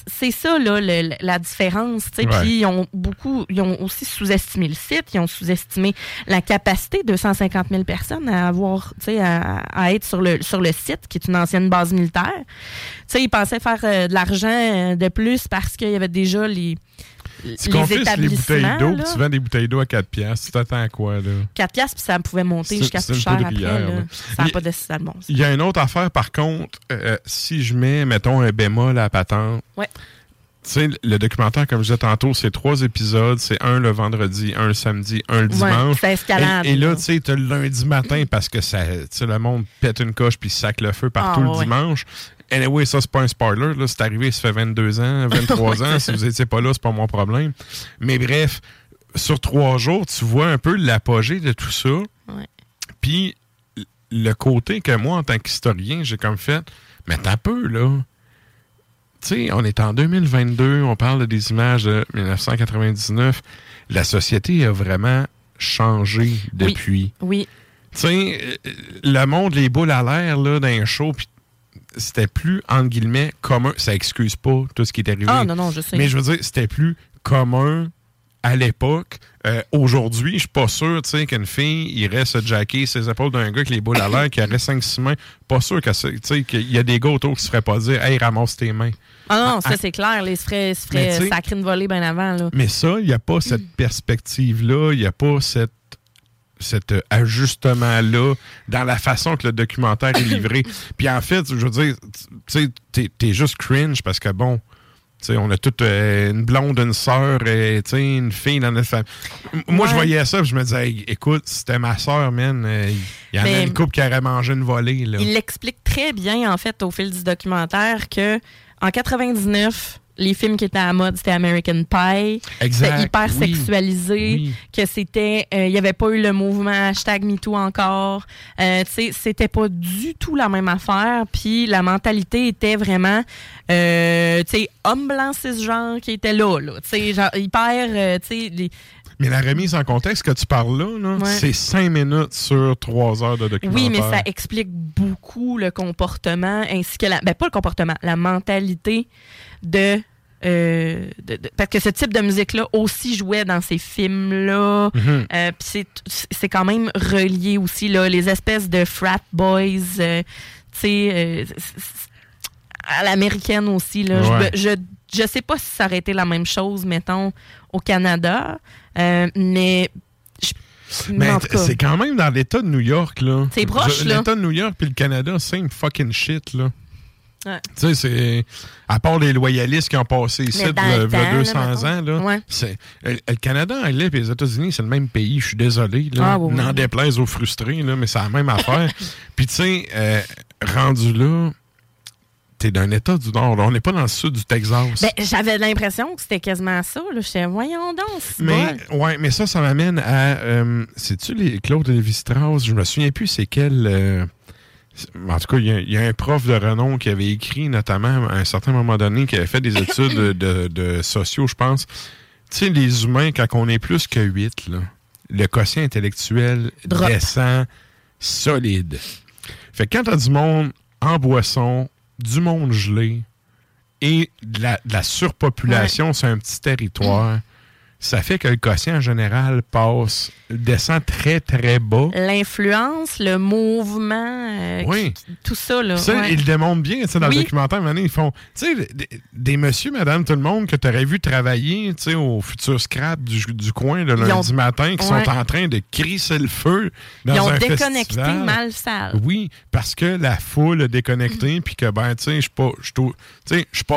c'est ça, là, le- la différence. tu sais. Ouais. Puis ils ont beaucoup, ils ont aussi sous-estimé le site, ils ont sous-estimé la capacité de 150 000 personnes à avoir, tu sais, à, à être sur le, sur le site, qui est une ancienne base militaire. Tu sais, ils pensaient faire euh, de l'argent euh, de plus parce qu'il y avait déjà les, Tu confisques les bouteilles d'eau, tu vends des bouteilles d'eau à 4 piastres. Tu t'attends à quoi, là? 4 piastres, puis ça pouvait monter jusqu'à plus cher après. poudrière, là. là. Ça n'a Il- pas de bon. Il y a une autre affaire, par contre, euh, si je mets, mettons, un bémol à la patente, Ouais. tu sais, le documentaire, comme je disais tantôt, c'est trois épisodes. C'est un le vendredi, un le samedi, un le dimanche. Et, et là, tu sais, t'as le lundi matin parce que ça, tu le monde pète une coche puis sac le feu partout Ah, le ouais. dimanche. Anyway, ça, c'est pas un spoiler. Là, c'est arrivé, ça fait 22 ans, [LAUGHS] 23 Ouais, ans. Si vous étiez pas là, c'est pas mon problème. Mais bref, sur trois jours, tu vois un peu l'apogée de tout ça. Ouais. Puis le côté que moi, en tant qu'historien, j'ai comme fait, mais t'as peu, là. Tu sais, on est en 2022, on parle des images de 1999. La société a vraiment changé depuis. Oui. Tu sais, euh, le monde, les boules à l'air, là, d'un show, puis c'était plus, entre guillemets, commun. Ça excuse pas tout ce qui est arrivé. Ah, non, non, je sais. Mais je veux dire, c'était plus commun à l'époque. Euh, Aujourd'hui, je suis pas sûr, tu sais, qu'une fille irait se jacker ses épaules d'un gars avec les boules à l'air qui aurait 5-6 mains. Pas sûr qu'il y a des gars autour qui se feraient pas dire, hey, ramasse tes mains. Ah non, Ah, ça ah. c'est clair. Les se ferait, se sacrer une volée bien avant. Là. Mais ça, il n'y a pas cette perspective-là, il n'y a pas cette, cet euh, ajustement-là dans la façon que le documentaire est livré. [LAUGHS] Puis en fait, je veux dire, tu sais, t'es- juste cringe parce que bon. tu sais, on a toute euh, une blonde, une sœur, et tu sais, une fille dans notre famille. Moi, je voyais ça, puis je me disais, Hey, écoute, c'était ma sœur, man, euh, il y en a une couple qui aurait mangé une volée. Là. Il l'explique très bien, en fait, au fil du documentaire, que en 99, les films qui étaient à la mode, c'était American Pie. C'était hyper oui. sexualisé. Oui. Que c'était. euh, Il n'y avait pas eu le mouvement hashtag MeToo encore. Euh, c'était pas du tout la même affaire. Puis la mentalité était vraiment. euh, tu sais, homme blanc cisgenre qui était là, là. Tu sais, genre, hyper. euh, les- Mais la remise en contexte que tu parles là, là, Ouais. c'est cinq minutes sur trois heures de documentaire. Oui, mais ça explique beaucoup le comportement ainsi que la. Ben, pas le comportement, la mentalité de. euh, de- de- parce que ce type de musique-là aussi jouait dans ces films-là. Euh, Puis c'est- c'est quand même relié aussi, là, les espèces de frat boys, euh, tu sais, à l'américaine aussi. Là. Je- Ouais. Je, je, sais pas si ça aurait été la même chose, mettons, au Canada, mais. c'est quand même dans l'État de New York, là. C'est proche, là. L'État de New York puis le Canada, c'est une fucking shit, là. Ouais. Tu sais, c'est. À part les loyalistes qui ont passé ici temps, là, 200 mettons. ans, là. Ouais. c'est- euh, Le Canada anglais et les États-Unis, c'est le même pays. Je suis désolé, là. Ah, oui, oui. N'en déplaise aux frustrés, là, mais c'est la même affaire. [LAUGHS] Puis, tu sais, euh, rendu là, t'es d'un État du Nord. là. On n'est pas dans le sud du Texas. Ben, j'avais l'impression que c'était quasiment ça. Là. J'étais, voyons donc. Mais, bon. ouais, mais ça, ça m'amène à. euh, C'est-tu les Claude Lévi-Strauss? Je me souviens plus c'est quel. euh, en tout cas, il y a- il y, a un prof de renom qui avait écrit, notamment, à un certain moment donné, qui avait fait des études de, de- de sociaux, je pense. Tu sais, les humains, quand on est plus que 8, là, le quotient intellectuel Drop. descend solide. Fait que quand t'as du monde en boisson, du monde gelé et de la, de la surpopulation sur un petit territoire, ça fait que le quotient en général passe, descend très très bas. L'influence, le mouvement, euh, Oui. qui- tout ça. Là, Ça, ouais. ils le démontrent bien, tu dans Oui. le documentaire, ils font, tu sais, des, des messieurs, madame, tout le monde que tu aurais vu travailler, tu sais, au futur scrap du, du coin le lundi ont- matin, qui Ouais. sont en train de crisser le feu dans Ils ont un déconnecté festival. mal sale. Oui, parce que la foule a déconnecté, puis que, ben, tu sais, je suis pas, tu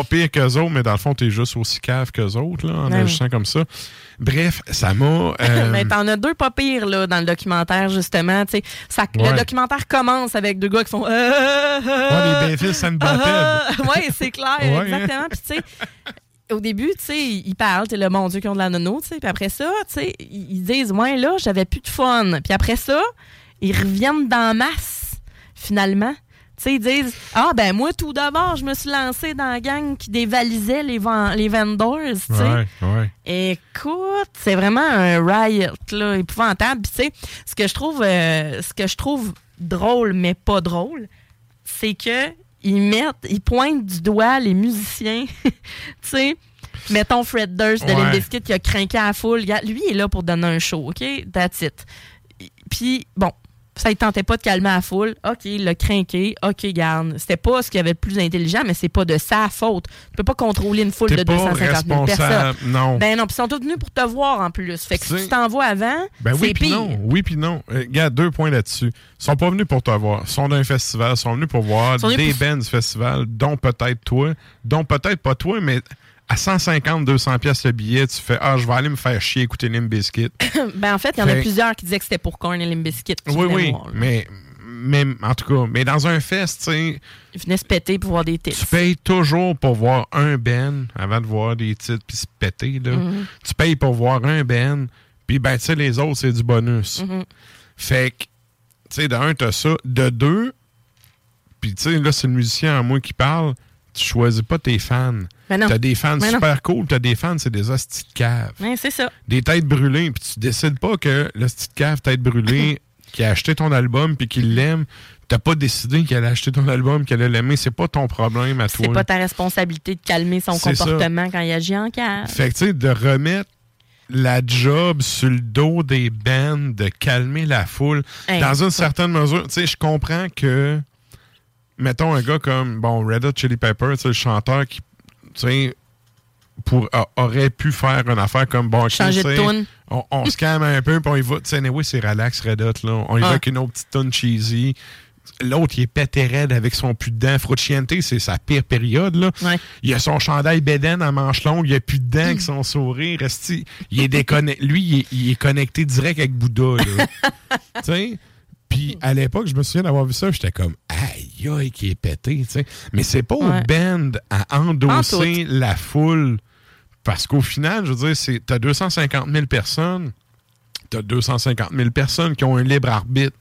pire qu'eux autres, mais dans le fond, t'es juste aussi cave qu'eux autres, là, en Ouais. agissant comme ça. Bref, ça m'a... [LAUGHS] euh, Mais t'en as deux pas pires là, dans le documentaire, justement. tu sais. Ça, Ouais. Le documentaire commence avec deux gars qui font. Euh, Ouais, les Beavis and Butthead. oui, c'est clair, Ouais. exactement. Puis, tu sais, au début, tu sais, ils parlent, le mon Dieu qui ont de la nono, tu sais. Puis après ça, tu sais, ils disent, ouais, là, j'avais plus de fun. Puis après ça, ils reviennent dans masse, finalement. Sais, ils disent, ah, ben moi, tout d'abord, je me suis lancé dans la gang qui dévalisait les, les vendors, tu sais. Ouais, ouais. Écoute, c'est vraiment un riot là, épouvantable. Puis, tu sais, ce que je trouve, euh, ce que je trouve drôle mais pas drôle, c'est que ils mettent, ils pointent du doigt les musiciens. [LAUGHS] tu sais, mettons Fred Durst de Ouais. Bizkit qui a craqué à la foule. Lui, il est là pour donner un show, OK? That's it. Puis, bon, ça ne tentait pas de calmer la foule. OK, il l'a craqué. OK, garde. C'était pas ce qu'il y avait de plus intelligent, mais c'est pas de sa faute. Tu peux pas contrôler une foule de pas 250 000 personnes. non. Ben non, puis ils sont tous venus pour te voir en plus. Fait que si tu t'envoies avant, Ben oui, c'est puis non. Oui, puis non. Euh, Regarde, deux points là-dessus. Ils sont pas venus pour te voir. Ils sont d'un festival. Ils sont venus pour voir des pour- bands du festival, dont peut-être toi, dont peut-être pas toi, mais à 150, 200 pièces le billet, tu fais Ah, je vais aller me faire chier écouter Limp Bizkit. [COUGHS] ben en fait, il y en a plusieurs qui disaient que c'était pour Korn et qui oui, oui. voir. Mais, mais en tout cas, mais dans un fest, tu sais, Ils venaient se péter pour voir des titres. tu payes toujours pour voir un Ben avant de voir des titres puis se péter. Là. Mhm. Tu payes pour voir un Ben, puis ben, tu sais, les autres, c'est du bonus. Mhm. Fait que, tu sais, de un, t'as ça. De deux, puis tu sais, là, c'est le musicien en moi qui parle, tu choisis pas tes fans. Ben non. T'as des fans Ben non. super cool, t'as des fans, c'est des hosties de cave. Ouais, c'est ça. Des têtes brûlées, puis tu décides pas que le hostie de cave, tête brûlée, [LAUGHS] qui a acheté ton album puis qui l'aime, t'as pas décidé qu'elle a acheté ton album, qu'elle allait l'aimer, c'est pas ton problème à toi. C'est pas ta responsabilité de calmer son ça. comportement quand il agit en cave. Fait que, tu sais, de remettre la job sur le dos des bands, de calmer la foule, Hey, dans une certaine mesure, tu sais, je comprends que, mettons, un gars comme, bon, Red Hot Chili Pepper, le chanteur qui, tu sais, pour, a- aurait pu faire une affaire comme, bon, Changer de. On, on se calme un peu, puis on y va, tu sais, anyway, c'est relax, Red Hot, là. On y va Ah. avec une autre petite tune cheesy. L'autre, il est pété raide avec son plus de dents. C'est sa pire période. Là. Il a son chandail bédaine à manches longues, il a plus de dents avec son sourire. Resti, il est déconnecté. Lui, il est, il est connecté direct avec Bouddha. là. [LAUGHS] tu sais? Puis à l'époque, je me souviens d'avoir vu ça, j'étais comme aïe aïe qui est pété, tu sais. Mais c'est pas au band à endosser En la foule. Parce qu'au final, je veux dire, t'as 250 000 personnes, t'as 250 000 personnes qui ont un libre arbitre.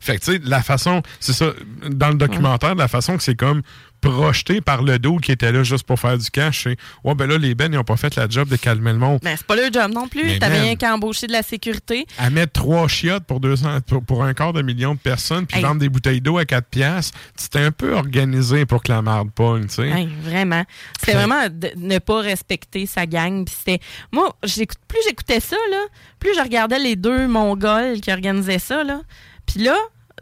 Fait que, tu sais, la façon, c'est ça, dans le documentaire, la façon que c'est comme projeté par le dos qui était là juste pour faire du cash, c'est, ouais, ben là, les bennes, ils ont pas fait la job de calmer le monde. Ben, c'est pas leur job non plus. T'avais rien qu'à embaucher de la sécurité. À mettre trois chiottes pour, 200, pour, pour un quart de million de personnes, puis Hey. vendre des bouteilles d'eau à 4 piastres, c'était un peu organisé pour que la marde pogne, tu sais. Hey, vraiment. C'était vraiment de ne pas respecter sa gang. Puis c'était. Moi, plus j'écoutais ça, là, plus je regardais les deux Mongols qui organisaient ça, là. Puis là,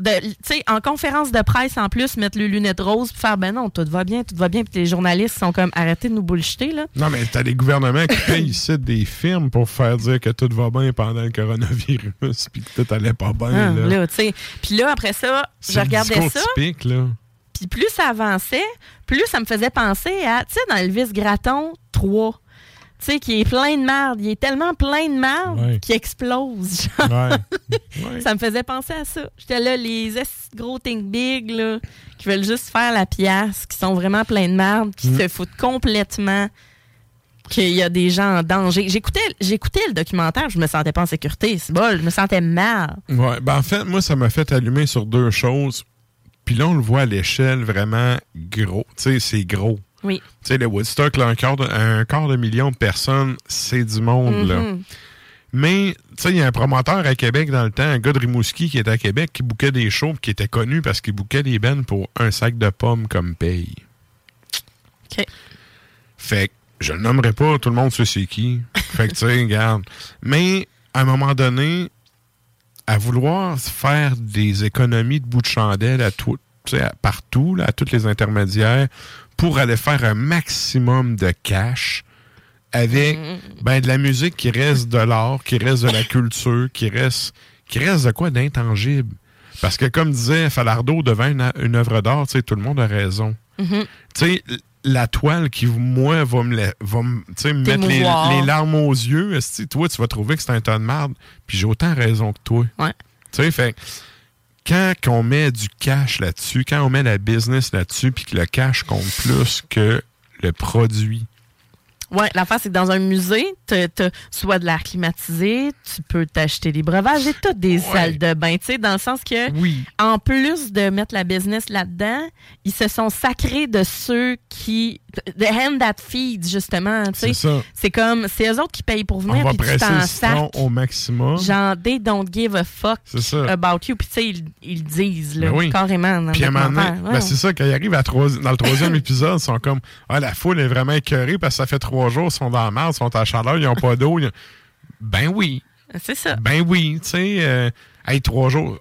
tu sais, en conférence de presse, en plus, mettre les lunettes roses puis faire ben non, tout va bien, tout va bien. Puis les journalistes sont comme arrêtez de nous bullshiter, là. Non, mais t'as des gouvernements qui payent ici des firmes pour faire dire que tout va bien pendant le coronavirus, puis que tout allait pas bien. Ah, là. là, tu sais. Puis là, après ça, je regardais ça. typique, là. Puis plus ça avançait, plus ça me faisait penser à, tu sais, dans Elvis Gratton 3, tu sais, qui est plein de merde. Il est tellement plein de merde Ouais. qu'il explose. genre. Ouais. [LAUGHS] Ça me faisait penser à ça. J'étais là, les gros think big, là, qui veulent juste faire la pièce, qui sont vraiment plein de merde, qui Mm. se foutent complètement qu'il y a des gens en danger. J'écoutais, j'écoutais le documentaire, je me sentais pas en sécurité. C'est bon, je me sentais mal. Ouais, ben en fait, moi, ça m'a fait allumer sur deux choses. Puis là, on le voit à l'échelle vraiment gros. Tu sais, c'est gros. Oui. Tu sais, le Woodstock, là, un, quart de, un quart de million de personnes, c'est du monde, là. Mhm. Mais, tu sais, il y a un promoteur à Québec dans le temps, un gars de Rimouski qui était à Québec, qui bouquait des shows, qui était connu parce qu'il bouquait des bennes pour un sac de pommes comme paye. OK. Fait que, je le nommerai pas, tout le monde sait c'est qui. Fait que, tu sais, regarde. Mais, à un moment donné, à vouloir faire des économies de bout de chandelle à tout, partout, là, à tous les intermédiaires, pour aller faire un maximum de cash avec ben, de la musique qui reste de l'art, qui reste de la culture, qui reste, qui reste de quoi d'intangible. Parce que, comme disait Falardeau devant une, une œuvre d'art, tout le monde a raison. Mhm. Tu sais, l- la toile qui, moi, va me, la- va me, me mettre les, larmes aux yeux, toi, tu vas trouver que c'est un tas de merde, puis j'ai autant raison que toi. Ouais. Tu sais, fait quand on met du cash là-dessus, quand on met la business là-dessus, puis que le cash compte plus que le produit. Ouais, l'affaire, c'est que dans un musée, t'as- t'as soit de l'air climatisé, tu peux t'acheter des breuvages et t'as des salles de bain, tu sais, dans le sens que, en plus de mettre la business là-dedans, ils se sont sacrés de ceux qui, the hand that feeds, justement, tu sais. C'est ça. C'est comme, c'est eux autres qui payent pour venir, puis tu t'en sacs. au maximum. Genre, they don't give a fuck about you. Puis, tu sais, ils, ils disent, là, Ben oui. carrément. Dans Puis à ben, c'est ça, quand ils arrivent à trois- dans le troisième [LAUGHS] épisode, ils sont comme Ah, la foule est vraiment écœurée parce que ça fait trois jours, ils sont dans la merde, ils sont à chaleur, ils n'ont pas d'eau. Ils Ben oui. C'est ça. Ben oui, tu sais, euh, hey, trois jours.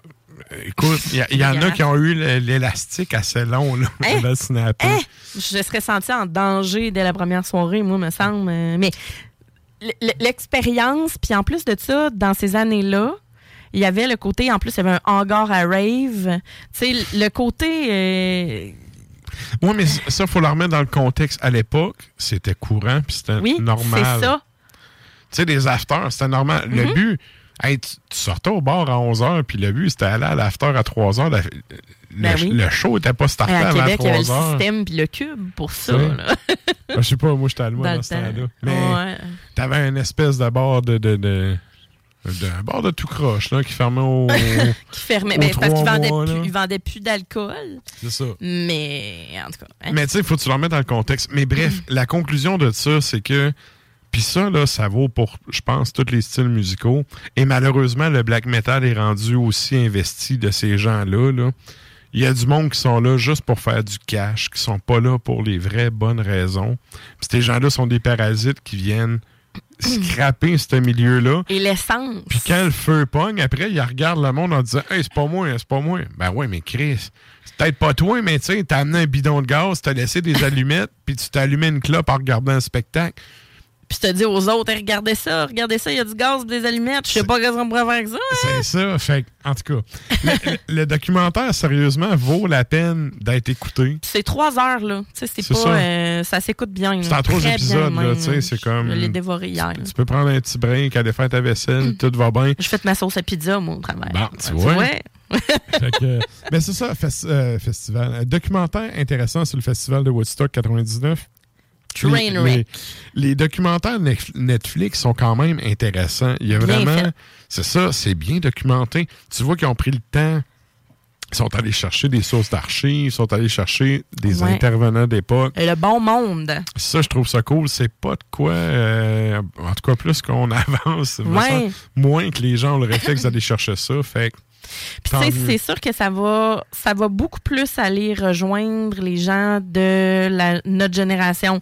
Écoute, il y, en a qui ont eu l'élastique assez long, là, Hein? le. Hein? Je serais sentie en danger dès la première soirée, moi, me semble. Euh, Mais l'expérience, puis en plus de ça, dans ces années-là, il y avait le côté, en plus, il y avait un hangar à rave. Tu sais, le côté. euh, Oui, mais ça, il faut le remettre dans le contexte. À l'époque, c'était courant, puis c'était Oui, normal. c'est ça. Tu sais, des afters, c'était normal. Le Mhm. but, hey, tu, tu sortais au bar à 11h, puis le but, c'était aller à l'after à 3h. Le, Ben le- oui. le show n'était pas starté à avant Québec, il y avait le 3h. système puis le cube pour ça. Ah, Je sais pas, moi, j'étais allemand Dans ce temps-là. temps. Mais Ouais. t'avais une espèce de bar de... de, de de- un bar de tout croche, là, qui fermait au. [LAUGHS] qui fermait. Ben, parce qu'ils vendaient, plus, vendaient plus d'alcool. C'est ça. Mais, en tout cas. hein. Mais tu sais, il faut que tu le remettes dans le contexte. Mais bref, la conclusion de ça, c'est que. Puis ça, là, ça vaut pour, je pense, tous les styles musicaux. Et malheureusement, le black metal est rendu aussi investi de ces gens-là. Là. Il y a du monde qui sont là juste pour faire du cash, qui sont pas là pour les vraies bonnes raisons. Puis ces gens-là sont des parasites qui viennent scraper ce milieu-là. Et l'essence. Puis quand le feu pogne, après, il regarde le monde en disant Hey, c'est pas moi, c'est pas moi. Ben ouais, mais Chris, c'est peut-être pas toi, mais tu sais, t'as amené un bidon de gaz, t'as laissé des [LAUGHS] allumettes, puis tu t'as allumé une clope en regardant un spectacle. Puis tu te dis aux autres, Hey, regardez ça, regardez ça, il y a du gaz, des allumettes. Je sais pas qu'est-ce qu'on pourrait faire avec ça. hein? C'est ça. Fait en tout cas, le, le- documentaire, sérieusement, vaut la peine d'être écouté. C'est trois heures, là. Tu sais, c'est pas. ça. euh, ça s'écoute bien. C'est en trois épisodes, là, tu sais, c'est comme- Je l'ai dévoré hier. Tu peux prendre un petit break, aller faire ta vaisselle, [CLEARS THROAT] tout va bien. Je fais ma sauce à pizza, moi, au travail. Bon, tu vois. Ouais. Fait que, mais c'est ça, fes- euh, festival. Un documentaire intéressant sur le festival de Woodstock 99. Les, Trainwreck. les- les documentaires Netflix sont quand même intéressants. Il y a Bien vraiment. C'est ça, c'est bien documenté. Tu vois qu'ils ont pris le temps. Ils sont allés chercher des sources d'archives, ils sont allés chercher des Ouais. intervenants d'époque. Et le bon monde. Ça, je trouve ça cool. C'est pas de quoi. euh, en tout cas, plus qu'on [LAUGHS] avance, Ouais. moins que les gens ont le réflexe d'aller chercher ça. Fait que, Puis tu sais, c'est sûr que ça va, ça va beaucoup plus aller rejoindre les gens de la, notre génération.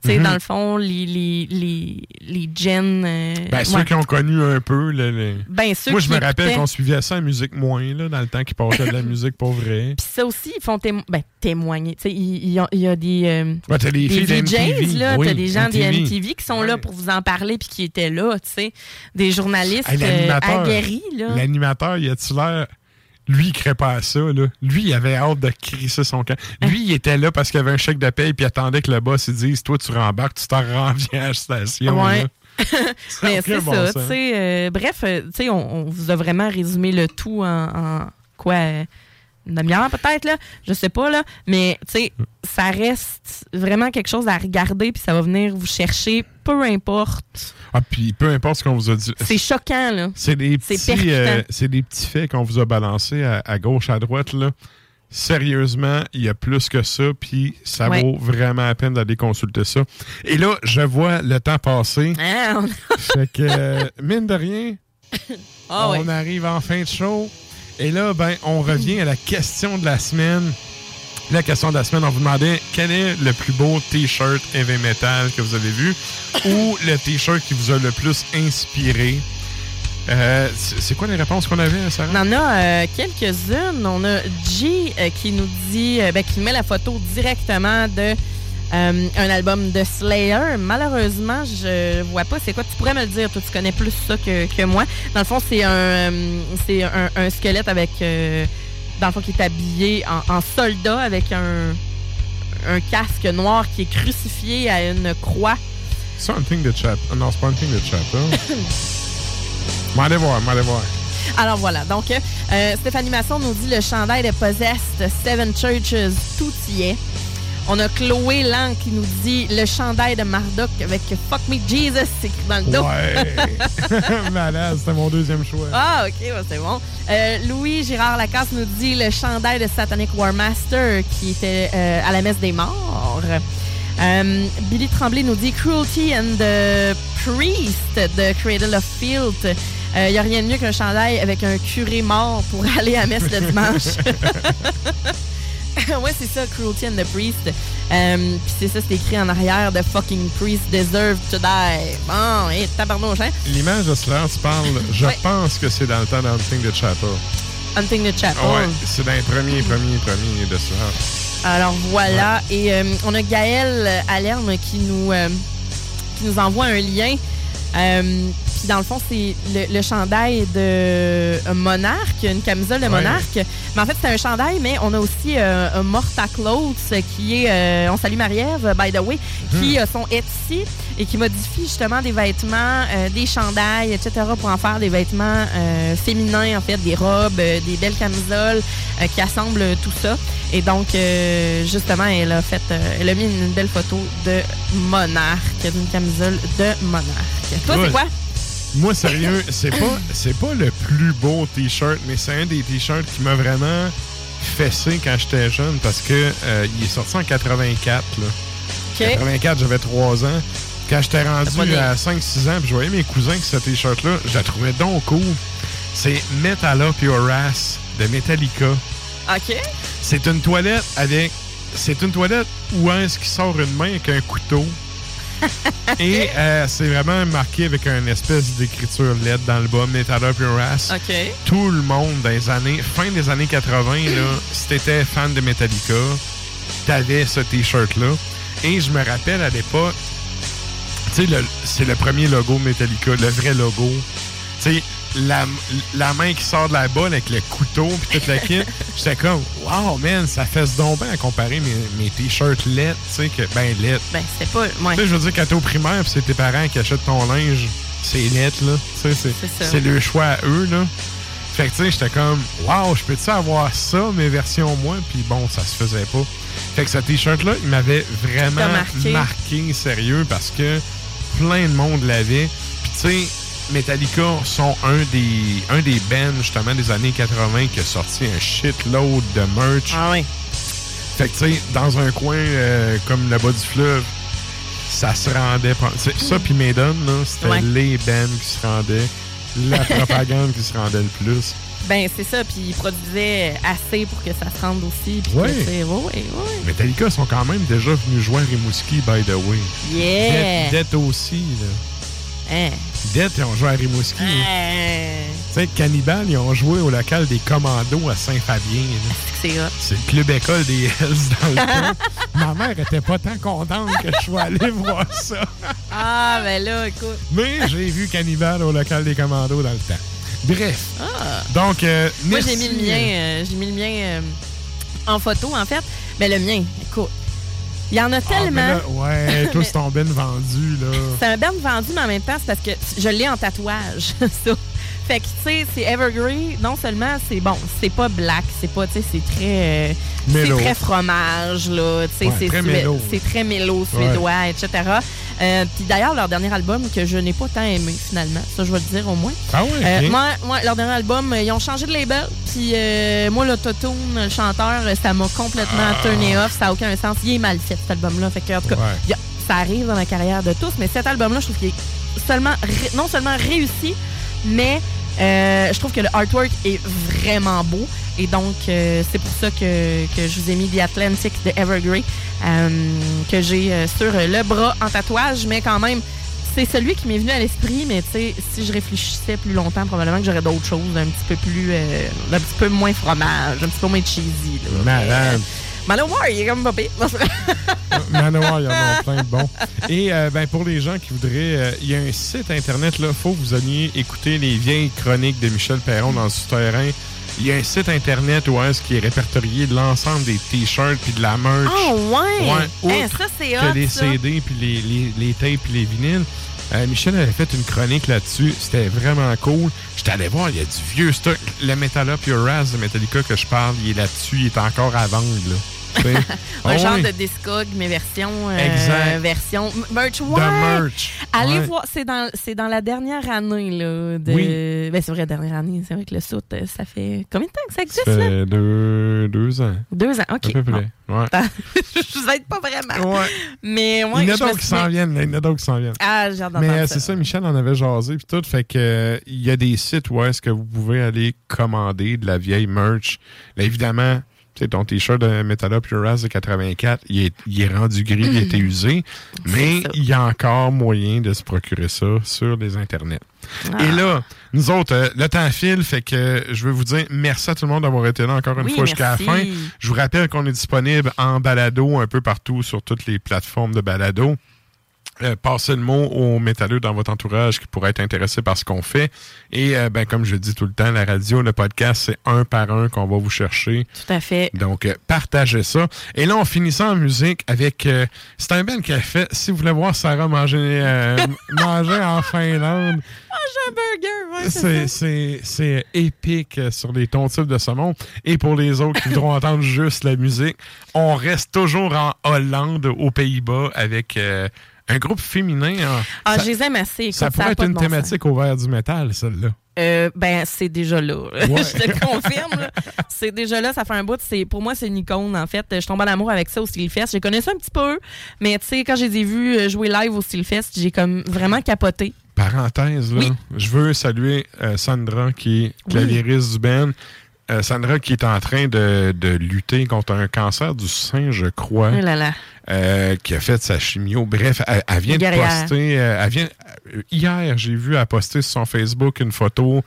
Tu sais, Mhm. dans le fond, les, les, les, les gens. euh, Ben, ceux ouais. qui ont connu un peu. le- le- Ben, ceux Moi, je me rappelle qu'on suivait ça en musique moins, là, dans le temps qu'ils passaient de la [LAUGHS] musique pour vrai. Puis ça aussi, ils font témo- ben, témoigner. Tu sais, il y, y a des, euh, Ouais, t'as des des VJs, là. oui, t'as des gens des MTV. MTV qui sont là pour vous en parler puis qui étaient là, tu sais. Des journalistes Hey, euh, l'animateur, aguerris, là. L'animateur, il a-tu l'air. Lui, il crée pas à ça, là. Lui, il avait hâte de crisser son camp. Lui, il était là parce qu'il avait un chèque de paye puis il attendait que le boss il dise Toi, tu rembarques, tu t'en renviens à la station. Ouais. [LAUGHS] [LAUGHS] là. Mais c'est bon ça, sens. tu sais. euh, bref, euh, tu sais, on, on vous a vraiment résumé le tout en, en quoi, euh, une demi-heure peut-être, là? Je sais pas, là. Mais, tu sais, ça reste vraiment quelque chose à regarder puis ça va venir vous chercher, peu importe. Ah, puis peu importe ce qu'on vous a dit. C'est choquant, là. C'est des petits, euh, c'est des petits faits qu'on vous a balancés à, à gauche, à droite. Là. Sérieusement, il y a plus que ça, puis ça Ouais. vaut vraiment la peine d'aller consulter ça. Et là, je vois le temps passer. On- [LAUGHS] fait que, euh, mine de rien, Ah on ouais. arrive en fin de show. Et là, ben, on revient à la question de la semaine. La question de la semaine, on vous demandait quel est le plus beau T-shirt heavy metal que vous avez vu ou le T-shirt qui vous a le plus inspiré? Euh, c'est quoi les réponses qu'on avait, Sarah? On en a euh, quelques-unes. On a G euh, qui nous dit, ben, qui met la photo directement de album de Slayer. Malheureusement, je vois pas c'est quoi. Tu pourrais me le dire, toi, tu connais plus ça que, moi. Dans le fond, c'est un, c'est un, squelette avec, dans le fond, qui est habillé en, en soldat avec un, un casque noir qui est crucifié à une croix. C'est un thing de chat. Ah Non, c'est pas un thing de chat. Hein? [LAUGHS] m'allez voir, m'allez voir. Alors voilà, donc euh, Stéphanie Masson nous dit le chandail de Possessed, Seven Churches, tout y est. On a Chloé Lang qui nous dit le chandail de Marduk avec Fuck Me Jesus écrit dans le dos. Ouais. [LAUGHS] Malade, c'était mon deuxième choix. Ah, OK, c'est bon. Euh, Louis Girard Lacasse nous dit le chandail de Satanic War Master qui était euh, à la messe des morts. Euh, Billy Tremblay nous dit Cruelty and the Priest de Cradle of Filth. Il n'y a rien de mieux qu'un chandail avec un curé mort pour [LAUGHS] aller à messe le dimanche. [LAUGHS] [LAUGHS] ouais, c'est ça, Cruelty and the Priest. Euh, Puis c'est ça, c'est écrit en arrière The fucking priest deserve to die. Bon, et tabarnouche, hein? L'image de cela, tu parles, je Ouais. pense que c'est dans le temps d'Hunting the Chapel. Hunting the Chapel. Ouais, c'est dans les premiers, premiers, premiers de cela. Alors voilà, et euh, on a Gaël Alerme qui nous, euh, qui nous envoie un lien. Puis dans le fond, c'est le, le chandail de euh, Monarque, une camisole de Ouais. Monarque. Mais en fait, c'est un chandail, mais on a aussi euh, un Morta Clothes qui est, euh, on salue Marie-Ève, by the way, qui Mhm. euh, sont Etsy et qui modifie justement des vêtements, euh, des chandails, etc. pour en faire des vêtements euh, féminins, en fait, des robes, euh, des belles camisoles euh, qui assemblent tout ça. Et donc, euh, justement, elle a fait, euh, elle a mis une belle photo de Monarque, d'une camisole de Monarque. Toi, c'est quoi? Moi, sérieux, c'est pas, c'est pas le plus beau t-shirt, mais c'est un des t-shirts qui m'a vraiment fessé quand j'étais jeune parce que euh, il est sorti en 84. Là. 84, j'avais 3 ans. Quand j'étais rendu à 5-6 ans, puis je voyais mes cousins qui ce t-shirt-là, je la trouvais donc cool. C'est Metal Up Your Ass de Metallica. OK. C'est une toilette avec. C'est une toilette où est-ce qu'il sort une main avec un couteau? [LAUGHS] Et euh, c'est vraiment marqué avec une espèce d'écriture LED dans le bas, Metal Up Your Ass. OK. Tout le monde dans les années, fin des années 80, là, si t'étais fan de Metallica, t'avais ce t-shirt-là. Et je me rappelle à l'époque, tu sais, c'est le premier logo Metallica, le vrai logo. Tu sais, la, la main qui sort de la balle avec le couteau puis toute la [LAUGHS] kit. J'étais comme, wow, man, ça fait ce don à comparer mes, mes t-shirts LED, tu sais, que, ben, LED. Ben, c'est pas. Ouais. Tu sais, je veux dire, quand t'es au primaire pis c'est tes parents qui achètent ton linge, c'est net, là. Tu sais, c'est- le choix à eux, là. Fait que, tu sais, j'étais comme, wow, je peux-tu avoir ça, mes versions moi? Puis bon, ça se faisait pas. Fait que ce t-shirt-là, il m'avait vraiment marqué. marqué, sérieux, parce que plein de monde l'avait. Puis, tu sais, Metallica sont un des, un des bands, justement, des années 80 qui a sorti un shitload de merch. Ah oui. Fait que, tu sais, dans un coin euh, comme le bas du fleuve, ça se rendait. Ça, puis Maiden, c'était Ouais. les bands qui se rendaient. La [LAUGHS] propagande qui se rendait le plus. Ben, c'est ça. Puis ils produisaient assez pour que ça se rende aussi. Puis Ouais. ouais. Metallica sont quand même déjà venus jouer à Rimouski, by the way. Yeah. Death aussi, là. Hein. Death, ils ont joué à Rimouski. Hein. Tu sais, Cannibal, ils ont joué au local des commandos à Saint-Fabien. C'est hot. C'est le club école des Hells dans le temps. [LAUGHS] Ma mère était pas tant contente que je sois allé voir ça. Ah, ben là, écoute. Mais j'ai vu Cannibal au local des commandos dans le temps. Bref. Ah. Donc, euh, Moi, j'ai mis le mien, euh, j'ai mis le mien euh, en photo, en fait. Mais le mien, écoute, il y en a Ah, mais tellement. là, ouais, toi, [LAUGHS] c'est ton ben vendu, là. C'est un band vendu, mais en même temps, c'est parce que je l'ai en tatouage, [LAUGHS] ça. Fait que, tu sais, c'est Evergreen. Non seulement, c'est bon, c'est pas black, c'est pas, tu sais, c'est très. euh, c'est très fromage, là. Tu sais, Ouais, c'est très mélo. c'est très mélo, suédois, etc. Euh, Puis d'ailleurs, leur dernier album, que je n'ai pas tant aimé, finalement. Ça, je vais le dire au moins. Ah ouais, Euh, moi, moi, leur dernier album, ils ont changé de label. Puis euh, moi, l'autotune, le chanteur, ça m'a complètement turné off. Ça n'a aucun sens. Il est mal fait, cet album-là. Fait que, en tout cas, Ouais. a- ça arrive dans la carrière de tous. Mais cet album-là, je trouve qu'il est seulement, non seulement réussi, mais euh, je trouve que le artwork est vraiment beau. Et donc, euh, c'est pour ça que, que je vous ai mis The Atlantic de Evergrey, euh, que j'ai euh, sur le bras en tatouage. Mais quand même, c'est celui qui m'est venu à l'esprit, mais tu sais, si je réfléchissais plus longtemps, probablement que j'aurais d'autres choses un petit peu plus, euh, un petit peu moins fromage, un petit peu moins cheesy. là. Malade. Manowar, il est comme pas pire. [LAUGHS] Manowar, il y en a plein de bons. Et euh, ben, pour les gens qui voudraient, euh, il y a un site internet, là, faut que vous alliez écouter les vieilles chroniques de Michel Perron dans le souterrain. Il y a un site internet où est-ce qui est répertorié l'ensemble des t-shirts puis de la merch. Ah ouais? Ouais, ça, c'est que hot, les ça. CD puis les, les, les tapes puis les vinyles. Euh, Michel avait fait une chronique là-dessus. C'était vraiment cool. J'étais allé voir, il y a du vieux stock. Le Metal Up Your Ass de Metallica que je parle, il est là-dessus. Il est encore à vendre. Là. [LAUGHS] Un Ah genre oui. de Discog, mais version. euh, Exact. Version merch. Ouais. merch, Allez ouais. voir, c'est dans, dans la dernière année. Là, de... Oui. Ben, c'est vrai, dernière année. C'est vrai que le soute, euh, ça fait. Combien de temps que ça Ça existe, là? deux, deux ans. Deux ans, OK. À peu près. Ouais. [LAUGHS] je vous aide pas vraiment. Ouais. Mais ouais, il y en a d'autres qui s'en viennent. Il y en a d'autres qui s'en viennent. Ah, hâte Mais euh, c'est ça, Michel en avait jasé puis tout. Fait que euh, il y a des sites où est-ce que vous pouvez aller commander de la vieille merch. Là, évidemment, tu sais, ton t-shirt de Metallo Pure Ras de 84, il est, il est rendu gris, il a été [CLEARS THROAT] usé. Mais il y a encore moyen de se procurer ça sur les internets. Ah. Et là, nous autres, euh, le temps file, fait que je veux vous dire merci à tout le monde d'avoir été là encore une Oui, fois jusqu'à la fin. Je vous rappelle qu'on est disponible en balado un peu partout sur toutes les plateformes de balado. Euh, passez le mot aux métalleux dans votre entourage qui pourraient être intéressés par ce qu'on fait. Et euh, ben, comme je dis tout le temps, la radio, le podcast, c'est un par un qu'on va vous chercher. Tout à fait. Donc, euh, partagez ça. Et là, on finit ça en musique avec... euh, c'est un bel fait... Si vous voulez voir Sarah manger, euh, [LAUGHS] manger en Finlande, Manger un burger, ouais, c'est épique sur les tons types de saumon. Et pour les autres qui voudront [LAUGHS] entendre juste la musique, on reste toujours en Hollande, aux Pays-Bas, avec euh, un groupe féminin. hein. Ah, Ça- je les aime assez. Écoute, ça pourrait être une bon sens. thématique au vert du métal, celle-là. Euh, ben, c'est déjà là. [LAUGHS] Ouais. je te confirme. C'est déjà là, ça fait un bout. C'est, pour moi, c'est une icône, en fait. Je tombe en amour avec ça au Steelfest. Je connais ça un petit peu, mais tu sais, quand je les ai vus euh, jouer live au Steelfest, j'ai comme vraiment capoté. Parenthèse, là, Oui. je veux saluer euh, Sandra, qui est clavieriste du band. Euh, Sandra, qui est en train de, de lutter contre un cancer du sein, je crois. Oh là là. euh, qui a fait sa chimio. Bref, elle, elle vient de poster. euh, elle vient, hier, j'ai vu elle poster sur son Facebook une photo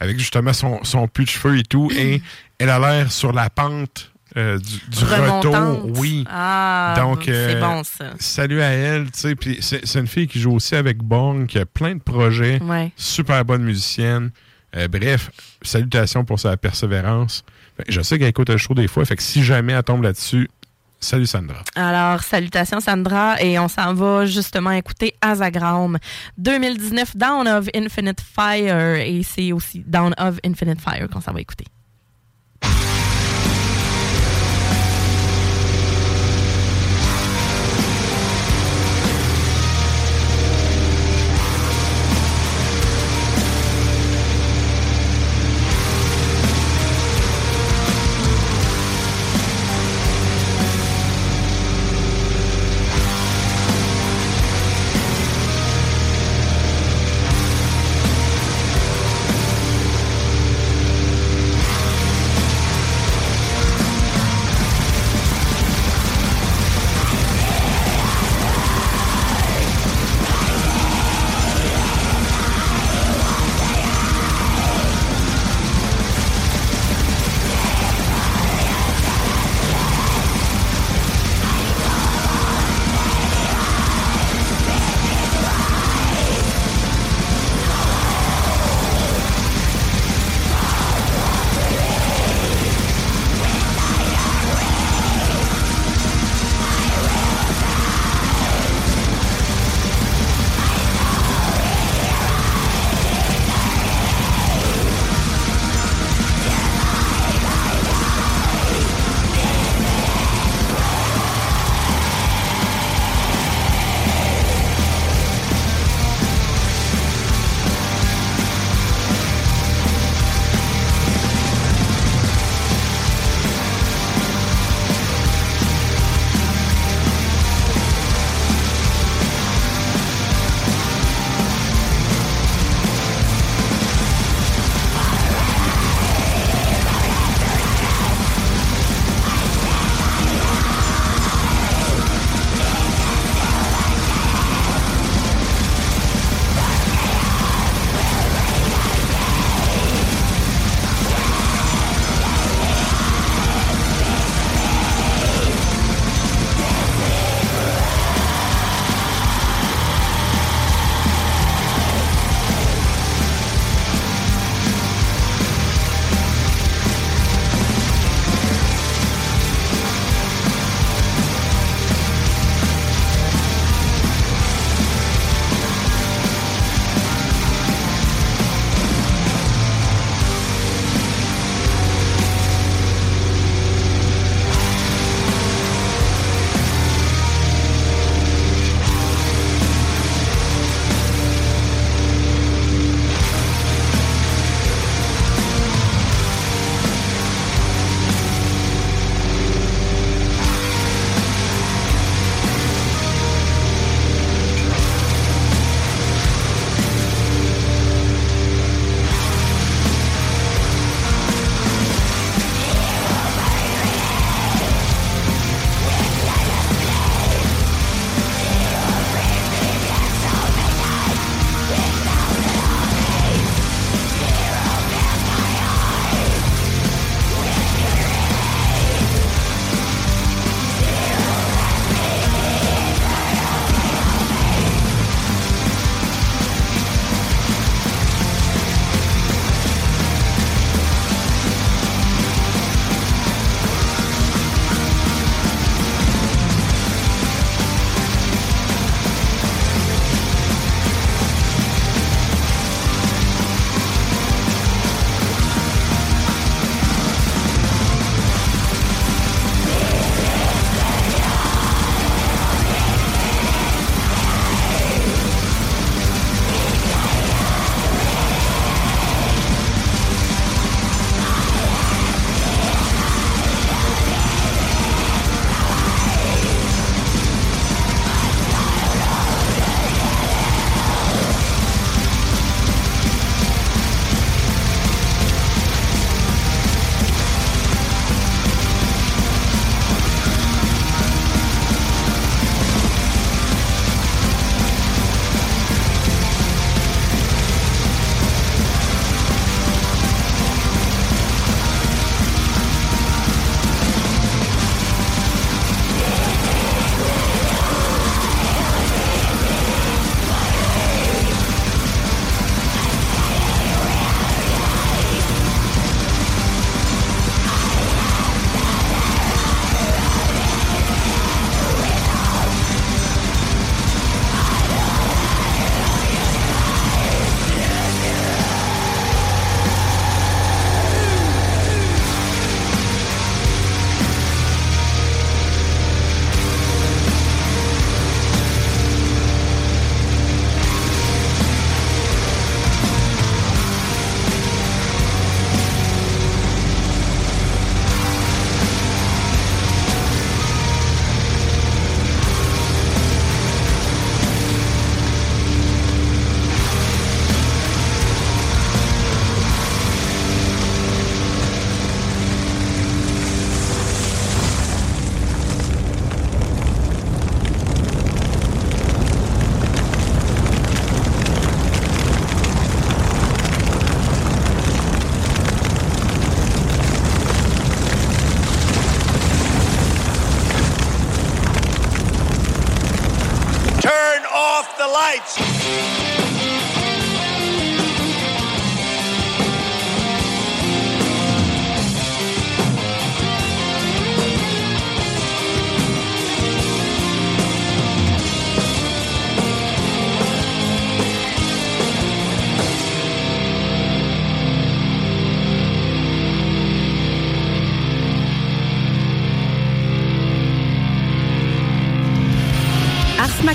avec justement son, son puits de cheveux et tout. [CLEARS THROAT] et elle a l'air sur la pente euh, du, du retour. Oui. Ah, Donc, c'est bon, ça. Salut à elle, tu sais. Puis c'est une fille qui joue aussi avec Born, qui a plein de projets. Ouais. Super bonne musicienne. Euh, bref, salutations pour sa persévérance. Je sais qu'elle écoute le show des fois, fait que si jamais elle tombe là-dessus, salut Sandra. Alors, salutations Sandra, et on s'en va justement écouter Azagram 2019 Down of Infinite Fire, et c'est aussi Down of Infinite Fire qu'on s'en va écouter.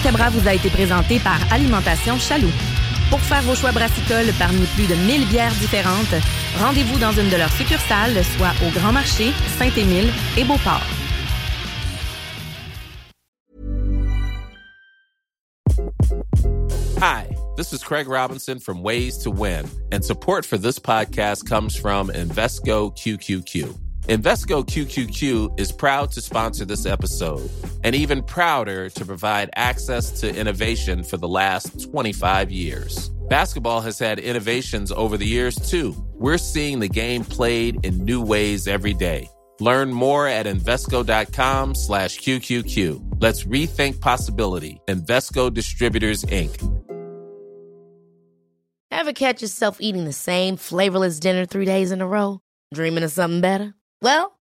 Macabra vous a été présenté par Alimentation Chaloux. Pour faire vos choix brassicoles parmi plus de 1000 bières différentes, rendez-vous dans une de leurs succursales, soit au Grand Marché, Saint-Émile et Beauport. Hi, this is Craig Robinson from Ways to Win, and support for this podcast comes from Invesco QQQ. Invesco QQQ is proud to sponsor this episode and even prouder to provide access to innovation for the last 25 years. Basketball has had innovations over the years too. We're seeing the game played in new ways every day. Learn more at Invesco.com slash QQQ. Let's rethink possibility. Invesco Distributors, Inc. Ever catch yourself eating the same flavorless dinner three days in a row? Dreaming of something better? Well,